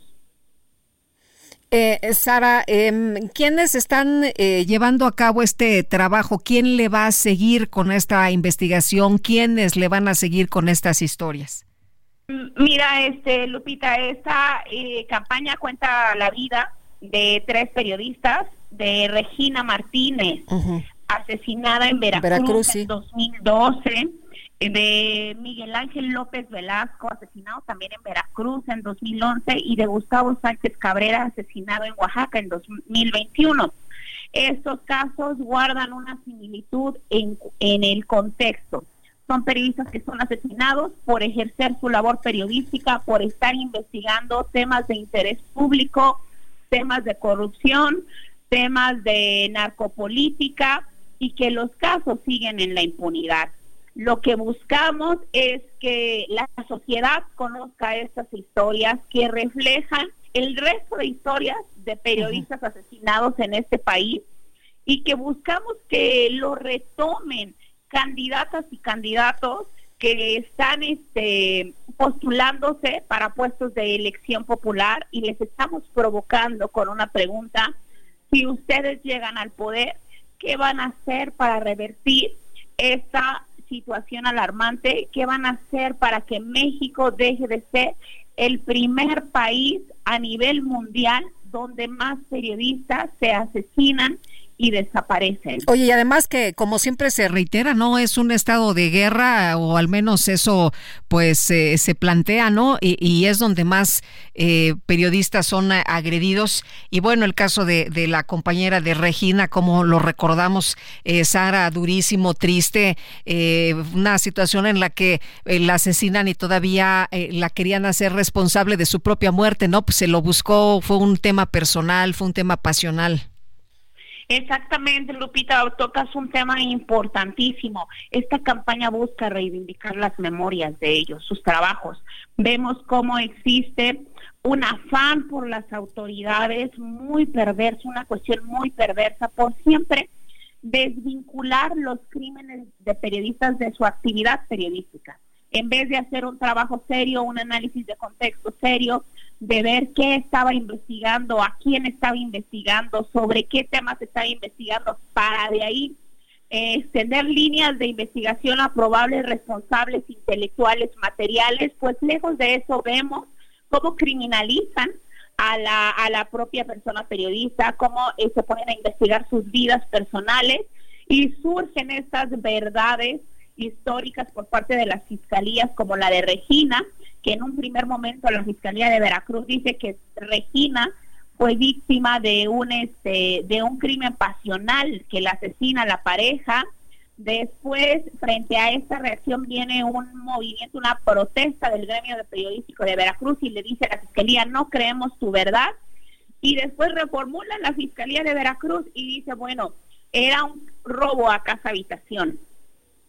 Eh, Sara, eh, ¿quiénes están eh, llevando a cabo este trabajo? ¿Quién le va a seguir con esta investigación? ¿Quiénes le van a seguir con estas historias? Mira, este Lupita, esta eh, campaña cuenta la vida de tres periodistas, de Regina Martínez, asesinada en Veracruz, en 2012 de Miguel Ángel López Velasco, asesinado también en Veracruz en 2011, y de Gustavo Sánchez Cabrera, asesinado en Oaxaca en 2021. Estos casos guardan una similitud en, en el contexto. Son periodistas que son asesinados por ejercer su labor periodística, por estar investigando temas de interés público, temas de corrupción, temas de narcopolítica y que los casos siguen en la impunidad. Lo que buscamos es que la sociedad conozca estas historias que reflejan el resto de historias de periodistas asesinados en este país y que buscamos que lo retomen candidatas y candidatos que están este, postulándose para puestos de elección popular y les estamos provocando con una pregunta, si ustedes llegan al poder, ¿qué van a hacer para revertir esta situación alarmante. ¿Qué van a hacer para que México deje de ser el primer país a nivel mundial donde más periodistas se asesinan y desaparecen. Oye, y además que como siempre se reitera, no es un estado de guerra o al menos eso pues eh, se plantea, ¿no? Y, es donde más eh, periodistas son agredidos. Y bueno, el caso de, la compañera de Regina, como lo recordamos, eh, Sara, durísimo, triste, una situación en la que la asesinan y todavía la querían hacer responsable de su propia muerte, ¿no? Pues se lo buscó, fue un tema personal, fue un tema pasional. Exactamente, Lupita, tocas un tema importantísimo. Esta campaña busca reivindicar las memorias de ellos, sus trabajos. Vemos cómo existe un afán por las autoridades muy perverso, una cuestión muy perversa por siempre desvincular los crímenes de periodistas de su actividad periodística. En vez de hacer un trabajo serio, un análisis de contexto serio, de ver qué estaba investigando, a quién estaba investigando, sobre qué temas estaba investigando, para de ahí eh, extender líneas de investigación a probables responsables intelectuales, materiales, pues lejos de eso vemos cómo criminalizan a la, a la propia persona periodista, cómo eh, se ponen a investigar sus vidas personales y surgen estas verdades históricas por parte de las fiscalías como la de Regina, que en un primer momento la Fiscalía de Veracruz dice que Regina fue víctima de un este de un crimen pasional que la asesina a la pareja. Después, frente a esta reacción, viene un movimiento, una protesta del gremio de periodístico de Veracruz y le dice a la Fiscalía, no creemos tu verdad. Y después reformula la Fiscalía de Veracruz y dice, bueno, era un robo a casa habitación.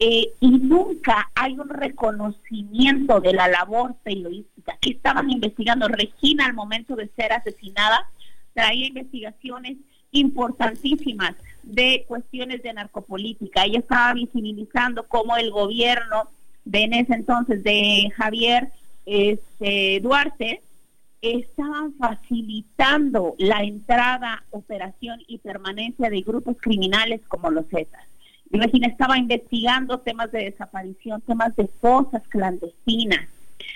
Eh, y nunca hay un reconocimiento de la labor periodística. que estaban investigando? Regina al momento de ser asesinada traía investigaciones importantísimas de cuestiones de narcopolítica. Ella estaba visibilizando cómo el gobierno de en ese entonces de Javier este, Duarte estaban facilitando la entrada, operación y permanencia de grupos criminales como los Zetas. Regina estaba investigando temas de desaparición, temas de fosas clandestinas,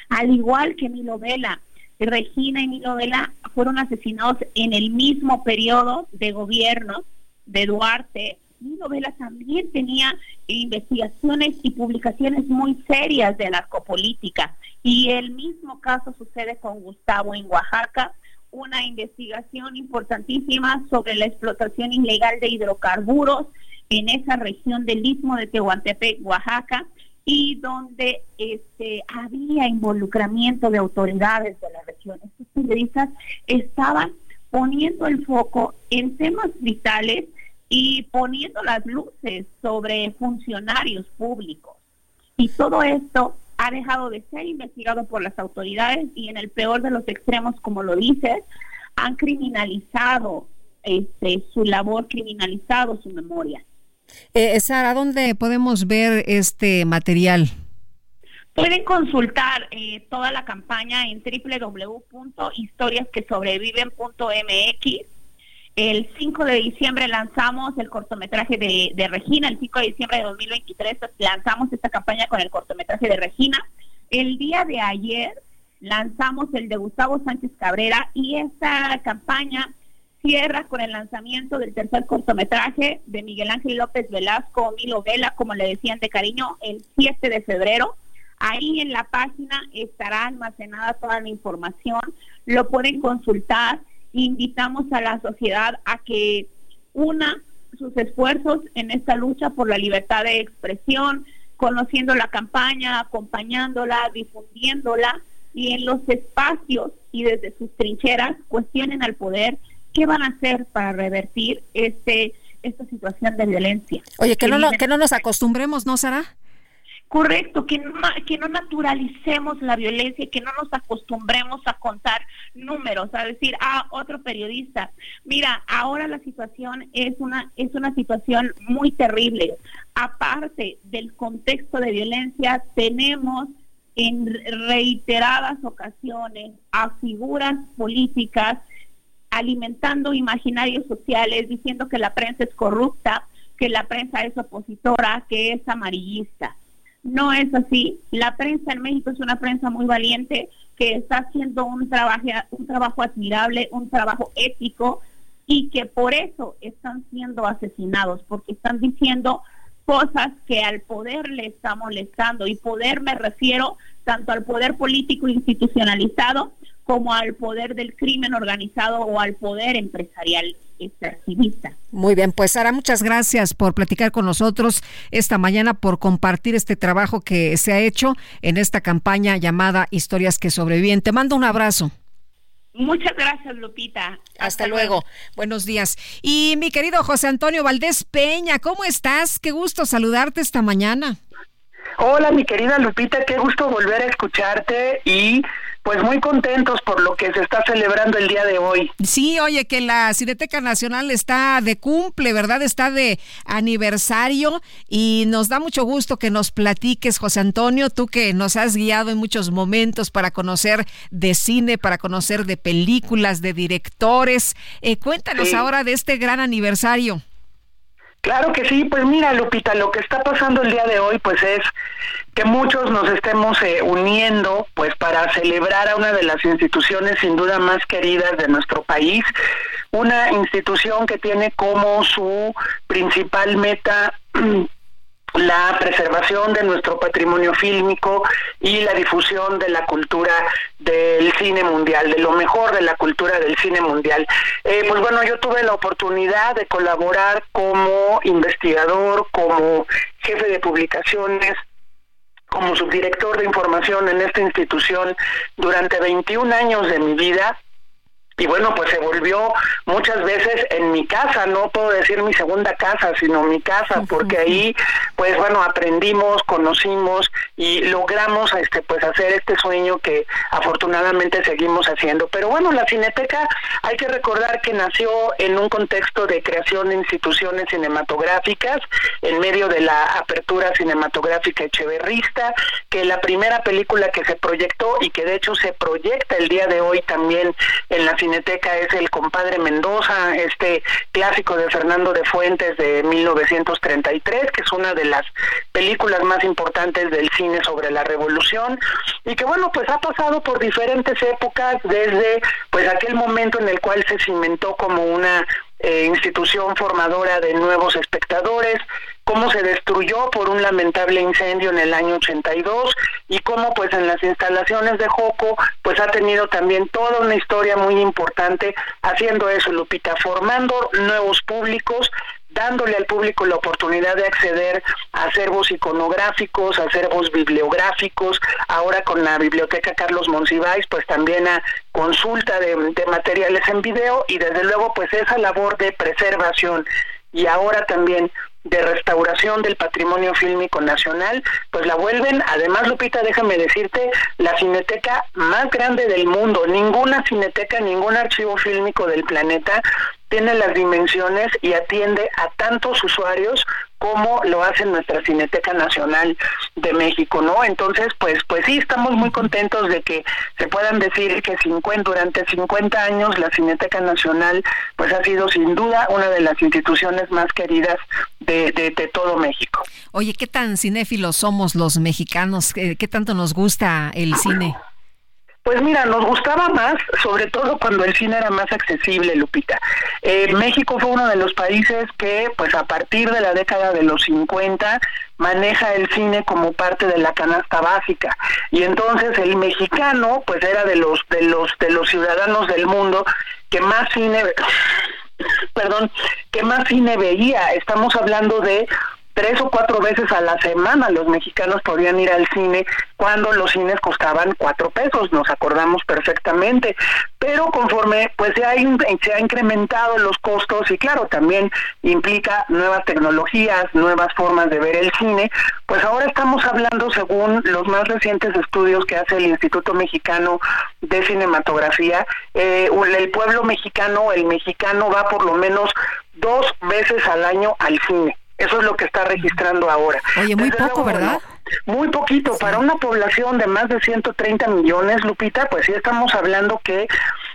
al igual que Milo Vela. Regina y Milo Vela fueron asesinados en el mismo periodo de gobierno de Duarte. Milo Vela también tenía investigaciones y publicaciones muy serias de narcopolítica. Y el mismo caso sucede con Gustavo en Oaxaca, una investigación importantísima sobre la explotación ilegal de hidrocarburos en esa región del istmo de Tehuantepec, Oaxaca, y donde este, había involucramiento de autoridades de la región. Estos periodistas estaban poniendo el foco en temas vitales y poniendo las luces sobre funcionarios públicos. Y todo esto ha dejado de ser investigado por las autoridades y en el peor de los extremos, como lo dices, han criminalizado este, su labor, criminalizado su memoria. Eh, Sara, ¿dónde podemos ver este material? Pueden consultar eh, toda la campaña en www.historiasquesobreviven.mx. El 5 de diciembre lanzamos el cortometraje de, de, Regina, el 5 de diciembre de 2023 lanzamos esta campaña con el cortometraje de Regina. El día de ayer lanzamos el de Gustavo Sánchez Cabrera y esta campaña cierra con el lanzamiento del tercer cortometraje de Miguel Ángel López Velasco, Milo Vela, como le decían de cariño, el 7 de febrero. Ahí en la página estará almacenada toda la información, lo pueden consultar. Invitamos a la sociedad a que una sus esfuerzos en esta lucha por la libertad de expresión, conociendo la campaña, acompañándola, difundiéndola y en los espacios y desde sus trincheras cuestionen al poder ¿Qué van a hacer para revertir este esta situación de violencia? Oye, que, no, que no nos acostumbremos, ¿no, Sara? Correcto, que no, que no naturalicemos la violencia, que no nos acostumbremos a contar números, a decir, ah, otro periodista. Mira, ahora la situación es una, es una situación muy terrible. Aparte del contexto de violencia, tenemos en reiteradas ocasiones a figuras políticas alimentando imaginarios sociales, diciendo que la prensa es corrupta, que la prensa es opositora, que es amarillista. No es así. La prensa en México es una prensa muy valiente que está haciendo un trabajo, admirable, un trabajo ético y que por eso están siendo asesinados, porque están diciendo cosas que al poder le está molestando. Y poder me refiero tanto al poder político institucionalizado como al poder del crimen organizado o al poder empresarial extractivista. Muy bien, pues Sara, muchas gracias por platicar con nosotros esta mañana, por compartir este trabajo que se ha hecho en esta campaña llamada Historias que sobreviven. Te mando un abrazo. Muchas gracias, Lupita. Hasta, luego. Buenos días. Y mi querido José Antonio Valdés Peña, ¿cómo estás? Qué gusto saludarte esta mañana. Hola, mi querida Lupita, qué gusto volver a escucharte y pues muy contentos por lo que se está celebrando el día de hoy. Sí, oye, que la Cineteca Nacional está de cumple, ¿verdad? Está de aniversario y nos da mucho gusto que nos platiques, José Antonio, tú que nos has guiado en muchos momentos para conocer de cine, para conocer de películas, de directores. Eh, cuéntanos ahora de este gran aniversario. Claro que sí, pues mira Lupita, lo que está pasando el día de hoy pues es que muchos nos estemos eh, uniendo pues para celebrar a una de las instituciones sin duda más queridas de nuestro país, una institución que tiene como su principal meta la preservación de nuestro patrimonio fílmico y la difusión de la cultura del cine mundial, de lo mejor de la cultura del cine mundial. Eh, pues bueno, yo tuve la oportunidad de colaborar como investigador, como jefe de publicaciones, como subdirector de información en esta institución durante 21 años de mi vida y bueno, pues se volvió muchas veces en mi casa, no puedo decir mi segunda casa, sino mi casa, porque ahí, pues bueno, aprendimos, conocimos y logramos este pues hacer este sueño que afortunadamente seguimos haciendo. Pero bueno, la Cineteca hay que recordar que nació en un contexto de creación de instituciones cinematográficas, en medio de la apertura cinematográfica echeverrista, que la primera película que se proyectó y que de hecho se proyecta el día de hoy también en la Cineteca es El compadre Mendoza, este clásico de Fernando de Fuentes de 1933, que es una de las películas más importantes del cine sobre la revolución y que bueno, pues ha pasado por diferentes épocas desde pues aquel momento en el cual se cimentó como una eh, institución formadora de nuevos espectadores, cómo se destruyó por un lamentable incendio en el año 82 y cómo pues en las instalaciones de Joco pues ha tenido también toda una historia muy importante haciendo eso Lupita, formando nuevos públicos, dándole al público la oportunidad de acceder a acervos iconográficos, a acervos bibliográficos, ahora con la biblioteca Carlos Monsiváis, pues también a consulta de, de materiales en video y desde luego pues esa labor de preservación. Y ahora también de restauración del patrimonio fílmico nacional, pues la vuelven, además Lupita, déjame decirte, la cineteca más grande del mundo. Ninguna cineteca, ningún archivo fílmico del planeta tiene las dimensiones y atiende a tantos usuarios como lo hace nuestra Cineteca Nacional de México, ¿no? Entonces, pues pues sí, estamos muy contentos de que se puedan decir que 50, durante 50 años la Cineteca Nacional pues ha sido sin duda una de las instituciones más queridas de, de, todo México. Oye, ¿qué tan cinéfilos somos los mexicanos? ¿Qué tanto nos gusta el cine? Pues mira, nos gustaba más, sobre todo cuando el cine era más accesible, Lupita. Eh, México fue uno de los países que, pues a partir de la década de los 50, maneja el cine como parte de la canasta básica. Y entonces el mexicano, pues era de los de los de los ciudadanos del mundo que más cine perdón, que más cine veía. Estamos hablando de tres o cuatro veces a la semana los mexicanos podían ir al cine cuando los cines costaban cuatro pesos, nos acordamos perfectamente. Pero conforme pues se ha, incrementado los costos y claro, también implica nuevas tecnologías, nuevas formas de ver el cine, pues ahora estamos hablando según los más recientes estudios que hace el Instituto Mexicano de Cinematografía, eh, el pueblo mexicano, el mexicano va por lo menos dos veces al año al cine. Eso es lo que está registrando ahora. Oye, muy poco, ¿verdad? Muy poquito. Para una población de más de 130 millones, Lupita, pues sí estamos hablando que,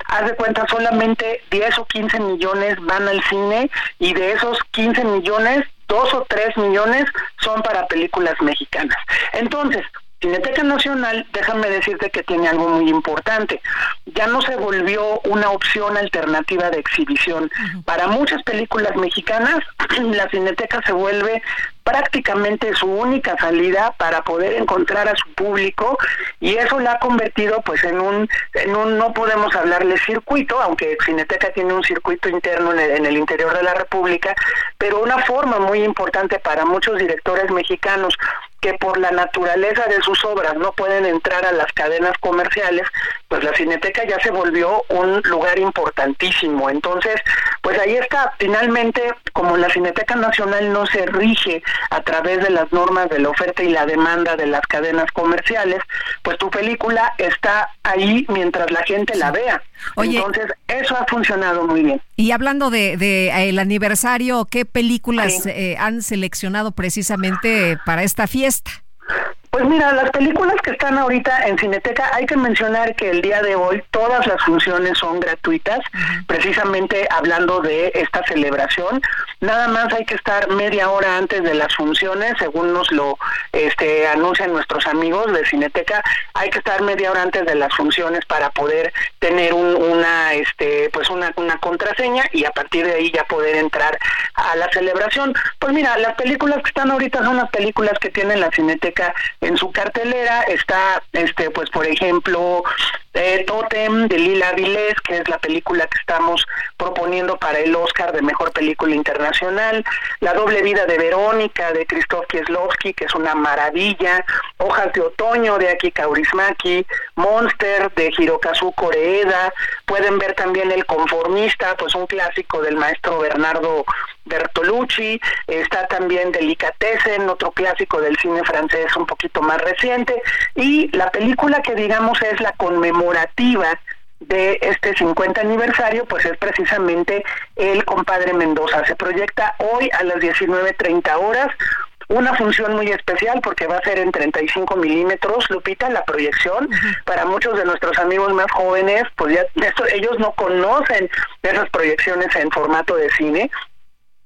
haz de cuenta, solamente 10 o 15 millones van al cine y de esos 15 millones, dos o tres millones son para películas mexicanas. Entonces, Cineteca Nacional, déjame decirte que tiene algo muy importante. Ya no se volvió una opción alternativa de exhibición. Para muchas películas mexicanas, la Cineteca se vuelve prácticamente su única salida para poder encontrar a su público y eso la ha convertido pues en un en un no podemos hablarle circuito aunque Cineteca tiene un circuito interno en el, en el interior de la República pero una forma muy importante para muchos directores mexicanos que por la naturaleza de sus obras no pueden entrar a las cadenas comerciales, pues la Cineteca ya se volvió un lugar importantísimo. Entonces, pues ahí está, finalmente, como la Cineteca Nacional no se rige a través de las normas de la oferta y la demanda de las cadenas comerciales, pues tu película está ahí mientras la gente la vea. Entonces, eso ha funcionado muy bien. Y hablando de, de el aniversario, ¿qué películas eh, han seleccionado precisamente para esta fiesta? Pues mira, las películas que están ahorita en Cineteca, hay que mencionar que el día de hoy todas las funciones son gratuitas, precisamente hablando de esta celebración. Nada más hay que estar media hora antes de las funciones, según nos lo este, anuncian nuestros amigos de Cineteca, hay que estar media hora antes de las funciones para poder tener una, este, pues una, una contraseña y a partir de ahí ya poder entrar a la celebración. Pues mira, las películas que están ahorita son las películas que tiene la Cineteca en su cartelera está, este, pues por ejemplo, eh, Totem de Lila Vilés, que es la película que estamos proponiendo para el Oscar de Mejor Película Internacional, La Doble Vida de Verónica de Krzysztof Kieslowski, que es una maravilla, Hojas de Otoño de Aki Kaurismaki, Monster de Hirokazu Koreeda, pueden ver también El Conformista, pues un clásico del maestro Bernardo Bertolucci, está también Delicatessen, otro clásico del cine francés un poquito más reciente, y la película que digamos es la conmemorativa de este 50 aniversario, pues es precisamente El Compadre Mendoza. Se proyecta hoy a las 19.30 horas, una función muy especial porque va a ser en 35 milímetros, Lupita, la proyección. Para muchos de nuestros amigos más jóvenes, pues ya esto, ellos no conocen esas proyecciones en formato de cine.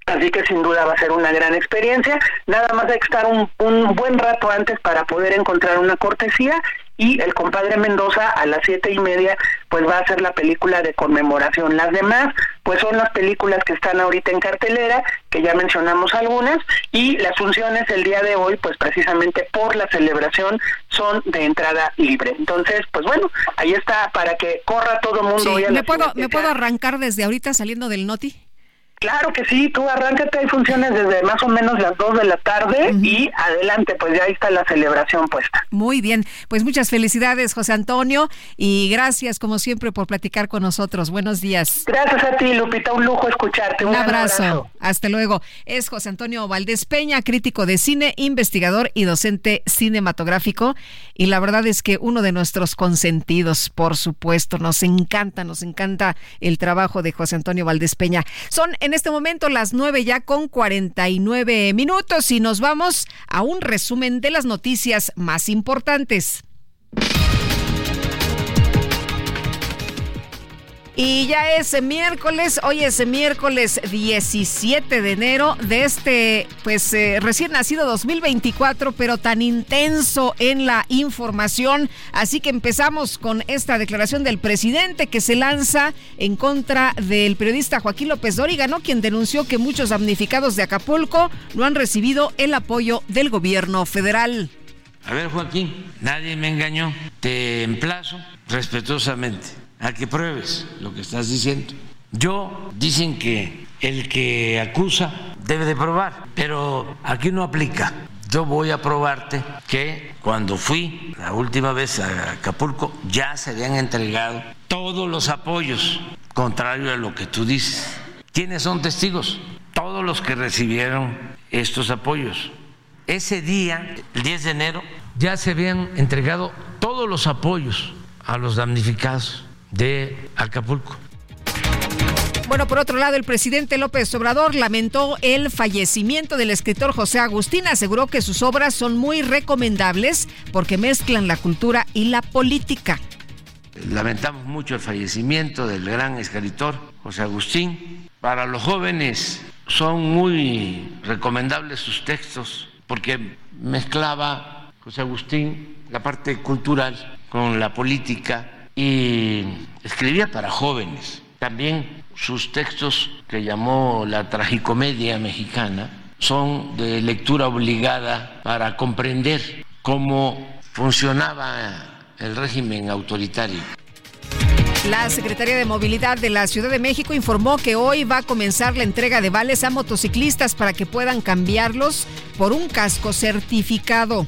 Así que sin duda va a ser una gran experiencia. Nada más hay que estar un, un buen rato antes para poder encontrar una cortesía y el compadre Mendoza a las siete y media pues va a hacer la película de conmemoración. Las demás pues son las películas que están ahorita en cartelera, que ya mencionamos algunas, y las funciones el día de hoy pues precisamente por la celebración son de entrada libre. Entonces pues bueno, ahí está para que corra todo el mundo. Sí, ¿Me, puedo, ¿Me puedo arrancar desde ahorita saliendo del Noti? Claro que sí, tú arráncate, hay funciones desde más o menos las 2 de la tarde y adelante, pues ya ahí está la celebración puesta. Muy bien, pues muchas felicidades José Antonio y gracias como siempre por platicar con nosotros. Buenos días. Gracias a ti Lupita, un lujo escucharte. Un, abrazo. Hasta luego. Es José Antonio Valdés Peña, crítico de cine, investigador y docente cinematográfico y la verdad es que uno de nuestros consentidos, por supuesto, nos encanta, nos encanta el trabajo de José Antonio Valdés Peña. Son en este momento las 9 ya con 49 minutos y nos vamos a un resumen de las noticias más importantes. Y ya es miércoles, hoy es miércoles 17 de enero de este, pues eh, recién nacido 2024, pero tan intenso en la información. Así que empezamos con esta declaración del presidente que se lanza en contra del periodista Joaquín López Dóriga, ¿no? quien denunció que muchos damnificados de Acapulco no han recibido el apoyo del gobierno federal. A ver, Joaquín, nadie me engañó. Te emplazo respetuosamente a que pruebes lo que estás diciendo. Yo dicen que el que acusa debe de probar, pero aquí no aplica. Yo voy a probarte que cuando fui la última vez a Acapulco ya se habían entregado todos los apoyos, contrario a lo que tú dices. ¿Quiénes son testigos? Todos los que recibieron estos apoyos. Ese día, el 10 de enero, ya se habían entregado todos los apoyos a los damnificados de Acapulco. Bueno, por otro lado, el presidente López Obrador lamentó el fallecimiento del escritor José Agustín. Aseguró que sus obras son muy recomendables porque mezclan la cultura y la política. Lamentamos mucho el fallecimiento del gran escritor José Agustín. Para los jóvenes son muy recomendables sus textos porque mezclaba José Agustín la parte cultural con la política y escribía para jóvenes. También sus textos que llamó la tragicomedia mexicana son de lectura obligada para comprender cómo funcionaba el régimen autoritario. La Secretaría de Movilidad de la Ciudad de México informó que hoy va a comenzar la entrega de vales a motociclistas para que puedan cambiarlos por un casco certificado.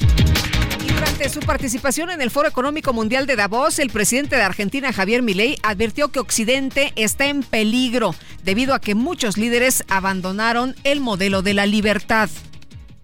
Durante su participación en el Foro Económico Mundial de Davos, el presidente de Argentina, Javier Milei, advirtió que Occidente está en peligro debido a que muchos líderes abandonaron el modelo de la libertad.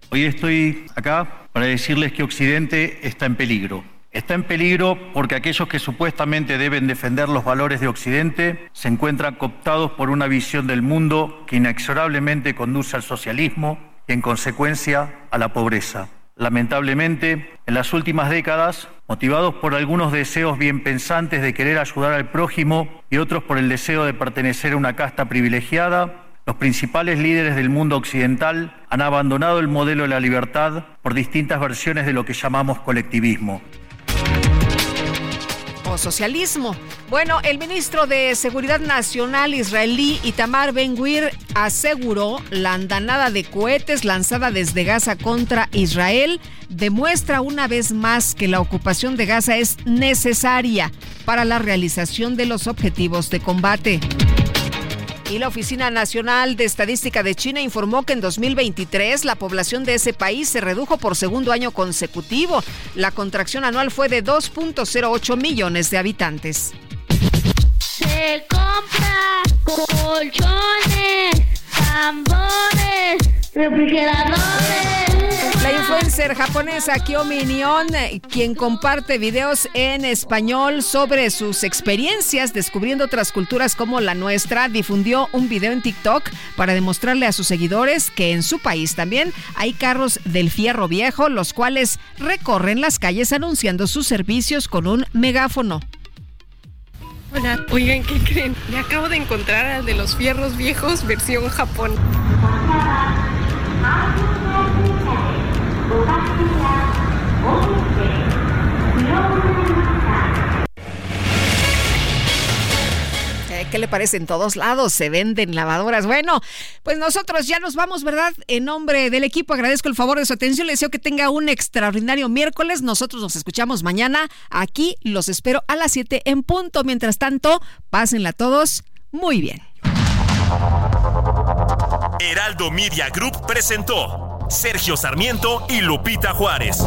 Hoy estoy acá para decirles que Occidente está en peligro. Está en peligro porque aquellos que supuestamente deben defender los valores de Occidente se encuentran cooptados por una visión del mundo que inexorablemente conduce al socialismo y, en consecuencia, a la pobreza. Lamentablemente, en las últimas décadas, motivados por algunos deseos bien pensantes de querer ayudar al prójimo y otros por el deseo de pertenecer a una casta privilegiada, los principales líderes del mundo occidental han abandonado el modelo de la libertad por distintas versiones de lo que llamamos colectivismo socialismo. Bueno, el ministro de Seguridad Nacional israelí Itamar Ben-Gvir aseguró la andanada de cohetes lanzada desde Gaza contra Israel demuestra una vez más que la ocupación de Gaza es necesaria para la realización de los objetivos de combate. Y la Oficina Nacional de Estadística de China informó que en 2023 la población de ese país se redujo por segundo año consecutivo. La contracción anual fue de 2.08 millones de habitantes. Se compra colchones, tambores, refrigeradores la influencer japonesa Kyo Minion, quien comparte videos en español sobre sus experiencias descubriendo otras culturas como la nuestra, difundió un video en TikTok para demostrarle a sus seguidores que en su país también hay carros del fierro viejo, los cuales recorren las calles anunciando sus servicios con un megáfono. Hola, oigan, ¿qué creen? Me acabo de encontrar al de los fierros viejos versión Japón. ¿Qué le parece? En todos lados se venden lavadoras. Bueno, pues nosotros ya nos vamos, ¿verdad? En nombre del equipo agradezco el favor de su atención. Les deseo que tenga un extraordinario miércoles. Nosotros nos escuchamos mañana. Aquí los espero a las 7 en punto. Mientras tanto, pásenla todos muy bien. Heraldo Media Group presentó Sergio Sarmiento y Lupita Juárez.